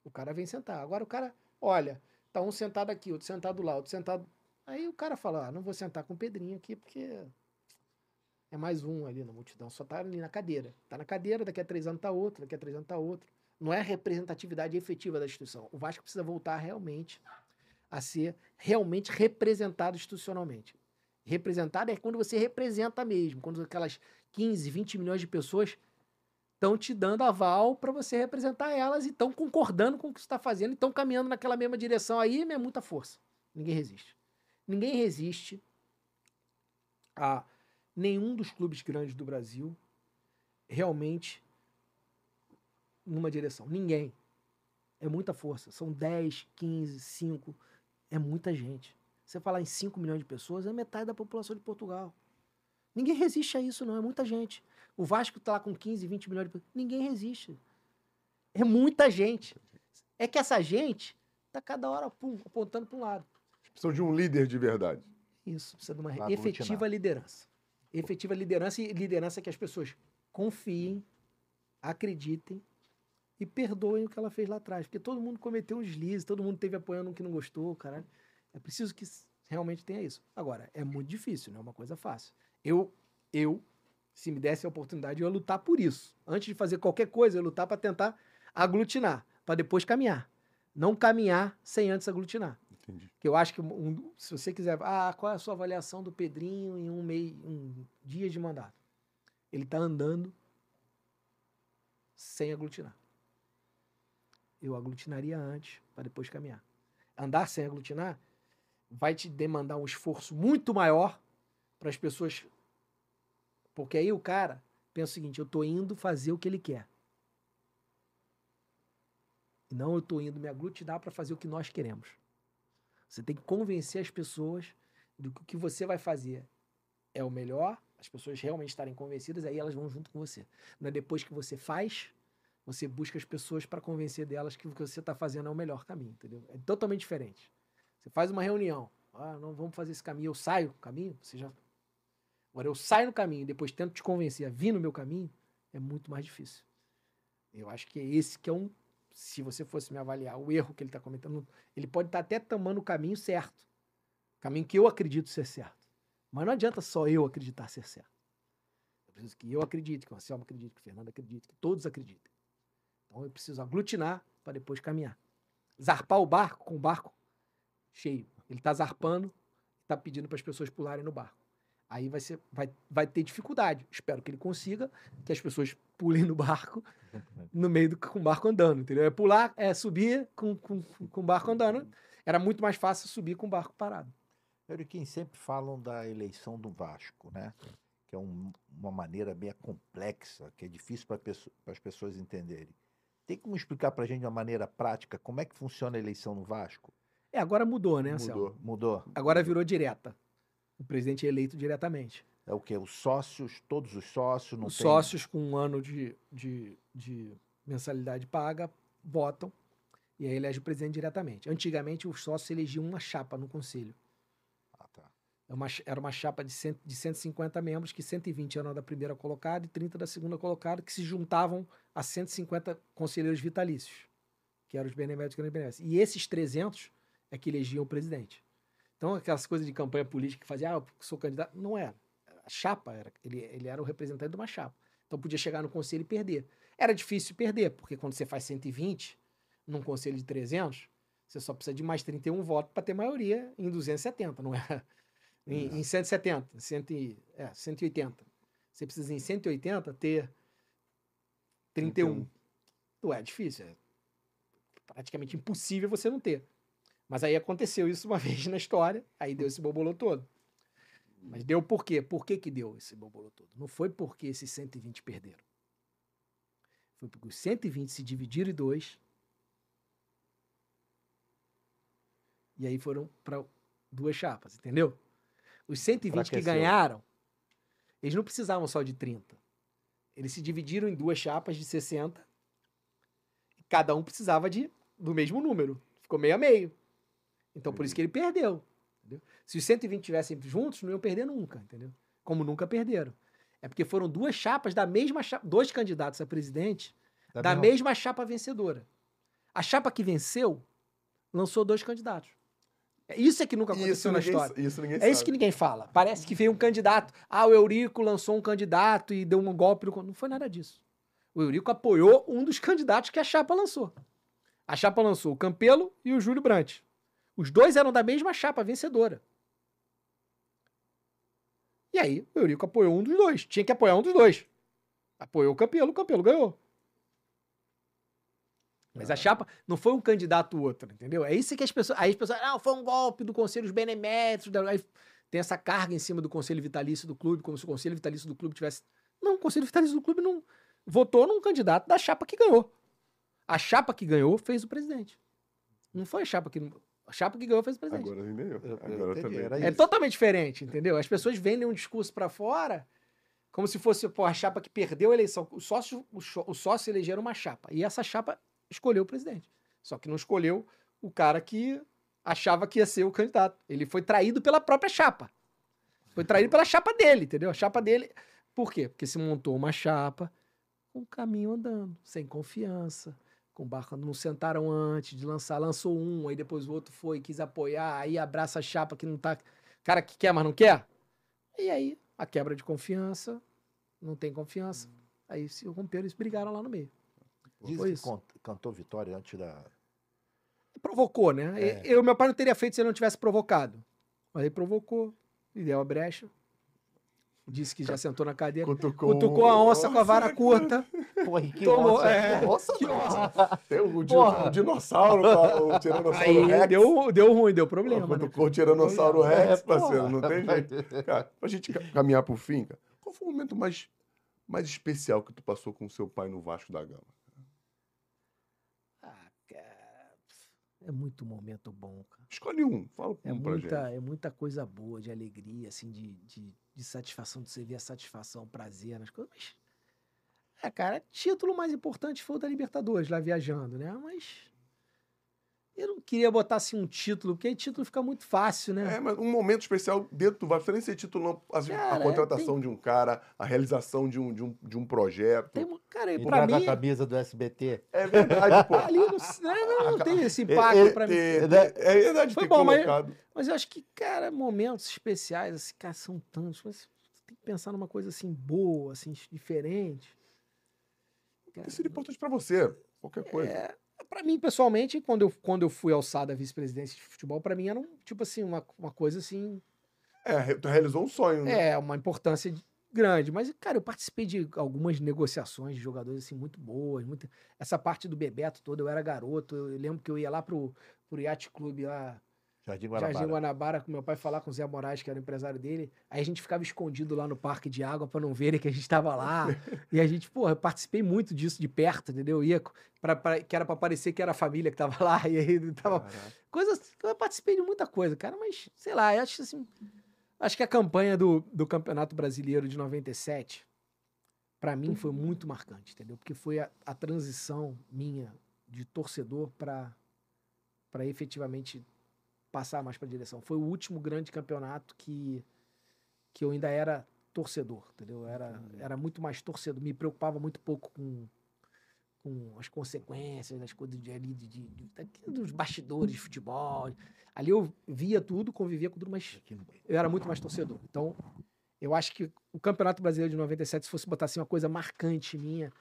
o cara vem sentar. Agora o cara, olha, tá um sentado aqui, outro sentado lá, outro sentado. Aí o cara fala: ah, não vou sentar com o Pedrinho aqui, porque é mais um ali na multidão, só tá ali na cadeira. Tá na cadeira, daqui a três anos tá outro, daqui a três anos tá outro. Não é a representatividade efetiva da instituição. O Vasco precisa voltar realmente a ser realmente representado institucionalmente. representada é quando você representa mesmo, quando aquelas 15, 20 milhões de pessoas estão te dando aval para você representar elas e estão concordando com o que você está fazendo e estão caminhando naquela mesma direção aí, é muita força. Ninguém resiste. Ninguém resiste a nenhum dos clubes grandes do Brasil realmente numa direção. Ninguém. É muita força. São 10, 15, 5. É muita gente. Você falar em 5 milhões de pessoas, é metade da população de Portugal. Ninguém resiste a isso, não. É muita gente. O Vasco está lá com 15, 20 milhões de pessoas. Ninguém resiste. É muita gente. É que essa gente está cada hora pum, apontando para um lado. Precisam de um líder de verdade. Isso, precisa de uma efetiva liderança. Efetiva liderança e liderança que as pessoas confiem, acreditem e perdoem o que ela fez lá atrás. Porque todo mundo cometeu um deslize, todo mundo teve apoiando um que não gostou, caralho. É preciso que realmente tenha isso. Agora, é muito difícil, não é uma coisa fácil. Eu, eu, se me desse a oportunidade, eu ia lutar por isso. Antes de fazer qualquer coisa, eu ia lutar para tentar aglutinar, para depois caminhar. Não caminhar sem antes aglutinar. Entendi. Que eu acho que um, se você quiser, ah, qual é a sua avaliação do Pedrinho em um mês, um dia de mandato? Ele está andando sem aglutinar. Eu aglutinaria antes para depois caminhar. Andar sem aglutinar vai te demandar um esforço muito maior para as pessoas. Porque aí o cara pensa o seguinte: eu estou indo fazer o que ele quer. E não eu estou indo me aglutinar para fazer o que nós queremos. Você tem que convencer as pessoas do que o que você vai fazer é o melhor, as pessoas realmente estarem convencidas, aí elas vão junto com você. Não é depois que você faz, você busca as pessoas para convencer delas que o que você está fazendo é o melhor caminho, entendeu? É totalmente diferente. Você faz uma reunião, ah, não vamos fazer esse caminho, eu saio do caminho, você já Agora, eu saio no caminho e depois tento te convencer a vir no meu caminho, é muito mais difícil. Eu acho que é esse que é um. Se você fosse me avaliar o erro que ele está cometendo, ele pode estar tá até tomando o caminho certo. Caminho que eu acredito ser certo. Mas não adianta só eu acreditar ser certo. Eu preciso que eu acredite, que o Anselmo acredite, que o Fernando acredite, que todos acreditem. Então eu preciso aglutinar para depois caminhar. Zarpar o barco com o barco cheio. Ele está zarpando, está pedindo para as pessoas pularem no barco. Aí vai, ser, vai, vai ter dificuldade. Espero que ele consiga, que as pessoas pulem no barco, no meio do com o barco andando, entendeu? É pular, é subir com, com, com o barco andando. Era muito mais fácil subir com o barco parado. Euriquim, sempre falam da eleição do Vasco, né? Que é um, uma maneira bem complexa, que é difícil para as pessoas entenderem. Tem como explicar para a gente de uma maneira prática como é que funciona a eleição no Vasco? É, agora mudou, né, Mudou. Mudou. Agora virou direta. O presidente é eleito diretamente. É o quê? Os sócios, todos os sócios? Não os tem... sócios com um ano de, de, de mensalidade paga votam e aí elege o presidente diretamente. Antigamente, os sócios elegiam uma chapa no conselho. Era é uma, era uma chapa de, cento, de 150 membros, que 120 eram da primeira colocada e 30 da segunda colocada, que se juntavam a 150 conselheiros vitalícios, que eram os beneméritos que eram os E esses 300 é que elegiam o presidente. Então, aquelas coisas de campanha política que fazia, ah, eu sou candidato. Não era. A chapa era. Ele, ele era o representante de uma chapa. Então podia chegar no conselho e perder. Era difícil perder, porque quando você faz 120 num conselho de 300, você só precisa de mais 31 votos para ter maioria em 270, não é? Em, em 170, 100, é, 180. Você precisa em 180 ter 31. 31. Não é difícil, é praticamente impossível você não ter. Mas aí aconteceu isso uma vez na história, aí deu esse bobolô todo. Mas deu por quê? Por que, que deu esse bobolô todo? Não foi porque esses 120 perderam. Foi porque os 120 se dividiram em dois. E aí foram para duas chapas, entendeu? Os 120 que ganharam, eles não precisavam só de 30. Eles se dividiram em duas chapas de 60. E cada um precisava de do mesmo número. Ficou meio a meio. Então, por isso que ele perdeu. Entendeu? Se os 120 tivessem juntos, não iam perder nunca, entendeu? Como nunca perderam. É porque foram duas chapas da mesma chapa, dois candidatos a presidente da, da mesma chapa vencedora. A chapa que venceu lançou dois candidatos. É isso é que nunca aconteceu isso na ninguém, história. Isso ninguém é sabe. isso que ninguém fala. Parece que veio um candidato. Ah, o Eurico lançou um candidato e deu um golpe. No... Não foi nada disso. O Eurico apoiou um dos candidatos que a chapa lançou. A chapa lançou o Campelo e o Júlio Brandt. Os dois eram da mesma chapa vencedora. E aí o Eurico apoiou um dos dois. Tinha que apoiar um dos dois. Apoiou o Campelo, o Campelo ganhou. Mas a chapa não foi um candidato outro, entendeu? É isso que as pessoas. Aí as pessoas. Não, foi um golpe do Conselho dos Beneméritos. da- Aí tem essa carga em cima do Conselho Vitalício do clube, como se o Conselho Vitalício do clube tivesse. Não, o Conselho Vitalício do clube não votou num candidato da chapa que ganhou. A chapa que ganhou fez o presidente. Não foi a chapa que. A chapa que ganhou fez o presidente. Agora entendeu? Eu- eu Agora também. era É totalmente diferente, entendeu? As pessoas vendem um discurso pra fora como se fosse pô, a chapa que perdeu a eleição. O sócio, o, só- o sócio elegeram uma chapa. E essa chapa escolheu o presidente. Só que não escolheu o cara que achava que ia ser o candidato. Ele foi traído pela própria chapa. Foi traído pela chapa dele, entendeu? A chapa dele. Por quê? Porque se montou uma chapa com o caminho andando, sem confiança. Com barco não sentaram antes de lançar, lançou um, aí depois o outro foi, quis apoiar, aí abraça a chapa que não tá. Cara que quer, mas não quer. E aí, a quebra de confiança, não tem confiança. Aí se romperam e brigaram lá no meio. Diz que isso. cantou vitória antes da. Provocou, né? É. Eu, meu pai não teria feito se ele não tivesse provocado. Mas ele provocou e deu a brecha. Disse que já sentou na cadeira. Cutucou, Cutucou a onça com a vara curta. Porra, que Tomou, onça. é. Onça Que não. Tem o, di- Porra. o dinossauro, o tiranossauro Aí Rex. deu, deu ruim, deu problema. né? Cutucou o tiranossauro É, Rex, porra. parceiro. Não tem jeito. Cara, pra gente ca- caminhar pro fim, cara, qual foi o momento mais, mais especial que tu passou com o seu pai no Vasco da Gama? Ah, cara, é muito momento bom, cara. Escolhe um, fala É um gente. muita, é muita coisa boa, de alegria, assim, de, de, de satisfação, de você ver a satisfação, prazer nas coisas. Mas, é, cara, título mais importante foi o da Libertadores, lá viajando, né? Mas eu não queria botar assim um título, porque aí título fica muito fácil, né? É, mas um momento especial dentro do Vasco, não precisa nem ser título, não. Assim, Cara, a é, contratação de um cara, a realização de um, de um, de um projeto. Tem, um- cara, pra Entrar com a mim, camisa do SBT. É verdade, pô. ali não, não, não tem esse impacto É, pra mim. é, é, é verdade, Foi ter bom, mas- colocado. Mas eu acho que, cara, momentos especiais, assim, cara, são tantos. Mas você tem que pensar numa coisa assim boa, assim, diferente. Cara, Isso é importante pra você, qualquer coisa. É, pra mim, pessoalmente, quando eu, quando eu fui alçado a vice-presidência de futebol, pra mim era um, tipo assim, uma, uma coisa assim, É, tu realizou um sonho, né? é, uma importância de- grande. Mas, cara, eu participei de algumas negociações de jogadores, assim, muito boas. Muito... Essa parte do Bebeto toda, eu era garoto. Eu lembro que eu ia lá pro, pro Yacht Clube lá, Jardim Guanabara. Jardim Guanabara, com meu pai falar com o Zé Moraes, que era o empresário dele. Aí a gente ficava escondido lá no parque de água pra não verem que a gente tava lá. e a gente, porra, eu participei muito disso de perto, entendeu? Eu ia pra, pra- que era pra parecer que era a família que tava lá. E aí tava. Caraca. Coisas. Eu participei de muita coisa, cara, mas sei lá, eu acho assim. Acho que a campanha do, do Campeonato Brasileiro de 97, pra mim, foi muito marcante, entendeu? Porque foi a, a transição minha de torcedor para efetivamente passar mais para direção. Foi o último grande campeonato que, que eu ainda era torcedor, entendeu? Eu Era, era muito mais torcedor, me preocupava muito pouco com, com as consequências das coisas de, ali, de, de, de- dos bastidores de futebol. Ali eu via tudo, convivia com tudo, mas eu era muito mais torcedor. Então, eu acho que o Campeonato Brasileiro de 97, se fosse botar assim uma coisa marcante minha,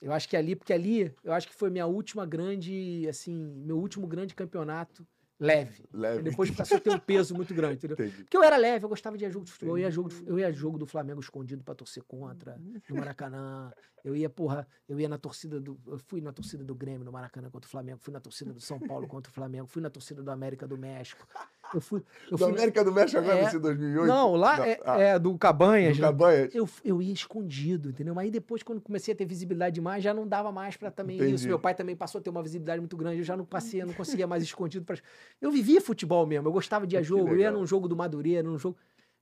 eu acho que ali, porque ali, eu acho que foi minha última grande, assim, meu último grande campeonato leve. Leve. Depois passou a ter um peso muito grande, entendeu? Entendi. Porque eu era leve, eu gostava de ir a jogo de futebol. Eu ia jogo, de- eu ia jogo do Flamengo escondido pra torcer contra, no Maracanã. Eu ia, porra, eu ia na torcida do. Eu fui na torcida do Grêmio no Maracanã contra o Flamengo, fui na torcida do São Paulo contra o Flamengo, fui na torcida do América do México. Eu fui. Eu Do fui América do México agora É. ser 2008? Não, lá Da- é, ah, é do Cabanhas. do né? Cabanhas. Eu, eu ia escondido, entendeu? Mas aí depois, quando comecei a ter visibilidade demais, já não dava mais pra também Entendi. isso. Meu pai também passou a ter uma visibilidade muito grande, eu já não passei, não conseguia mais escondido. Pra... Eu vivia futebol mesmo, eu gostava de ir a jogo, eu ia num jogo do Madureira, num jogo.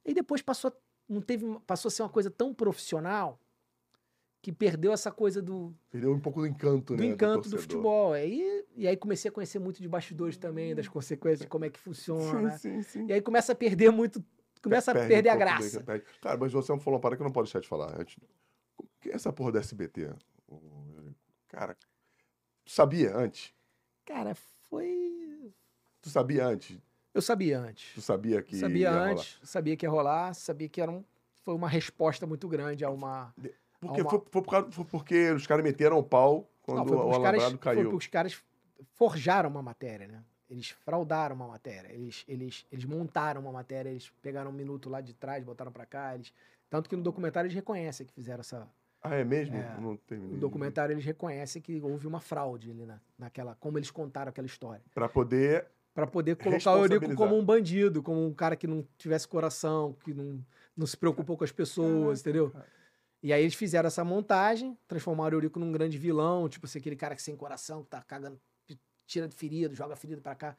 E depois passou, não teve, passou a ser uma coisa tão profissional que perdeu essa coisa do, Perdeu um pouco do encanto, do né? encanto do, torcedor. futebol. Aí, e aí comecei a conhecer muito de bastidores também, das consequências, de como é que funciona. Sim, sim, sim. E aí começa a perder muito, começa a Perde perder um a do graça. encanto. Cara, mas você falou uma parada que eu não pode deixar de falar. antes. O que é essa porra do SBT? Cara, tu sabia antes? Cara, foi. Tu sabia antes? Eu sabia antes. Tu sabia que sabia ia rolar? antes, sabia que ia rolar, sabia que era um, foi uma resposta muito grande a uma. Porque, Uma- foi, foi por causa- foi porque os caras meteram o pau quando Não, o os caras, alambrado foi caiu. porque os caras forjaram uma matéria, né? Eles fraudaram uma matéria, eles, eles, eles montaram uma matéria, eles pegaram um minuto lá de trás, botaram pra cá, eles... Tanto que no documentário eles reconhecem que fizeram essa... Ah, é mesmo? É, não terminei. No documentário eles reconhecem que houve uma fraude ali na, naquela... Como eles contaram aquela história. Pra poder Pra poder colocar o Eurico como um bandido, como um cara que não tivesse coração, que não, não se preocupou com as pessoas, entendeu? E aí eles fizeram essa montagem, transformaram o Eurico num grande vilão, tipo assim, aquele cara que sem coração, que tá cagando, tira de ferido, joga ferido pra cá.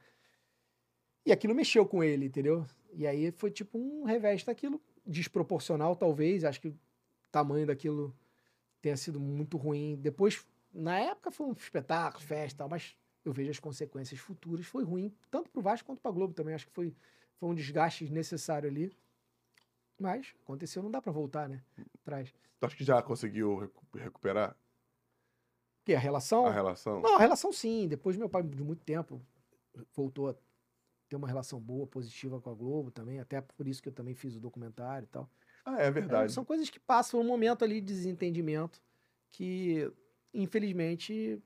E aquilo mexeu com ele, entendeu? E aí foi tipo um revés daquilo, desproporcional talvez, acho que o tamanho daquilo tenha sido muito ruim. Depois, na época foi um espetáculo, festa e tal, mas eu vejo as consequências futuras. Foi ruim, tanto pro Vasco quanto pra Globo também. Acho que foi, foi um desgaste necessário ali. Mas aconteceu, não dá pra voltar, né? Atrás. Tu acha que já conseguiu recu- recuperar Que a relação? a relação? Não, a relação sim. Depois meu pai, de muito tempo, voltou a ter uma relação boa, positiva com a Globo também. Até por isso que eu também fiz o documentário e tal. Ah, é É, verdade. são coisas que passam um momento ali de desentendimento que, infelizmente,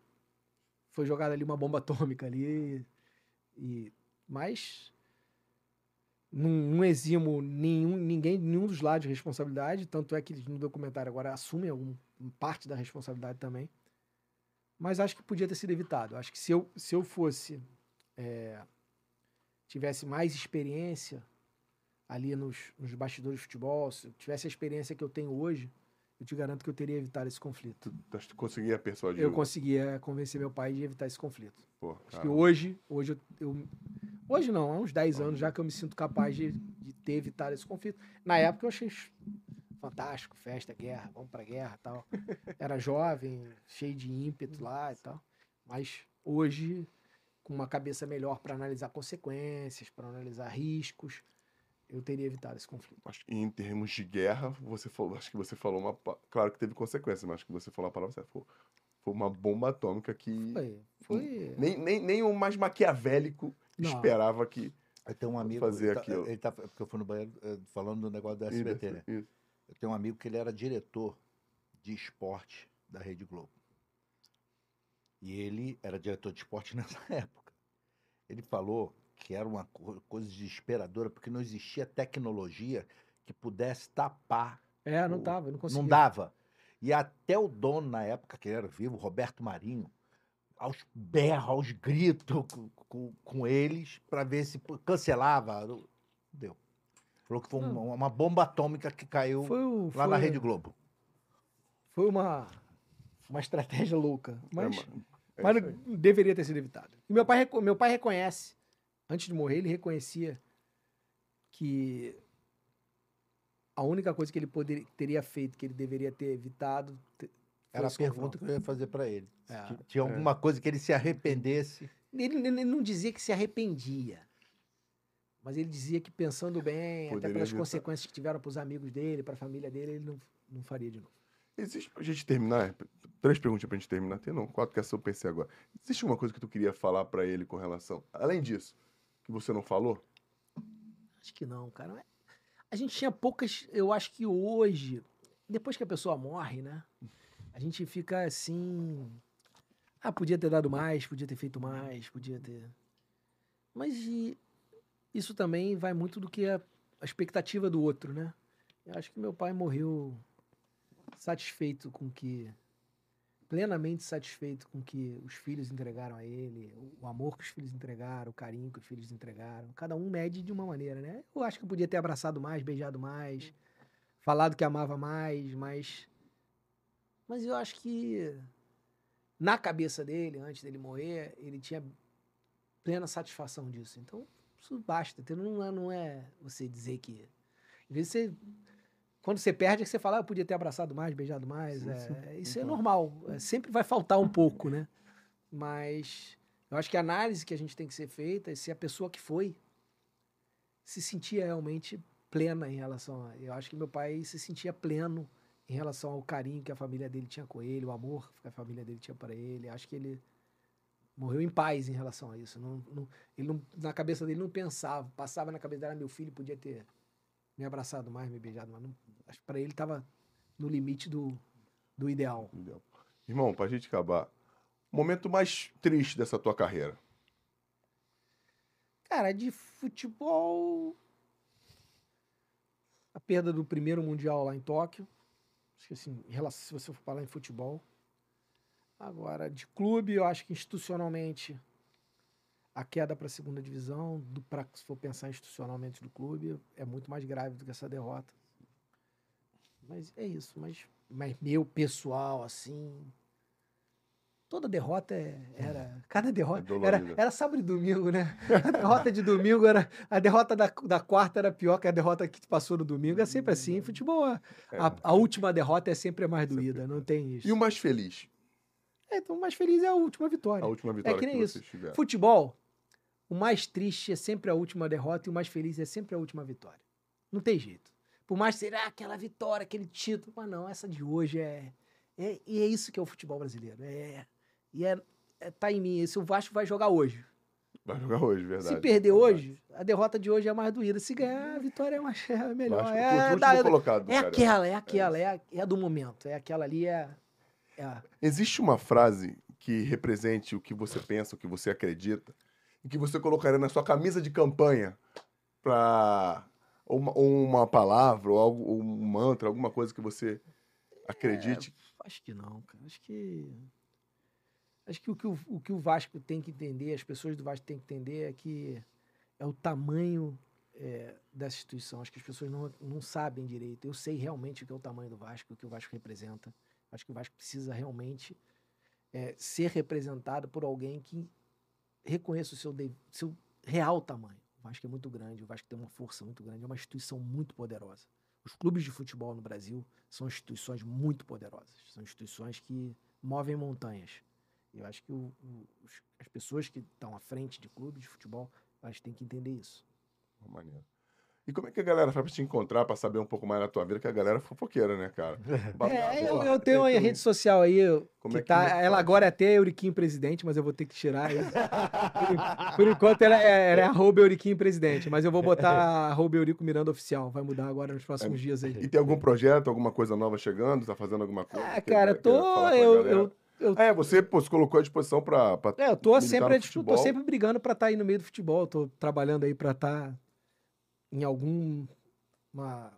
foi jogada ali uma bomba atômica ali. E, mas não, não eximo nenhum, ninguém, nenhum dos lados de responsabilidade. Tanto é que eles no documentário agora assumem algum, parte da responsabilidade também. Mas acho que podia ter sido evitado. Acho que se eu, se eu fosse. é, tivesse mais experiência ali nos, nos bastidores de futebol, se eu tivesse a experiência que eu tenho hoje, eu te garanto que eu teria evitado esse conflito. Tu, tu conseguia persuadir. Eu o- conseguia convencer meu pai de evitar esse conflito. Pô, Acho que hoje, hoje eu, eu- Hoje não, há uns 10 anos já que eu me sinto capaz de, de ter evitado esse conflito. Na época eu achei fantástico, festa, guerra, vamos pra guerra e tal. Era jovem, cheio de ímpeto lá e tal. Mas hoje, com uma cabeça melhor para analisar consequências, para analisar riscos, eu teria evitado esse conflito. acho que em termos de guerra, você falou, acho que você falou uma. Claro que teve consequências, mas acho que você falou a palavra certa. Foi, foi uma bomba atômica que Foi. foi... nem, nem, nem o mais maquiavélico Não. esperava que. Eu tenho um amigo. Fazer ele tá- aquilo. Ele tá, porque eu fui no banheiro eh, falando do negócio do SBT, né? Isso. Eu tenho um amigo que ele era diretor de esporte da Rede Globo. E ele era diretor de esporte nessa época. Ele falou que era uma co- coisa desesperadora, porque não existia tecnologia que pudesse tapar. É, não o- tava, não conseguia. Não dava. E até o dono, na época, que ele era vivo, Roberto Marinho, aos berros, aos gritos com, com, com eles, para ver se cancelava. Deu. Falou que foi uma, uma bomba atômica que caiu o- lá na foi- Rede Globo. Foi uma, uma estratégia louca. Mas, É, é mas aí. deveria ter sido evitado. E meu pai, meu pai reconhece, antes de morrer, ele reconhecia que a única coisa que ele poderia, teria feito, que ele deveria ter evitado, Era a pergunta que eu ia fazer para ele. Se É. ti- Tinha alguma coisa que ele se arrependesse. Ele, ele não dizia que se arrependia. Mas ele dizia que pensando bem, até Poderia pelas evitar. consequências que tiveram para os amigos dele, para a família dele, ele não, não faria de novo. Existe, pra gente terminar, três perguntas pra gente terminar. Tem não, quatro que é seu PC agora. Existe uma coisa que tu queria falar pra ele com relação, além disso, que você não falou? Acho que não, cara. A gente tinha poucas. Eu acho que hoje, depois que a pessoa morre, né? A gente fica assim. Ah, podia ter dado mais, podia ter feito mais, podia ter. Mas isso também vai muito do que a, a expectativa do outro, né? Eu acho que meu pai morreu satisfeito com que. plenamente satisfeito com que os filhos entregaram a ele, o- o amor que os filhos entregaram, o carinho que os filhos entregaram. Cada um mede de uma maneira, né? Eu acho que eu podia ter abraçado mais, beijado mais, falado que amava mais, mas. Mas eu acho que na cabeça dele, antes dele morrer, ele tinha plena satisfação disso. Então, isso basta. Não é, não é você dizer que. Às vezes você. Quando você perde, é que você fala, ah, eu podia ter abraçado mais, beijado mais. Sim, é, sim. isso é Então. normal. É, sempre vai faltar um pouco, né? Mas eu acho que a análise que a gente tem que ser feita é se a pessoa que foi se sentia realmente plena em relação a. Eu acho que meu pai se sentia pleno em relação ao carinho que a família dele tinha com ele, o amor que a família dele tinha para ele. Acho que ele morreu em paz em relação a isso. Não, não- ele não, na cabeça dele não pensava, passava na cabeça dele, "Ah, meu filho podia ter me abraçado mais, me beijado mais. Não- acho que para ele estava no limite do, do ideal. Irmão, pra gente acabar, momento mais triste dessa tua carreira. Cara, de futebol. A perda do primeiro Mundial lá em Tóquio. Acho que assim, se você for falar em futebol. Agora, de clube, eu acho que institucionalmente a queda para a segunda divisão, do, pra, se for pensar institucionalmente do clube, é muito mais grave do que essa derrota. Mas é isso. Mas, mas meu pessoal, assim. Toda derrota é- era. Cada derrota. É era, era sábado e domingo, né? A derrota de domingo era. A derrota da, da quarta era pior que a derrota que passou no domingo. É sempre assim. Futebol, a, a, a última derrota é sempre a mais doída. Não tem isso. E o mais feliz? É, então, o mais feliz é a última vitória. A última vitória é que nem isso. vocês tiveram. Futebol, o mais triste é sempre a última derrota e o mais feliz é sempre a última vitória. Não tem jeito. Por mais que seja ah, aquela vitória, aquele título, mas não, essa de hoje é, é. E é isso que é o futebol brasileiro. É, e é, é. Tá em mim. Se o Vasco vai jogar hoje. Vai jogar hoje, verdade. Se perder Verdade. hoje, a derrota de hoje é mais doída. Se ganhar, a vitória é, mais, é melhor. Vasco, é, da- colocado do é aquela, é aquela, é, a, é a do momento. É aquela ali, é. é a- Existe uma frase que represente o que você pensa, o que você acredita, e que você colocaria na sua camisa de campanha para uma, ou uma palavra, ou, algo, ou um mantra, alguma coisa que você acredite. Acho que não, cara. Acho que. Acho que o que o, o que o Vasco tem que entender, as pessoas do Vasco têm que entender é que é o tamanho é, dessa instituição. Acho que as pessoas não, não sabem direito. Eu sei realmente o que é o tamanho do Vasco, o que o Vasco representa. Acho que o Vasco precisa realmente é, ser representado por alguém que reconheça o seu, de- seu real tamanho. O Vasco é muito grande, o Vasco tem uma força muito grande, é uma instituição muito poderosa. Os clubes de futebol no Brasil são instituições muito poderosas, são instituições que movem montanhas. Eu acho que o- o- as pessoas que estão à frente de clubes de futebol, elas têm que entender isso. Maneiro. E como é que a galera faz pra te encontrar, pra saber um pouco mais da tua vida? Que a galera é fofoqueira, né, cara? É, eu, eu tenho uma tem- rede social aí Como que é que- tá. é que ela faz? agora é até Euriquim Presidente, mas eu vou ter que tirar isso. por, por enquanto ela é, ela é arroba Euriquim Presidente, mas eu vou botar arroba Eurico Miranda Oficial. Vai mudar agora nos próximos dias aí. E tem algum projeto, alguma coisa nova chegando? Tá fazendo alguma coisa? Ah, cara, tô. a Eu, eu, eu, É, você pô, se colocou à disposição pra é, eu tô sempre, tô sempre brigando pra estar aí no meio do futebol. Tô trabalhando aí pra estar em algum uma,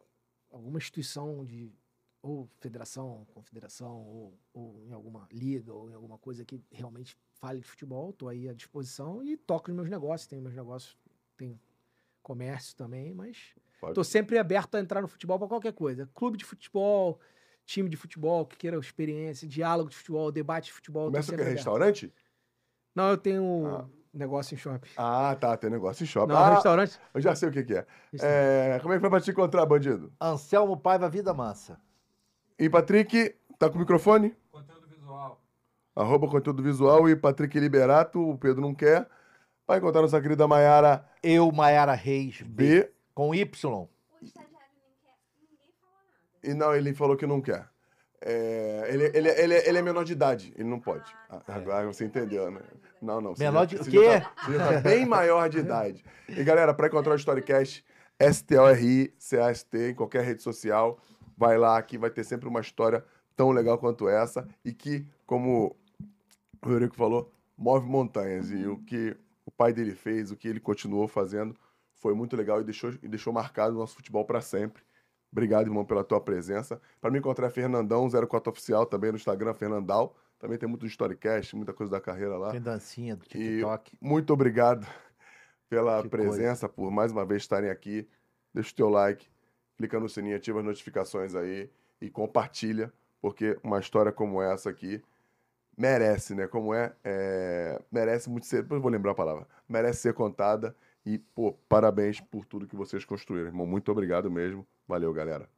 alguma instituição de ou federação, confederação, ou, ou em alguma liga, ou em alguma coisa que realmente fale de futebol, tô aí à disposição e toco nos meus negócios, tenho meus negócios, tem comércio também, mas Pode- tô sempre aberto a entrar no futebol para qualquer coisa. Clube de futebol, time de futebol, que queira experiência, diálogo de futebol, debate de futebol. Começa o que? Restaurante? Não, eu tenho Ah. negócio em shopping. Ah, tá, tem negócio em shopping. Não, ah, restaurante. eu já sei o que, que é. é. Como é que foi pra te encontrar, bandido? Anselmo Paiva Vida Mansa. E Patrick, tá com o microfone? Conteúdo visual. Arroba conteúdo visual e Patrick Liberato, o Pedro não quer. Vai encontrar nossa querida Maiara Eu, Maiara Reis B. B. Com Y. O estagiário nem quer. Ninguém falou nada. E não, ele falou que não quer. É, ele, ele, ele, ele é menor de idade, ele não pode. Ah, Agora você entendeu, né? Não, não. Menor já- de- o quê? Já tá, você já tá bem maior de idade. E galera, para encontrar o Storycast, S-T-O-R-I-C-A-S-T, em qualquer rede social, vai lá que vai ter sempre uma história tão legal quanto essa e que, como o Eurico falou, move montanhas. E o que o pai dele fez, o que ele continuou fazendo, foi muito legal e deixou, e deixou marcado o nosso futebol para sempre. Obrigado, irmão, pela tua presença. Para me encontrar é Fernandão, 04 Oficial, também no Instagram, Fernandal. Também tem muito Storycast, muita coisa da carreira lá. Tem dancinha do E TikTok. muito obrigado pela Que presença, por mais uma vez estarem aqui. Deixa o teu like, clica no sininho, ativa as notificações aí e compartilha, porque uma história como essa aqui merece, né? Como é, é merece muito ser, depois eu vou lembrar a palavra, merece ser contada e, pô, parabéns por tudo que vocês construíram, irmão. Muito obrigado mesmo. Valeu, galera.